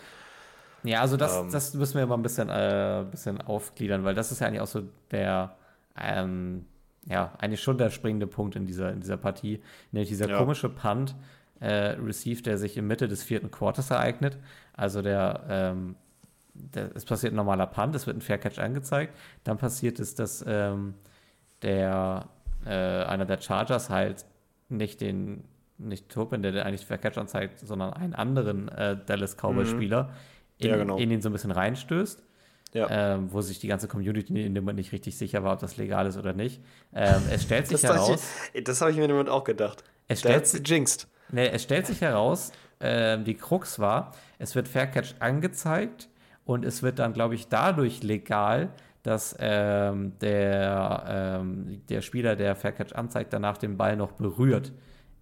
Ja, also das, ähm, das müssen wir mal ein bisschen, äh, bisschen aufgliedern, weil das ist ja eigentlich auch so der, ähm, ja, eigentlich schon der springende Punkt in dieser, in dieser Partie, nämlich dieser ja. komische Punt, äh, Receive, der sich in Mitte des vierten Quarters ereignet. Also der, ähm, der, es passiert ein normaler Punt, es wird ein Fair Catch angezeigt, dann passiert es, dass ähm, der äh, einer der Chargers halt nicht den, nicht Turpin, der eigentlich Fair Catch anzeigt, sondern einen anderen äh, Dallas Cowboy-Spieler mhm. In, ja, genau. in ihn so ein bisschen reinstößt. Ja. Ähm, wo sich die ganze Community in dem Moment nicht richtig sicher war, ob das legal ist oder nicht. Ähm, es stellt [LAUGHS] sich das heraus. Ich, das habe ich mir in dem Moment auch gedacht. Es stellt, sich jinxed. Nee, es stellt sich heraus, äh, die Krux war, es wird Fair Catch angezeigt und es wird dann, glaube ich, dadurch legal, dass ähm, der, ähm, der Spieler, der Fair Catch anzeigt, danach den Ball noch berührt.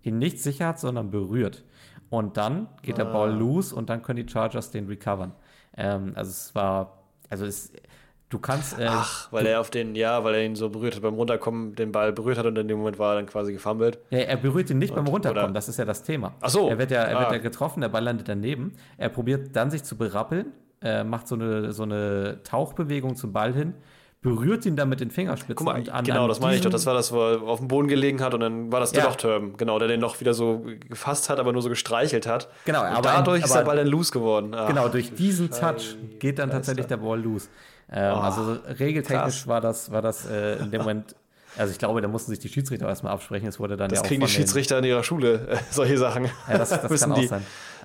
Ihn nicht sicher hat, sondern berührt. Und dann geht der Ball ah. loose und dann können die Chargers den recovern. Ähm, also es war, also es, du kannst. Äh, Ach, weil er auf den, ja, weil er ihn so berührt hat, beim Runterkommen den Ball berührt hat und in dem Moment war er dann quasi gefummelt. Ja, er berührt ihn nicht und, beim Runterkommen, oder? das ist ja das Thema. Ach so. Er wird ja, er ah. wird ja getroffen, der Ball landet daneben. Er probiert dann sich zu berappeln äh, macht so eine, so eine Tauchbewegung zum Ball hin, berührt ihn dann mit den Fingerspitzen. Mal, an, genau, das meine ich doch. Das war das, wo er auf dem Boden gelegen hat und dann war das der ja. Lochturm, genau, der den noch wieder so gefasst hat, aber nur so gestreichelt hat. Genau, und aber dadurch ein, ist der Ball dann loose geworden. Ach, genau, durch diesen Touch geht dann tatsächlich der Ball loose. Ähm, oh, also regeltechnisch war das, war das äh, in dem Moment also ich glaube, da mussten sich die Schiedsrichter erstmal absprechen. Es wurde dann das ja auch kriegen die Schiedsrichter in ihrer Schule, äh, solche Sachen. Ja, das, das [LAUGHS] müssen die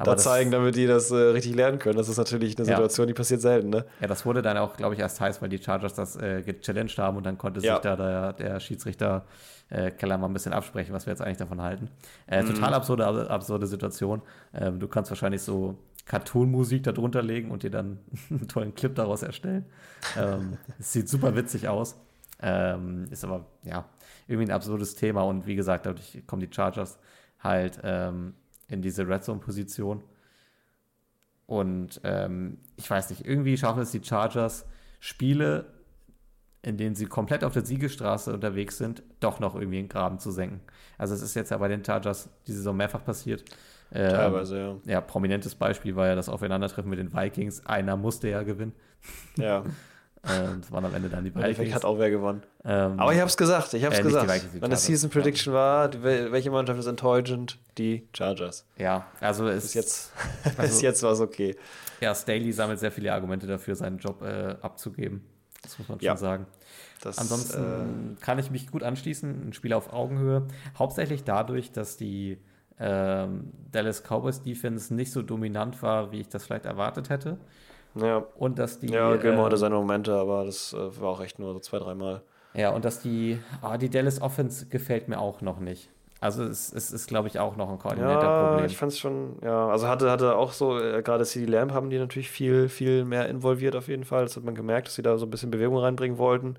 da zeigen, damit die das äh, richtig lernen können. Das ist natürlich eine Situation, ja. die passiert selten. Ne? Ja, das wurde dann auch, glaube ich, erst heiß, weil die Chargers das äh, gechallenged haben und dann konnte ja. sich da der, der Schiedsrichter äh, Keller mal ein bisschen absprechen, was wir jetzt eigentlich davon halten. Äh, mhm. Total absurde, absurde Situation. Ähm, du kannst wahrscheinlich so Cartoon-Musik darunter legen und dir dann [LAUGHS] einen tollen Clip daraus erstellen. Ähm, es sieht super witzig aus. Ähm, ist aber, ja, irgendwie ein absurdes Thema und wie gesagt, dadurch kommen die Chargers halt ähm, in diese Red Zone-Position. Und ähm, ich weiß nicht, irgendwie schaffen es die Chargers, Spiele, in denen sie komplett auf der Siegestraße unterwegs sind, doch noch irgendwie in den Graben zu senken. Also es ist jetzt ja bei den Chargers diese Saison mehrfach passiert. Ähm, Teilweise, ja. Ja, prominentes Beispiel war ja das Aufeinandertreffen mit den Vikings. Einer musste ja gewinnen. Ja. [LAUGHS] Ähm, das waren am Ende dann die Vikings. Endeffekt hat auch wer gewonnen. Ähm, Aber ich habe es gesagt, ich habe es äh, gesagt. Vikings, Meine Season Prediction war, die, welche Mannschaft ist enttäuschend? Die Chargers. Ja, also es bis jetzt, [LAUGHS] also, jetzt war es okay. Ja, Staley sammelt sehr viele Argumente dafür, seinen Job äh, abzugeben. Das muss man ja. schon sagen. Das, Ansonsten äh, kann ich mich gut anschließen, ein Spiel auf Augenhöhe. Hauptsächlich dadurch, dass die ähm, Dallas Cowboys Defense nicht so dominant war, wie ich das vielleicht erwartet hätte. Ja. Und dass die. Ja, Gilmore hatte seine Momente, aber das äh, war auch echt nur so zwei, dreimal. Ja, und dass die, ah, die Dallas Offense gefällt mir auch noch nicht. Also es, es ist, glaube ich, auch noch ein Koordinatorproblem. Ja, ich fand es schon, ja, also hatte, hatte auch so, äh, gerade CD Lamb haben die natürlich viel, viel mehr involviert auf jeden Fall. Das hat man gemerkt, dass sie da so ein bisschen Bewegung reinbringen wollten.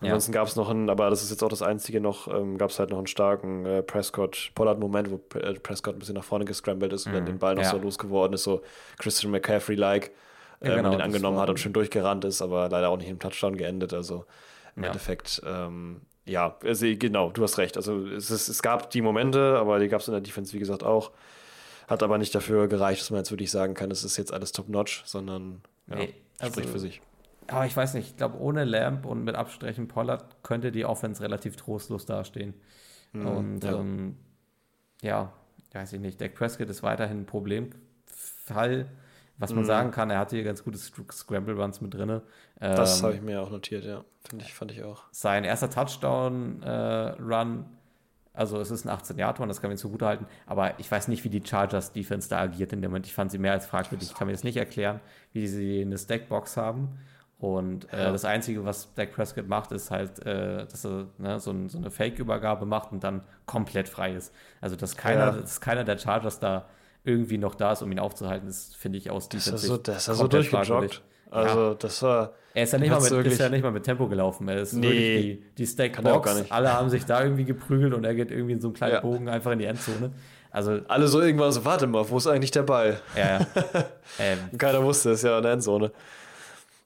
Ansonsten ja. gab es noch einen, aber das ist jetzt auch das Einzige noch, ähm, gab es halt noch einen starken äh, Prescott-Pollard-Moment, wo äh, Prescott ein bisschen nach vorne gescrambled ist und dann mhm. den Ball noch ja. so losgeworden ist, so Christian McCaffrey-like ja, genau, den angenommen hat und schön durchgerannt ist, aber leider auch nicht im Touchdown geendet. Also im ja. Endeffekt, ähm, ja, also, genau, du hast recht. Also es, ist, es gab die Momente, aber die gab es in der Defense, wie gesagt, auch. Hat aber nicht dafür gereicht, dass man jetzt wirklich sagen kann, es ist jetzt alles top-notch, sondern ja, nee, also, spricht für sich. Aber ich weiß nicht, ich glaube, ohne Lamp und mit Abstrichen Pollard könnte die Offense relativ trostlos dastehen. Mhm, und ja. Ähm, ja, weiß ich nicht. Dak Prescott ist weiterhin ein Problemfall. Was man mhm. sagen kann, er hatte hier ganz gute Scramble Runs mit drin. Ähm, das habe ich mir auch notiert, ja. Finde ich, fand ich auch. Sein erster Touchdown-Run, äh, also es ist ein 18-Yard-Run, das kann man zugute halten, aber ich weiß nicht, wie die Chargers-Defense da agiert in dem Moment. Ich fand sie mehr als fragwürdig. Ich kann mir das nicht erklären, wie sie eine Stackbox haben Und äh, ja. das Einzige, was Dak Prescott macht, ist halt, äh, dass er ne, so, ein, so, eine Fake-Übergabe macht und dann komplett frei ist. Also, dass keiner, ja. dass keiner der Chargers da irgendwie noch da ist, um ihn aufzuhalten, das finde ich aus dieser Sicht. So, das ist so durchgejoggt. Also, ja. das war. Er ist ja, nicht mal mit, ist ja nicht mal mit Tempo gelaufen. Er ist nee, wirklich die, die Stack-Box. Alle haben sich da irgendwie geprügelt und er geht irgendwie in so einen kleinen ja. Bogen einfach in die Endzone. Also, Alle so irgendwann so, warte mal, wo ist eigentlich der Ball? Ja, ja. [LAUGHS] ähm, Keiner wusste es, ja, in der Endzone.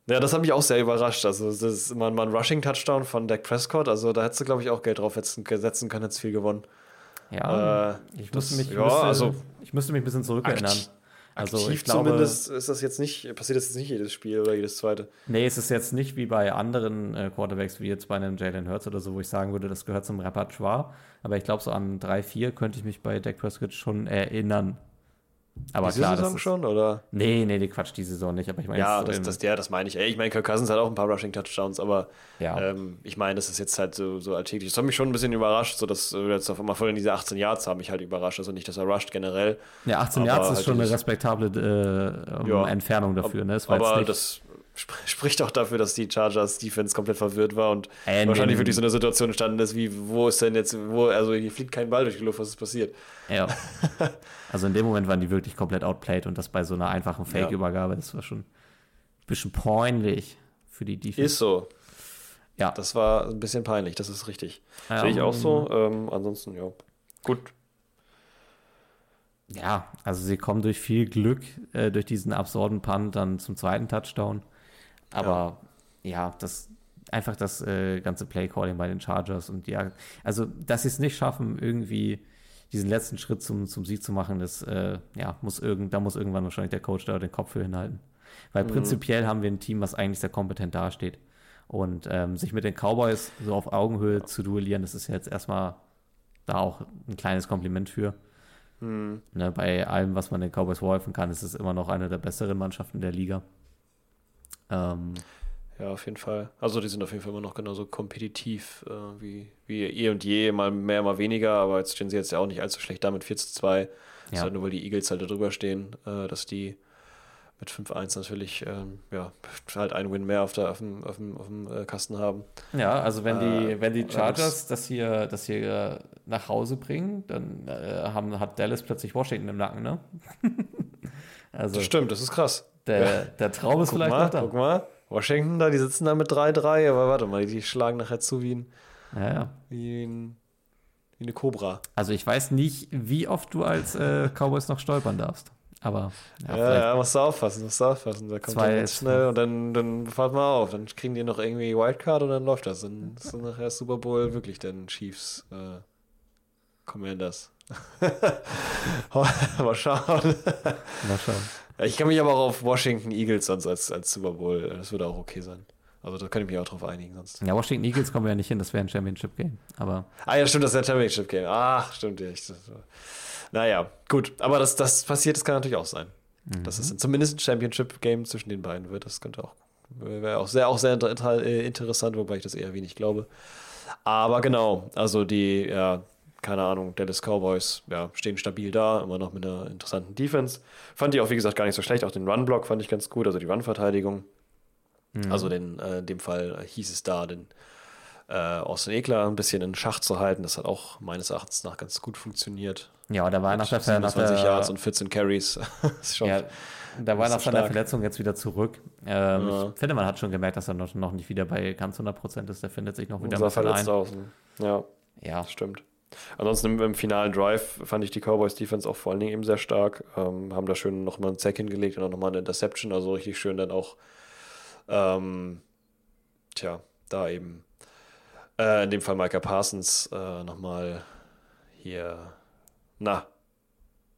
Ja, das hat mich auch sehr überrascht. Also, das ist mal ein Rushing-Touchdown von Dak Prescott. Also, da hättest du, glaube ich, auch Geld drauf setzen können, hättest viel gewonnen. Ja, äh, ich, das, musste mich, ja, müsste, also, ich müsste mich ein bisschen zurückerinnern. Also Aktiv ich glaube, zumindest ist das jetzt nicht, passiert das jetzt nicht jedes Spiel oder jedes zweite. Nee, es ist jetzt nicht wie bei anderen äh, Quarterbacks, wie jetzt bei einem Jalen Hurts oder so, wo ich sagen würde, das gehört zum Repertoire. Aber ich glaube, so an drei, vier könnte ich mich bei Dak Prescott schon erinnern. Aber Diese klar, Saison ist, schon, oder? Nee, nee, die Quatsch, die Saison nicht. Aber ich meine, ja, das, das, der, das meine ich. Ey, ich meine, Kirk Cousins hat auch ein paar Rushing-Touchdowns, aber ja. ähm, ich meine, das ist jetzt halt so, so alltäglich. Das hat mich schon ein bisschen überrascht, so dass wir jetzt auf einmal voll in diese 18 Yards haben mich halt überrascht. Also nicht, dass er rusht generell. Ja, 18 Yards ist halt schon eine respektable äh, ja. Entfernung dafür. Ne? Das aber das spricht auch dafür, dass die Chargers Defense komplett verwirrt war und äh, wahrscheinlich wirklich so eine Situation entstanden ist, wie, wo ist denn jetzt, wo, also hier fliegt kein Ball durch die Luft, was ist passiert? Ja. [LAUGHS] also in dem Moment waren die wirklich komplett outplayed und das bei so einer einfachen Fake-Übergabe, das war schon ein bisschen peinlich für die Defense. Ist so. Ja. Das war ein bisschen peinlich, das ist richtig. Ja, Sehe ich auch so. Ähm, ansonsten, ja. Gut. Ja, also sie kommen durch viel Glück, äh, durch diesen absurden Punt dann zum zweiten Touchdown. Aber ja, ja das einfach das äh, ganze Playcalling bei den Chargers und ja, also dass sie es nicht schaffen, irgendwie diesen letzten Schritt zum, zum Sieg zu machen, das äh, ja, muss irgend, da muss irgendwann wahrscheinlich der Coach da den Kopf für hinhalten. Weil mhm. prinzipiell haben wir ein Team, was eigentlich sehr kompetent dasteht. Und ähm, sich mit den Cowboys so auf Augenhöhe ja. zu duellieren, das ist jetzt erstmal da auch ein kleines Kompliment für. Mhm. Ne, bei allem, was man den Cowboys vorhelfen kann, ist es immer noch eine der besseren Mannschaften der Liga. Ähm, ja, auf jeden Fall. Also die sind auf jeden Fall immer noch genauso kompetitiv äh, wie, wie eh und je, mal mehr, mal weniger, aber jetzt stehen sie jetzt ja auch nicht allzu schlecht da mit 4 zu 2. Ja. ist halt nur, weil die Eagles halt da drüber stehen, äh, dass die mit 5-1 natürlich ähm, ja, halt einen Win mehr auf, der, auf dem, auf dem, auf dem äh, Kasten haben. Ja, also wenn die, äh, wenn die Chargers das hier, das hier nach Hause bringen, dann äh, haben, hat Dallas plötzlich Washington im Nacken, ne? [LAUGHS] also, das stimmt, das ist krass. Der, der Traum ist guck vielleicht mal, noch da. Guck mal, Washington da, die sitzen da mit 3-3, aber warte mal, die schlagen nachher zu wie ein, ja, ja. Wie, ein, wie eine Cobra. Also ich weiß nicht, wie oft du als äh, Cowboys noch stolpern darfst. Aber ja, ja, ja, musst du aufpassen, musst du aufpassen. Da kommt dann ganz schnell und dann, dann fahrt mal auf. Dann kriegen die noch irgendwie Wildcard und dann läuft das. Dann ist dann nachher Super Bowl wirklich dann Chiefs äh, Commanders. [LAUGHS] mal schauen. Mal schauen. Ich kann mich aber auch auf Washington Eagles sonst als, als Super Bowl, das würde auch okay sein. Also da könnte ich mich auch drauf einigen sonst. Ja, Washington Eagles kommen wir ja nicht hin, das wäre ein Championship-Game. Aber. Ah ja, stimmt, das ist ein Championship-Game. Ach, stimmt ja. naja, gut. Aber das, das passiert, das kann natürlich auch sein. Mhm. Dass es zumindest ein Championship-Game zwischen den beiden wird. Das könnte auch, wäre auch sehr, auch sehr äh, interessant, wobei ich das eher wenig glaube. Aber genau, also die, ja, keine Ahnung, Dallas Cowboys, ja, stehen stabil da, immer noch mit einer interessanten Defense. Fand ich auch, wie gesagt, gar nicht so schlecht. Auch den Run-Block fand ich ganz gut, also die Run-Verteidigung. Mhm. Also den, äh, in dem Fall hieß es da, den äh, Austin Ekler ein bisschen in Schach zu halten. Das hat auch meines Erachtens nach ganz gut funktioniert. Ja, da war nach der, 27 nach der Yards und 14 Carries. [LAUGHS] ja, da war nach seiner Verletzung jetzt wieder zurück. Ähm, ja. Ich finde, man hat schon gemerkt, dass er noch, noch nicht wieder bei ganz 100 Prozent ist. Der findet sich noch wieder ein bisschen ein. Außen. Ja, ja, stimmt. Ansonsten im, finalen Drive fand ich die Cowboys Defense auch vor allen Dingen eben sehr stark. Ähm, haben da schön nochmal einen Sack hingelegt und auch nochmal eine Interception, also richtig schön dann auch, ähm, tja, da eben äh, in dem Fall Micah Parsons äh, nochmal hier, na,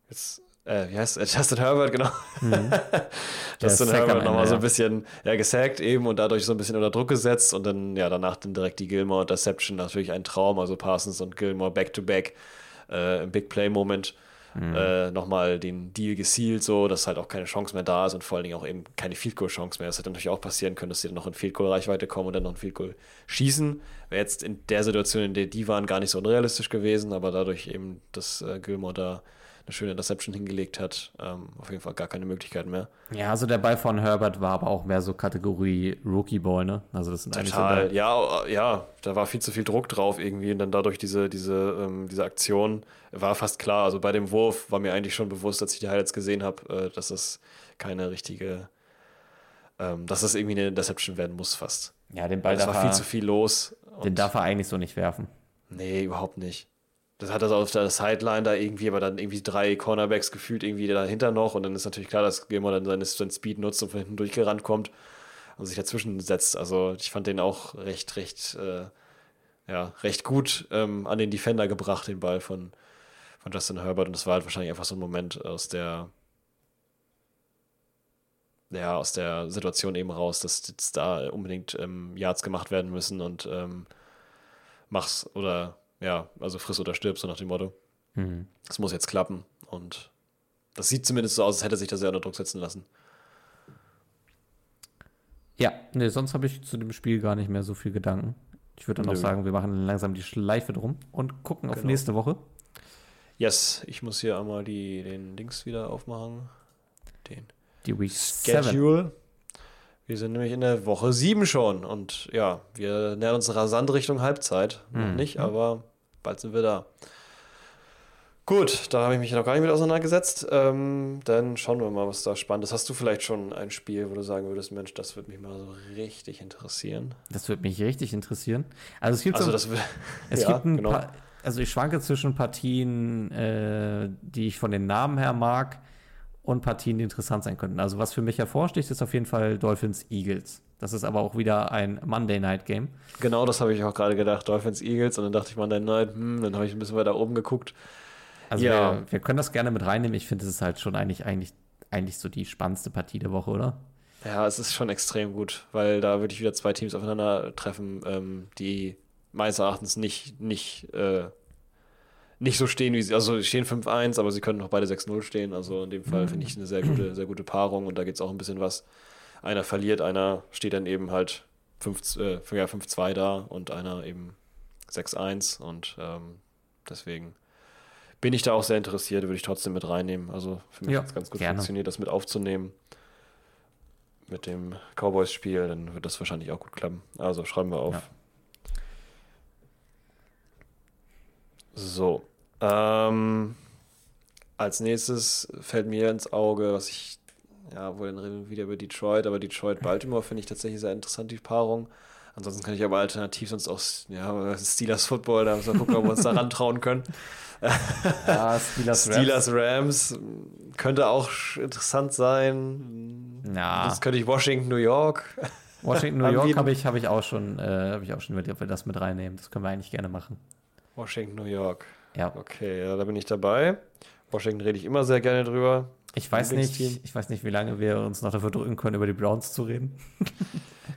jetzt äh, wie heißt es? [LAUGHS] Justin Herbert, genau. Mhm. [LAUGHS] Justin Herbert nochmal ja. so ein bisschen ja, gesackt eben und dadurch so ein bisschen unter Druck gesetzt und dann ja danach dann direkt die Gilmore Interception, natürlich ein Traum, also Parsons und Gilmore back-to-back äh, im Big Play-Moment. Mhm. Äh, nochmal den Deal gesealt, so dass halt auch keine Chance mehr da ist und vor allen Dingen auch eben keine Field Goal Chance mehr. Es hätte natürlich auch passieren können, dass sie dann noch in Field Goal Reichweite kommen und dann noch ein Field Goal schießen. Wäre jetzt in der Situation, in der die waren, gar nicht so unrealistisch gewesen, aber dadurch eben, dass äh, Gilmore da eine schöne Interception hingelegt hat. Ähm, auf jeden Fall gar keine Möglichkeit mehr. Ja, also der Ball von Herbert war aber auch mehr so Kategorie Rookie Ball, ne? Also das sind Total. eigentlich so ja, ja, da war viel zu viel Druck drauf irgendwie und dann dadurch diese, diese, ähm, diese Aktion war fast klar. Also bei dem Wurf war mir eigentlich schon bewusst, als ich die Highlights gesehen habe, äh, dass das keine richtige, ähm, dass das irgendwie eine Interception werden muss fast. Ja, den Ball Es war viel zu viel los. Den darf er eigentlich so nicht werfen. Nee, überhaupt nicht. Das hat er auf der Sideline da irgendwie, aber dann irgendwie drei Cornerbacks gefühlt irgendwie dahinter noch. Und dann ist natürlich klar, dass Gilmore dann seinen, seinen Speed nutzt und von hinten durchgerannt kommt und sich dazwischen setzt. Also ich fand den auch recht, recht, äh, ja, recht gut ähm, an den Defender gebracht, den Ball von, von Justin Herbert. Und das war halt wahrscheinlich einfach so ein Moment aus der, ja, aus der Situation eben raus, dass jetzt da unbedingt ähm, Yards gemacht werden müssen und ähm, mach's oder ja, also friss oder stirb, so nach dem Motto. Mhm. Das muss jetzt klappen. Und das sieht zumindest so aus, als hätte sich das ja unter Druck setzen lassen. Ja, nee, sonst habe ich zu dem Spiel gar nicht mehr so viel Gedanken. Ich würde dann Nö. auch sagen, wir machen langsam die Schleife drum und gucken genau. auf nächste Woche. Yes, ich muss hier einmal die, den Links wieder aufmachen. Den die Week Schedule. 7. Wir sind nämlich in der Woche 7 schon und ja, wir nähern uns rasant Richtung Halbzeit. Mhm. Noch nicht, aber bald sind wir da. Gut, da habe ich mich noch gar nicht mit auseinandergesetzt. Ähm, dann schauen wir mal, was da spannend ist. Hast du vielleicht schon ein Spiel, wo du sagen würdest, Mensch, das würde mich mal so richtig interessieren? Das würde mich richtig interessieren. Also es gibt also so, [LAUGHS] es ja, gibt ein genau. paar, also ich schwanke zwischen Partien, äh, die ich von den Namen her mag und Partien, die interessant sein könnten. Also was für mich hervorsticht, ist auf jeden Fall Dolphins Eagles. Das ist aber auch wieder ein Monday Night Game. Genau, das habe ich auch gerade gedacht. Dolphins Eagles und dann dachte ich Monday Night, hm, dann habe ich ein bisschen weiter oben geguckt. Also ja. wir, wir können das gerne mit reinnehmen. Ich finde, es ist halt schon eigentlich, eigentlich, eigentlich so die spannendste Partie der Woche, oder? Ja, es ist schon extrem gut, weil da würde ich wieder zwei Teams aufeinandertreffen, ähm, die meines Erachtens nicht, nicht äh, nicht so stehen, wie sie, also stehen 5-1, aber sie können noch beide 6-0 stehen. Also in dem Fall mhm. finde ich eine sehr gute, sehr gute Paarung und da geht es auch ein bisschen was. Einer verliert, einer steht dann eben halt 5, äh, ja, 5-2 da und einer eben 6-1 und ähm, deswegen bin ich da auch sehr interessiert, würde ich trotzdem mit reinnehmen. Also für mich ja, hat es ganz gut gerne. funktioniert, das mit aufzunehmen. Mit dem Cowboys-Spiel, dann wird das wahrscheinlich auch gut klappen. Also schreiben wir auf. Ja. So. Ähm, als nächstes fällt mir ins Auge, was ich, ja, wohl dann reden wir wieder über Detroit, aber Detroit-Baltimore finde ich tatsächlich sehr interessant, die Paarung. Ansonsten kann ich aber alternativ sonst auch ja, Steelers Football, da müssen wir gucken, ob wir uns da rantrauen können. [LAUGHS] Ja, Steelers, Steelers Rams. Rams könnte auch interessant sein. Ja. Das könnte ich Washington, New York. Washington, New [LAUGHS] York habe ich, hab ich auch schon, äh, habe ich auch schon überlegt, ob wir das mit reinnehmen. Das können wir eigentlich gerne machen. Washington, New York. Ja. Okay, ja, da bin ich dabei. Washington rede ich immer sehr gerne drüber. Ich weiß nicht, ich weiß nicht, wie lange wir uns noch dafür drücken können, über die Browns zu reden. [LAUGHS]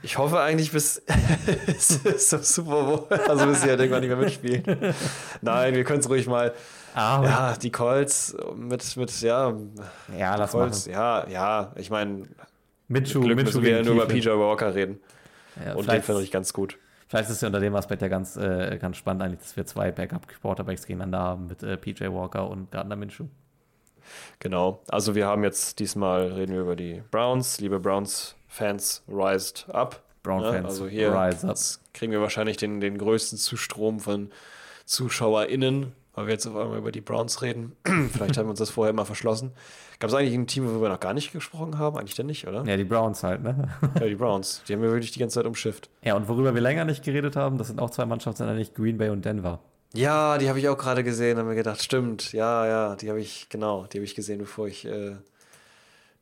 Ich hoffe eigentlich bis, [LAUGHS] zum Super Bowl, also bis sie ja irgendwann nicht mehr mitspielen. Nein, wir können es ruhig mal. Ah, ja, die Colts mit, mit ja. Ja, lass Colts, machen. Ja, ja, ich meine, mit Schuh, Glück mit müssen wir ja nur über PJ Walker reden. Ja, Und den finde ich ganz gut. Vielleicht ist es ja unter dem Aspekt ja ganz, äh, ganz spannend eigentlich, dass wir zwei Backup-Quarterbacks gegeneinander haben mit äh, PJ Walker und Gardner Minshew. Genau, also wir haben jetzt diesmal reden wir über die Browns. Liebe Browns-Fans, rised up. Brown-Fans, ja, also hier rise up. kriegen wir wahrscheinlich den, den größten Zustrom von ZuschauerInnen, weil wir jetzt auf einmal über die Browns reden. [CLEARS THROAT] Vielleicht haben wir uns das vorher mal verschlossen. Gab es eigentlich ein Team, wo wir noch gar nicht gesprochen haben? Eigentlich denn nicht, oder? Ja, die Browns halt, ne? [LAUGHS] ja, die Browns. Die haben wir wirklich die ganze Zeit umschifft. Ja, und worüber wir länger nicht geredet haben, das sind auch zwei Mannschaften, sind eigentlich Green Bay und Denver. Ja, die habe ich auch gerade gesehen und mir gedacht, stimmt, ja, ja, die habe ich, genau, die habe ich gesehen, bevor ich äh,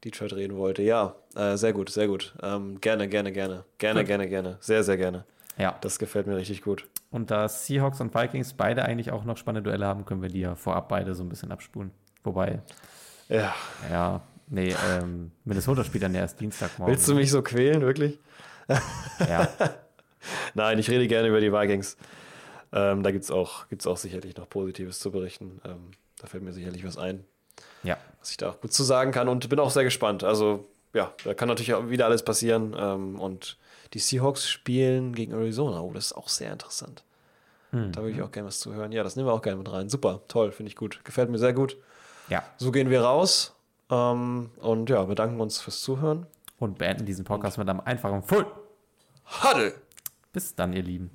Detroit reden wollte. Ja, äh, sehr gut, sehr gut. Ähm, gerne, gerne, gerne. Gerne, gut. gerne, gerne. Sehr, sehr gerne. Ja. Das gefällt mir richtig gut. Und da Seahawks und Vikings beide eigentlich auch noch spannende Duelle haben, können wir die ja vorab beide so ein bisschen abspulen. Wobei. Ja. Ja, Nee, ähm, Minnesota spielt dann erst Dienstagmorgen. Willst du mich so quälen, wirklich? Ja. [LAUGHS] Nein, ich rede gerne über die Vikings. Ähm, da gibt es auch, gibt's auch sicherlich noch Positives zu berichten. Ähm, da fällt mir sicherlich was ein, ja. was ich da auch gut zu sagen kann und bin auch sehr gespannt. Also, ja, da kann natürlich auch wieder alles passieren. Ähm, und die Seahawks spielen gegen Arizona. Oh, das ist auch sehr interessant. Mhm. Da würde ich auch gerne was zu hören. Ja, das nehmen wir auch gerne mit rein. Super, toll, finde ich gut. Gefällt mir sehr gut. Ja. So gehen wir raus ähm, und ja, bedanken uns fürs Zuhören. Und beenden diesen Podcast mit einem einfachen Full. Huddle! Bis dann, ihr Lieben.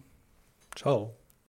Ciao.